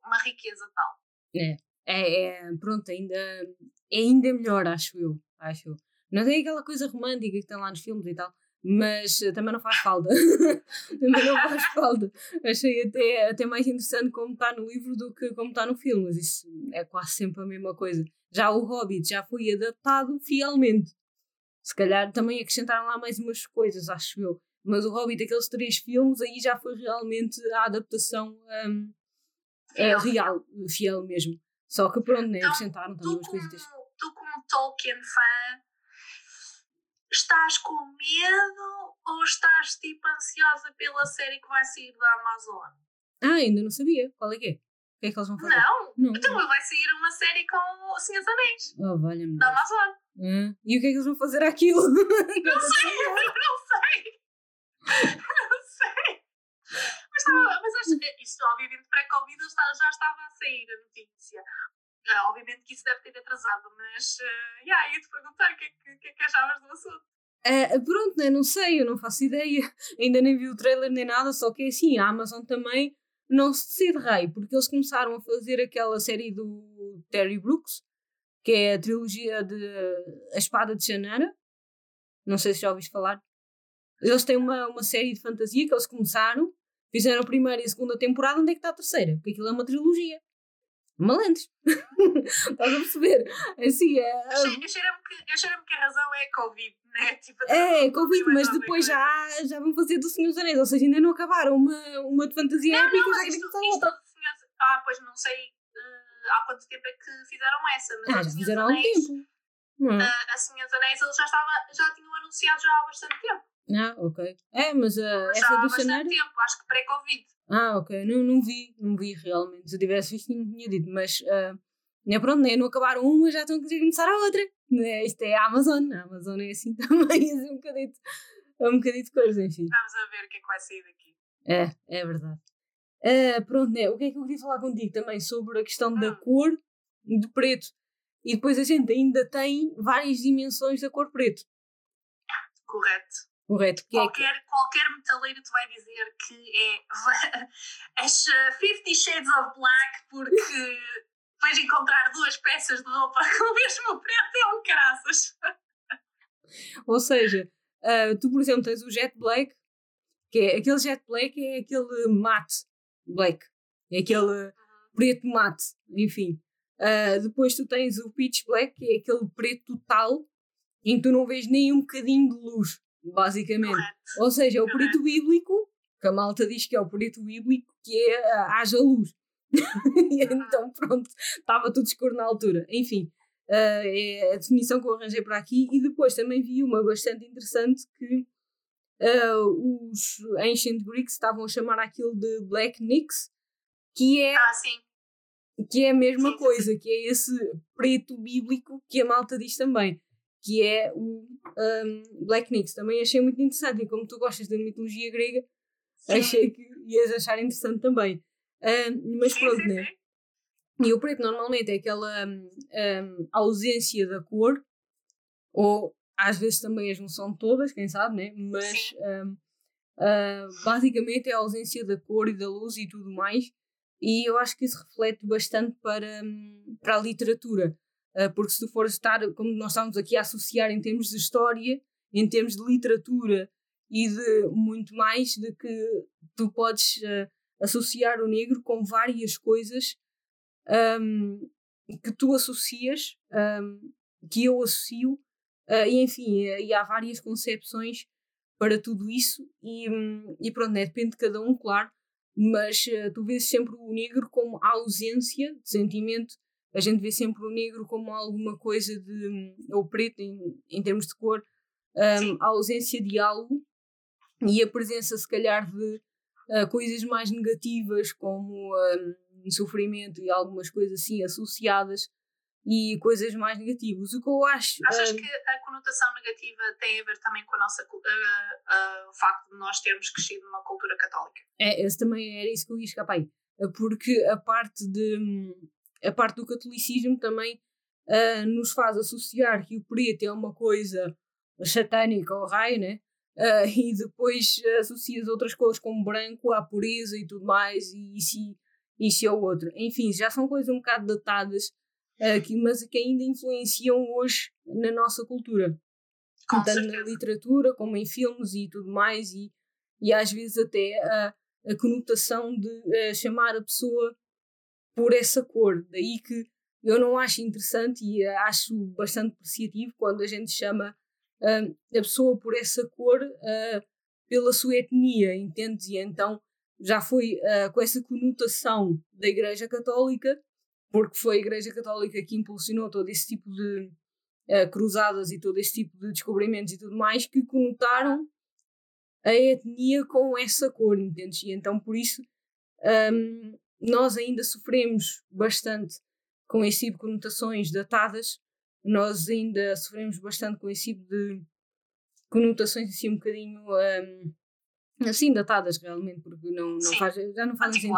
uma riqueza tal. É, é, é pronto, ainda, é ainda melhor, acho eu, acho eu. Não tem aquela coisa romântica que tem lá nos filmes e tal, mas eh, também não faz falta. (laughs) também não faz falta. Achei até, até mais interessante como está no livro do que como está no filme, mas isso é quase sempre a mesma coisa. Já o Hobbit já foi adaptado fielmente. Se calhar também acrescentaram lá mais umas coisas, acho eu. Mas o Hobbit, aqueles três filmes, aí já foi realmente a adaptação um, é, real, fiel mesmo. Só que pronto, né, acrescentaram também umas coisas. Tu, como Tolkien fã, Estás com medo ou estás tipo ansiosa pela série que vai sair da Amazon? Ah, ainda não sabia. Qual é que é? O que é que eles vão fazer? Não, não. então vai sair uma série com o Senhor dos Anéis. Oh, valha-me. Da Amazon. Hum. E o que é que eles vão fazer aquilo? (laughs) (laughs) Não sei, não sei. Não sei. Mas, mas acho que isto, obviamente, pré-Covid já estava a sair a notícia. Uh, obviamente que isso deve ter atrasado, mas uh, yeah, ia-te perguntar o que, é que, que, é que achavas do assunto. Uh, pronto, né? não sei, eu não faço ideia. (laughs) Ainda nem vi o trailer nem nada, só que é assim, a Amazon também não se decide rei, porque eles começaram a fazer aquela série do Terry Brooks, que é a trilogia de A Espada de Shannara. Não sei se já ouviste falar. Eles têm uma, uma série de fantasia que eles começaram, fizeram a primeira e a segunda temporada, onde é que está a terceira? Porque aquilo é uma trilogia malandros. (laughs) Estás a perceber? Assim, é, eu cheiro-me que, cheiro que a razão é Covid, né? (laughs) Tipo, é, Covid, mas depois já, já vão fazer do Senhor dos Anéis, ou seja, ainda não acabaram uma, uma de fantasia não, épica, não, já querem começar outra. Ah, pois não sei uh, há quanto tempo é que fizeram essa, mas ah, já fizeram há um tempo. Uh, a Senhor dos Anéis eles já, estava, já tinham anunciado já há bastante tempo. Ah, ok. É, mas uh, essa do Janeiro. tempo, acho que pré-Covid. Ah, ok. Não, não vi, não vi realmente. Se eu tivesse visto, não tinha dito. Mas, uh, né, pronto, né, não acabaram uma, já estão a querer começar a outra. Né, isto é a Amazon. A Amazon é assim (laughs) também, é um bocadito, é um bocadito de coisa, enfim. Vamos a ver o que é que vai sair daqui. É, é verdade. Uh, pronto, né, o que é que eu queria falar contigo também sobre a questão hum. da cor do preto. E depois a gente ainda tem várias dimensões da cor preto. Correto. Correto. Que qualquer, é que... qualquer metaleiro te vai dizer que é (laughs) as 50 Shades of Black porque (laughs) vais encontrar duas peças de roupa (laughs) com o mesmo preto e um caraças. Ou seja, uh, tu, por exemplo, tens o Jet Black, que é aquele Jet Black é aquele mate black, é aquele uhum. preto mate, enfim. Uh, depois tu tens o Pitch Black, que é aquele preto total, em que tu não vês nem um bocadinho de luz basicamente. Ou seja, é o perito bíblico, que a malta diz que é o perito bíblico, que é uh, haja luz. (laughs) e então, pronto, estava tudo escuro na altura. Enfim, uh, é a definição que eu arranjei para aqui. E depois também vi uma bastante interessante que uh, os Ancient Greeks estavam a chamar aquilo de Black Nix, que é. Ah. Que é a mesma coisa, que é esse preto bíblico que a malta diz também que é o um, Black Nix. Também achei muito interessante, e como tu gostas da mitologia grega, sim. achei que ias achar interessante também. Um, mas pronto, sim, né? E o preto normalmente é aquela um, hum, ausência da cor, ou às vezes também as não são todas, quem sabe, né? Mas uh, basicamente é a ausência da cor e da luz e tudo mais. E eu acho que isso reflete bastante para, para a literatura. Ah, porque se tu fores estar, como nós estávamos aqui a associar em termos de história, em termos de literatura e de muito mais, de que tu podes uh, associar o negro com várias coisas um, que tu associas, um, que eu associo, uh, e enfim, e há várias concepções para tudo isso, e, um, e pronto, né, depende de cada um, claro, mas uh, tu vês sempre o negro como a ausência de sentimento a gente vê sempre o negro como alguma coisa de. ou preto em, em termos de cor, um, a ausência de algo e a presença, se calhar, de uh, coisas mais negativas, como um, sofrimento e algumas coisas assim associadas e coisas mais negativas. O que eu acho. Achas uh, que a conotação negativa tem a ver também com a nossa, uh, o facto de nós termos crescido numa cultura católica? É, esse também era isso que eu ia escapar aí. porque a parte, de, a parte do catolicismo também uh, nos faz associar que o preto é uma coisa satânica ao raio, né? Uh, e depois associas outras cores como branco à pureza e tudo mais, e isso, isso é o outro. Enfim, já são coisas um bocado datadas, uh, que, mas que ainda influenciam hoje na nossa cultura. Com tanto certeza. na literatura como em filmes e tudo mais, e, e às vezes até a, a conotação de uh, chamar a pessoa por essa cor. Daí que eu não acho interessante e acho bastante apreciativo quando a gente chama uh, a pessoa por essa cor uh, pela sua etnia, entende? E então já foi uh, com essa conotação da Igreja Católica, porque foi a Igreja Católica que impulsionou todo esse tipo de cruzadas e todo esse tipo de descobrimentos e tudo mais, que conotaram a etnia com essa cor, entende? E então por isso um, nós ainda sofremos bastante com esse tipo de conotações datadas nós ainda sofremos bastante com esse tipo de conotações assim um bocadinho um, assim datadas realmente, porque não, não faz, já não faz sentido.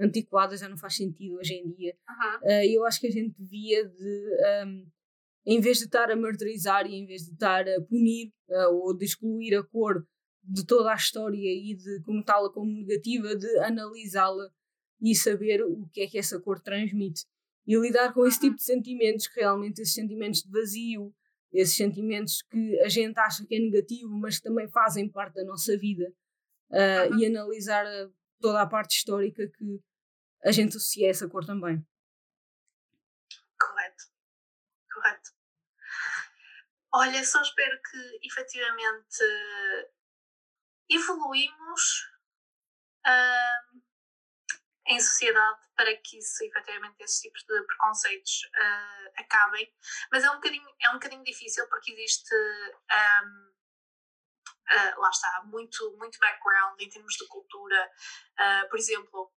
Antiquadas já não faz sentido hoje em dia. Uhum. Uh, eu acho que a gente devia de, um, em vez de estar a martirizar e em vez de estar a punir uh, ou de excluir a cor de toda a história e de conotá-la como negativa, de analisá-la e saber o que é que essa cor transmite e lidar com esse tipo de sentimentos, que realmente esses sentimentos de vazio, esses sentimentos que a gente acha que é negativo, mas que também fazem parte da nossa vida, uh, e analisar a, toda a parte histórica que a gente associa a essa cor também. Correto, correto. Olha, só espero que efetivamente evoluímos. Uh, em sociedade para que isso, efetivamente, esses tipos de preconceitos uh, acabem. Mas é um, bocadinho, é um bocadinho difícil porque existe, um, uh, ah, lá está, muito, muito background em termos de cultura. Uh, por exemplo,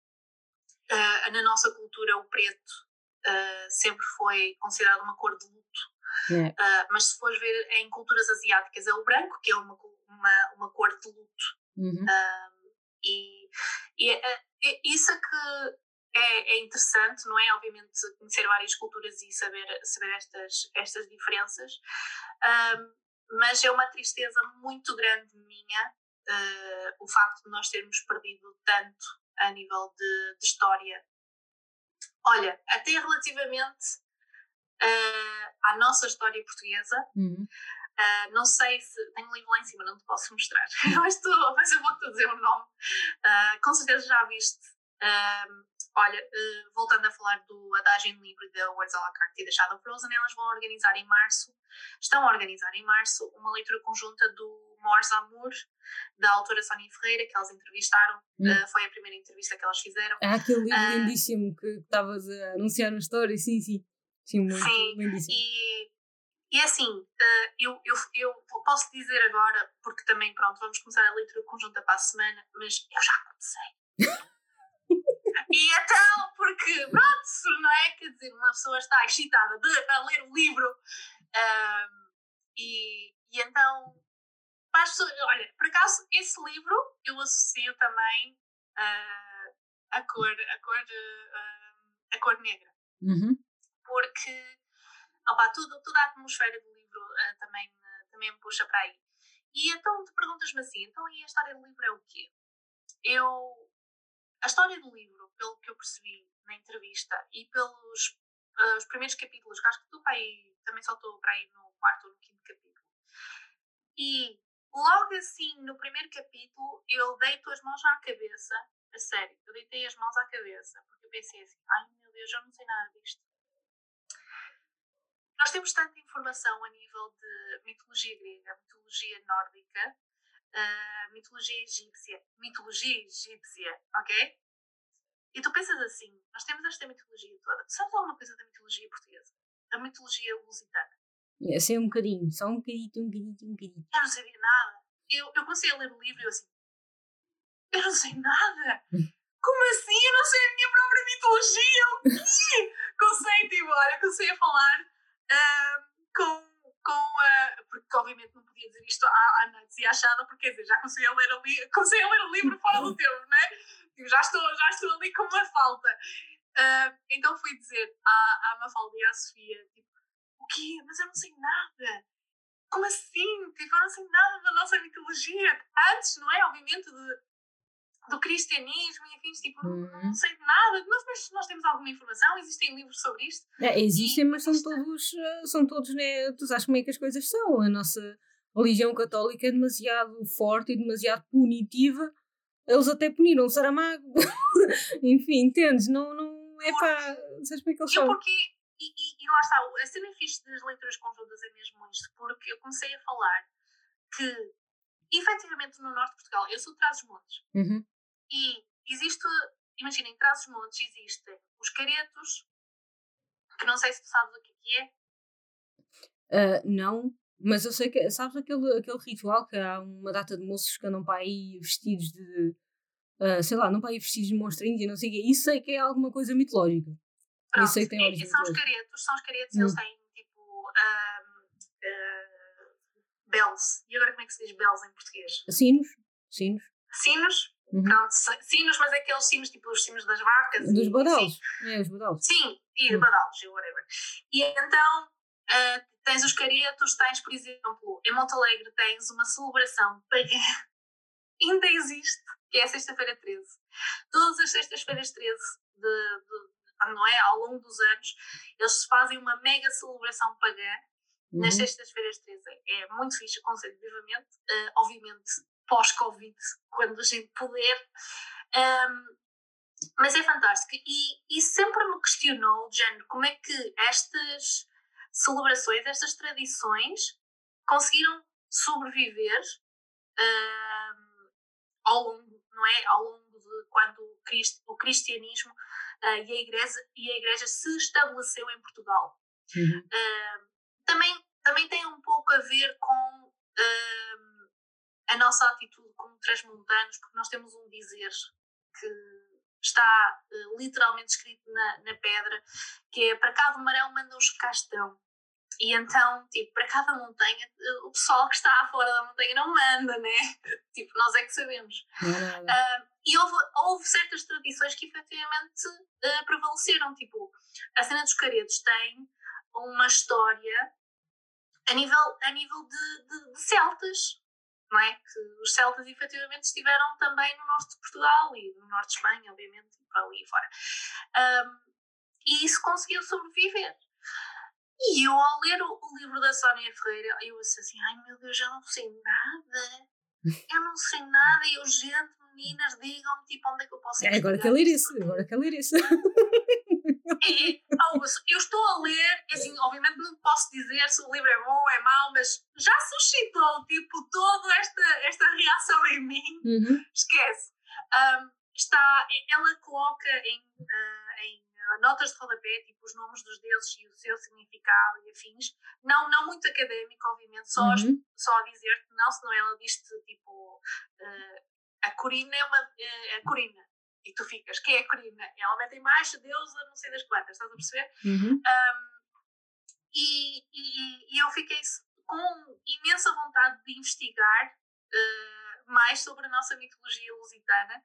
na nossa cultura, o preto sempre foi considerado uma cor de luto. mas se fores ver em culturas asiáticas, é o branco, que é uma, uma, uma cor de luto. Uhum. E, e isso é que é, é, interessante, não é? Obviamente, conhecer várias culturas e saber, saber estas, estas diferenças, um, mas é uma tristeza muito grande minha uh, o facto de nós termos perdido tanto a nível de, de história. Olha, até relativamente uh, à nossa história portuguesa. Uhum. Uh, não sei se. Tenho um livro lá em cima, não te posso mostrar. (laughs) mas, tu, mas eu vou-te dizer o nome. Uh, com certeza já viste um, olha, uh, voltando a falar do Adagio Livre da Words à la carte e da Shadow Frozen, elas vão organizar em março, estão a organizar em março, uma leitura conjunta do Morse Amour, da autora Sónia Ferreira, que elas entrevistaram. Hum. Uh, foi a primeira entrevista que elas fizeram. É aquele livro uh, lindíssimo que estavas a anunciar na história, sim, sim. Sim, muito sim, lindíssimo. E, e é assim, uh, eu, eu, eu posso dizer agora, porque também, pronto, vamos começar a leitura conjunta para a semana, mas eu já comecei. (laughs) E então, porque, pronto, não é? Quer dizer, uma pessoa está excitada de, a ler o livro um, e, e então, para as pessoas, olha, por acaso, esse livro eu associo também uh, a cor, a cor, uh, a cor negra. Uhum. Porque, opa, tudo, toda a atmosfera do livro uh, também, também me puxa para aí. E então tu perguntas-me assim, então e a história do livro é o quê? Eu, a história do livro pelo que eu percebi na entrevista e pelos uh, os primeiros capítulos, que acho que tu também só estou para aí no quarto ou no quinto capítulo. E logo assim, no primeiro capítulo, eu deito as mãos à cabeça, a sério, eu deitei as mãos à cabeça, porque eu pensei assim, ai meu Deus, eu não sei nada disto. Nós temos tanta informação a nível de mitologia grega, mitologia nórdica, uh, mitologia egípcia, mitologia egípcia, ok? E tu pensas assim, nós temos esta mitologia toda. Sabes alguma coisa da mitologia portuguesa? A mitologia lusitana? É, sei um bocadinho, só um bocadinho, um bocadinho, um bocadinho. Eu não sabia nada. Eu, eu comecei a ler o livro e eu assim, eu não sei nada. Como assim? Eu não sei a minha própria mitologia. O quê? comecei, tipo, olha, comecei a falar uh, com com a. Porque obviamente não podia dizer isto à, à e à Shada, porque quer dizer, já comecei a ler, ali, comecei a ler o livro fora do (laughs) tempo, não é? tipo, já, estou, já estou ali com uma falta. Uh, então fui dizer à, à Mafalda e à Sofia, tipo, o quê? Mas eu não sei nada. Como assim? Tipo, eu não sei nada da nossa mitologia. Antes, não é? Obviamente, de, do cristianismo e afins, tipo, uhum. não sei nada. Nós, nós temos alguma informação? Existem livros sobre isto? É, existem, mas são todos, eh, são todos, né? Tu sabes como é que as coisas são. A nossa religião católica é demasiado forte e demasiado punitiva. Eles até puniram Saramago. (laughs) Enfim, entendes? Não, não é para. Sabes como é que eles são? Porque, e, e, e lá está, a cena fixe das leituras conjuntas é mesmo isto, porque eu comecei a falar que, efetivamente, no norte de Portugal, eu sou de Trás-os-Montes, uhum. E existe, imaginem, em Trás-os-Montes existem os caretos, que não sei se tu sabes o que é. Uh, não, mas eu sei que, sabes aquele, aquele ritual que há uma data de moços que andam para aí vestidos de, uh, sei lá, não para aí vestidos de monstrinhos e não sei o quê. Isso sei que é alguma coisa mitológica. Pronto, isso sei que tem origem. São os caretos, são os caretos, hum. eles têm tipo um, uh, bells. E agora como é que se diz bells em português? Sinos. Sinos. Sinos? Uhum. Pronto, sinos, mas aqueles sinos tipo os sinos das vacas. Dos badalos. É, os badalos. Sim, e uhum. badalos, whatever. E então uh, tens os caretos, tens, por exemplo, em Montalegre tens uma celebração pagã, (laughs) ainda existe, que é a Sexta-feira 13. Todas as Sextas-feiras 13, de, de, não é? Ao longo dos anos, eles fazem uma mega celebração pagã uhum. nas Sextas-feiras 13. É muito fixe, aconselho vivamente, uh, obviamente pós-Covid, quando a gente puder. Um, mas é fantástico. E, e sempre me questionou, género, como é que estas celebrações, estas tradições conseguiram sobreviver uh, ao longo, não é? Ao longo de quando o, Cristo, o cristianismo uh, e, a igreja, e a igreja se estabeleceu em Portugal. Uhum. Uh, também, também tem um pouco a ver com a nossa atitude como transmontanos, porque nós temos um dizer que está uh, literalmente escrito na, na, pedra, que é para cada marão manda os estão. E então, tipo, para cada montanha, uh, o pessoal que está fora da montanha não manda, né? (laughs) tipo, nós é que sabemos. Uh, e houve, houve, certas tradições que efetivamente uh, prevaleceram, tipo, a cena dos caretos tem uma história a nível, a nível de, de, de celtas, não é? Que os celtas efetivamente estiveram também no norte de Portugal e no norte de Espanha, obviamente, e por ali fora. Um, e isso conseguiu sobreviver. E eu, ao ler o, o, livro da Sónia Ferreira, eu disse assim: ai meu Deus, eu não sei nada. Eu não sei nada. E eu, gente, meninas, digam-me tipo, onde é que eu posso ir. É, agora quer ler isso, agora quer ler isso. Eu estou a ler, assim, obviamente não posso dizer se o livro é bom ou é mau, mas já suscitou, tipo, toda esta, esta reação em mim. Uhum. Esquece. Um, está, ela coloca em, uh, em notas de rodapé, tipo, os nomes dos deuses e o seu significado e afins. Não, não muito académico, obviamente, só, uhum. só a dizer que não, senão ela diz-te, tipo, uh, a Corina é uma. Uh, a Corina e tu ficas, quem é a Corina? Ela mete em baixo, deusa, não sei das quantas, estás a perceber? Uhum. Um, e, e, e, eu fiquei com imensa vontade de investigar uh, mais sobre a nossa mitologia lusitana.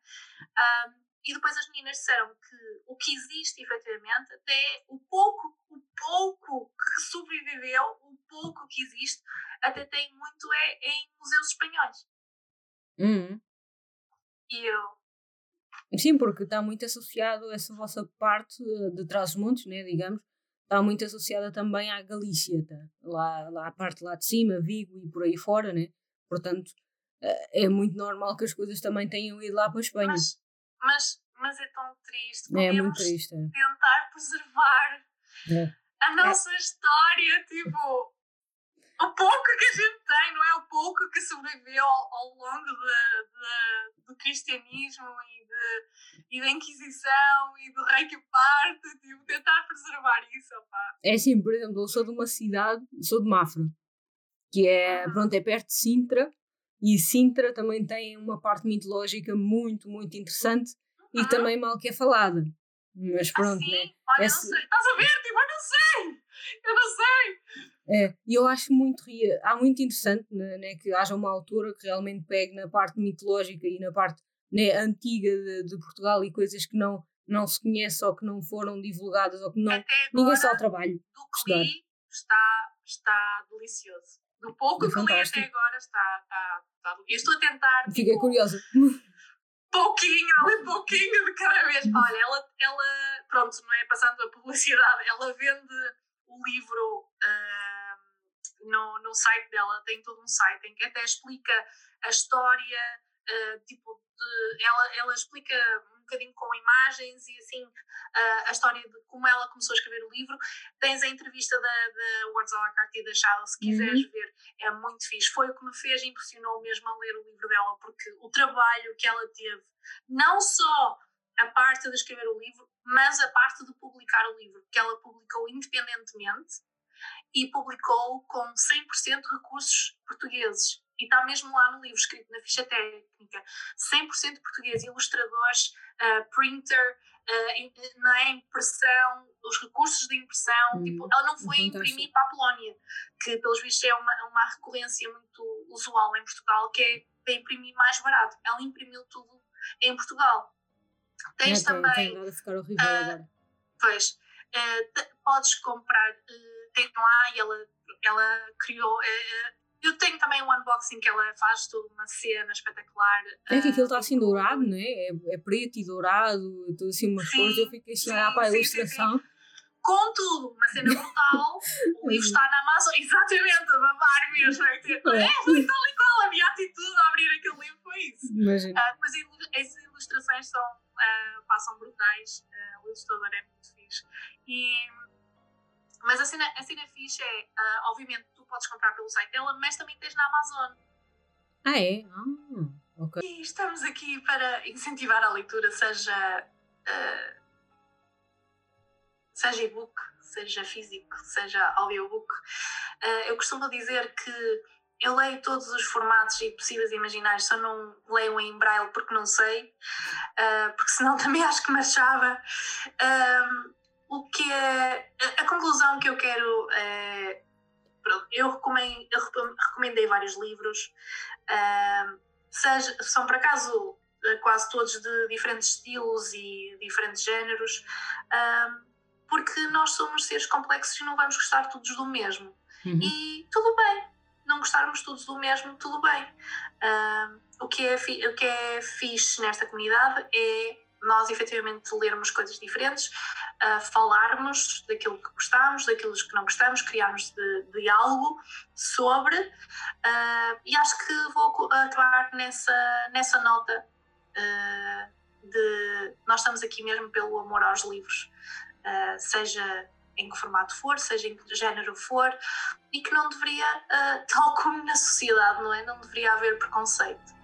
Um, e depois as meninas disseram que o que existe efetivamente, até o pouco, o pouco que sobreviveu, o pouco que existe, até tem muito é em museus espanhóis. Uhum. E eu, Sim, porque está muito associado essa vossa parte de trás-os-montes, né, digamos, está muito associada também à Galícia, tá? lá, lá a parte lá de cima, Vigo e por aí fora, né? Portanto, eh, é muito normal que as coisas também tenham ido lá para a Espanha. Mas, mas, mas é tão triste. É muito triste. É. Tentar preservar é. a nossa é. história, tipo, o pouco que a gente tem, não é? O pouco que sobreviveu ao, ao longo de, de, do cristianismo e, de, e da Inquisição e do rei que parte, tipo, tentar preservar isso, opá. É assim, por exemplo, eu sou de uma cidade, sou de Mafra, que é, pronto, é perto de Sintra, e Sintra também tem uma parte mitológica muito, muito interessante e também mal que é falada. Mas pronto, assim? né? Olha, é, não sei. Estás a ver? Tipo, eu não sei! Eu não sei! É, e eu acho muito, há muito interessante né, né, que haja uma autora que realmente pegue na parte mitológica e na parte né, antiga de, de, Portugal e coisas que não, não se conhece ou que não foram divulgadas ou que não, Até agora, ninguém está ao trabalho. Do que li, está, está delicioso. Do pouco é que li até agora está, está, está. Eu estou a tentar. Fiquei tipo, curiosa. Pouquinho, (laughs) ali pouquinho de cada vez. (laughs) Olha, ela, ela, pronto, não é? Passando a publicidade, ela vende o livro. Uh, no, no site dela, tem todo um site em que até explica a história, uh, tipo, de, ela, ela explica bocadinho com imagens e assim uh, a história de como ela começou a escrever o livro. Tens a entrevista da, da Words à la Carte da Shadow, se quiseres uhum. ver, é muito fixe. Foi o que me fez, impressionou mesmo a ler o livro dela, porque o trabalho que ela teve, não só a parte de escrever o livro, mas a parte de publicar o livro, que ela publicou independentemente e publicou com 100% recursos portugueses. E está mesmo lá no livro, escrito na ficha técnica, 100% português, ilustradores, uh, printer, uh, na impressão, os recursos de impressão. Hum, tipo, ela não foi imprimir para a Polónia, que pelos vistos é uma, uma recorrência muito usual em Portugal, que é para imprimir mais barato. Ela imprimiu tudo em Portugal. Tens é, também. Tem, tem ficar horrível uh, agora. Pois, uh, podes comprar, uh, tem lá e ela, ela criou. Eu tenho também um unboxing que ela faz toda uma cena espetacular. É que aquilo está assim dourado, não é? é? É, preto e dourado, tudo assim umas sim, cores. Eu fiquei assim, ah, para a ilustração. Sim, sim. Contudo, uma cena (laughs) brutal, o livro está na Amazon, (laughs) exatamente, a babar mesmo. É, tipo, é, foi tal e qual, a minha atitude a abrir aquele livro foi isso. Imagina. Uh, mas as ilustrações são, uh, passam brutais, uh, o ilustrador é muito fixe. E, mas a cena, a cena fixe é, uh, obviamente, podes comprar pelo site dela, mas também tens na Amazon. Ah, é? Ok. E estamos aqui para incentivar a leitura, seja. Uh, seja e-book, seja físico, seja audiobook. Eu costumo dizer que eu leio todos os formatos e possíveis e imaginários, só não leio em braille porque não sei, uh, porque senão (laughs) também acho que me achava. Uh, o que é. A, a, conclusão que eu quero é eu, recomendei, eu recomendei vários livros, uh, seja, são por acaso eh, quase todos de diferentes estilos e diferentes géneros, uh, porque nós somos seres complexos e não vamos gostar todos do mesmo. Uhum. E tudo bem, não gostarmos todos do mesmo, tudo bem. Uh, o, que é o que é fixe nesta comunidade é nós efetivamente lermos coisas diferentes, uh, falarmos daquilo que gostamos, daquilo que não gostamos, criarmos de, diálogo sobre, uh, e acho que vou acabar nessa, nessa nota uh, de nós estamos aqui mesmo pelo amor aos livros, seja em que formato for, seja em que género for, e que não deveria, tal como na sociedade, não é? Não deveria haver preconceito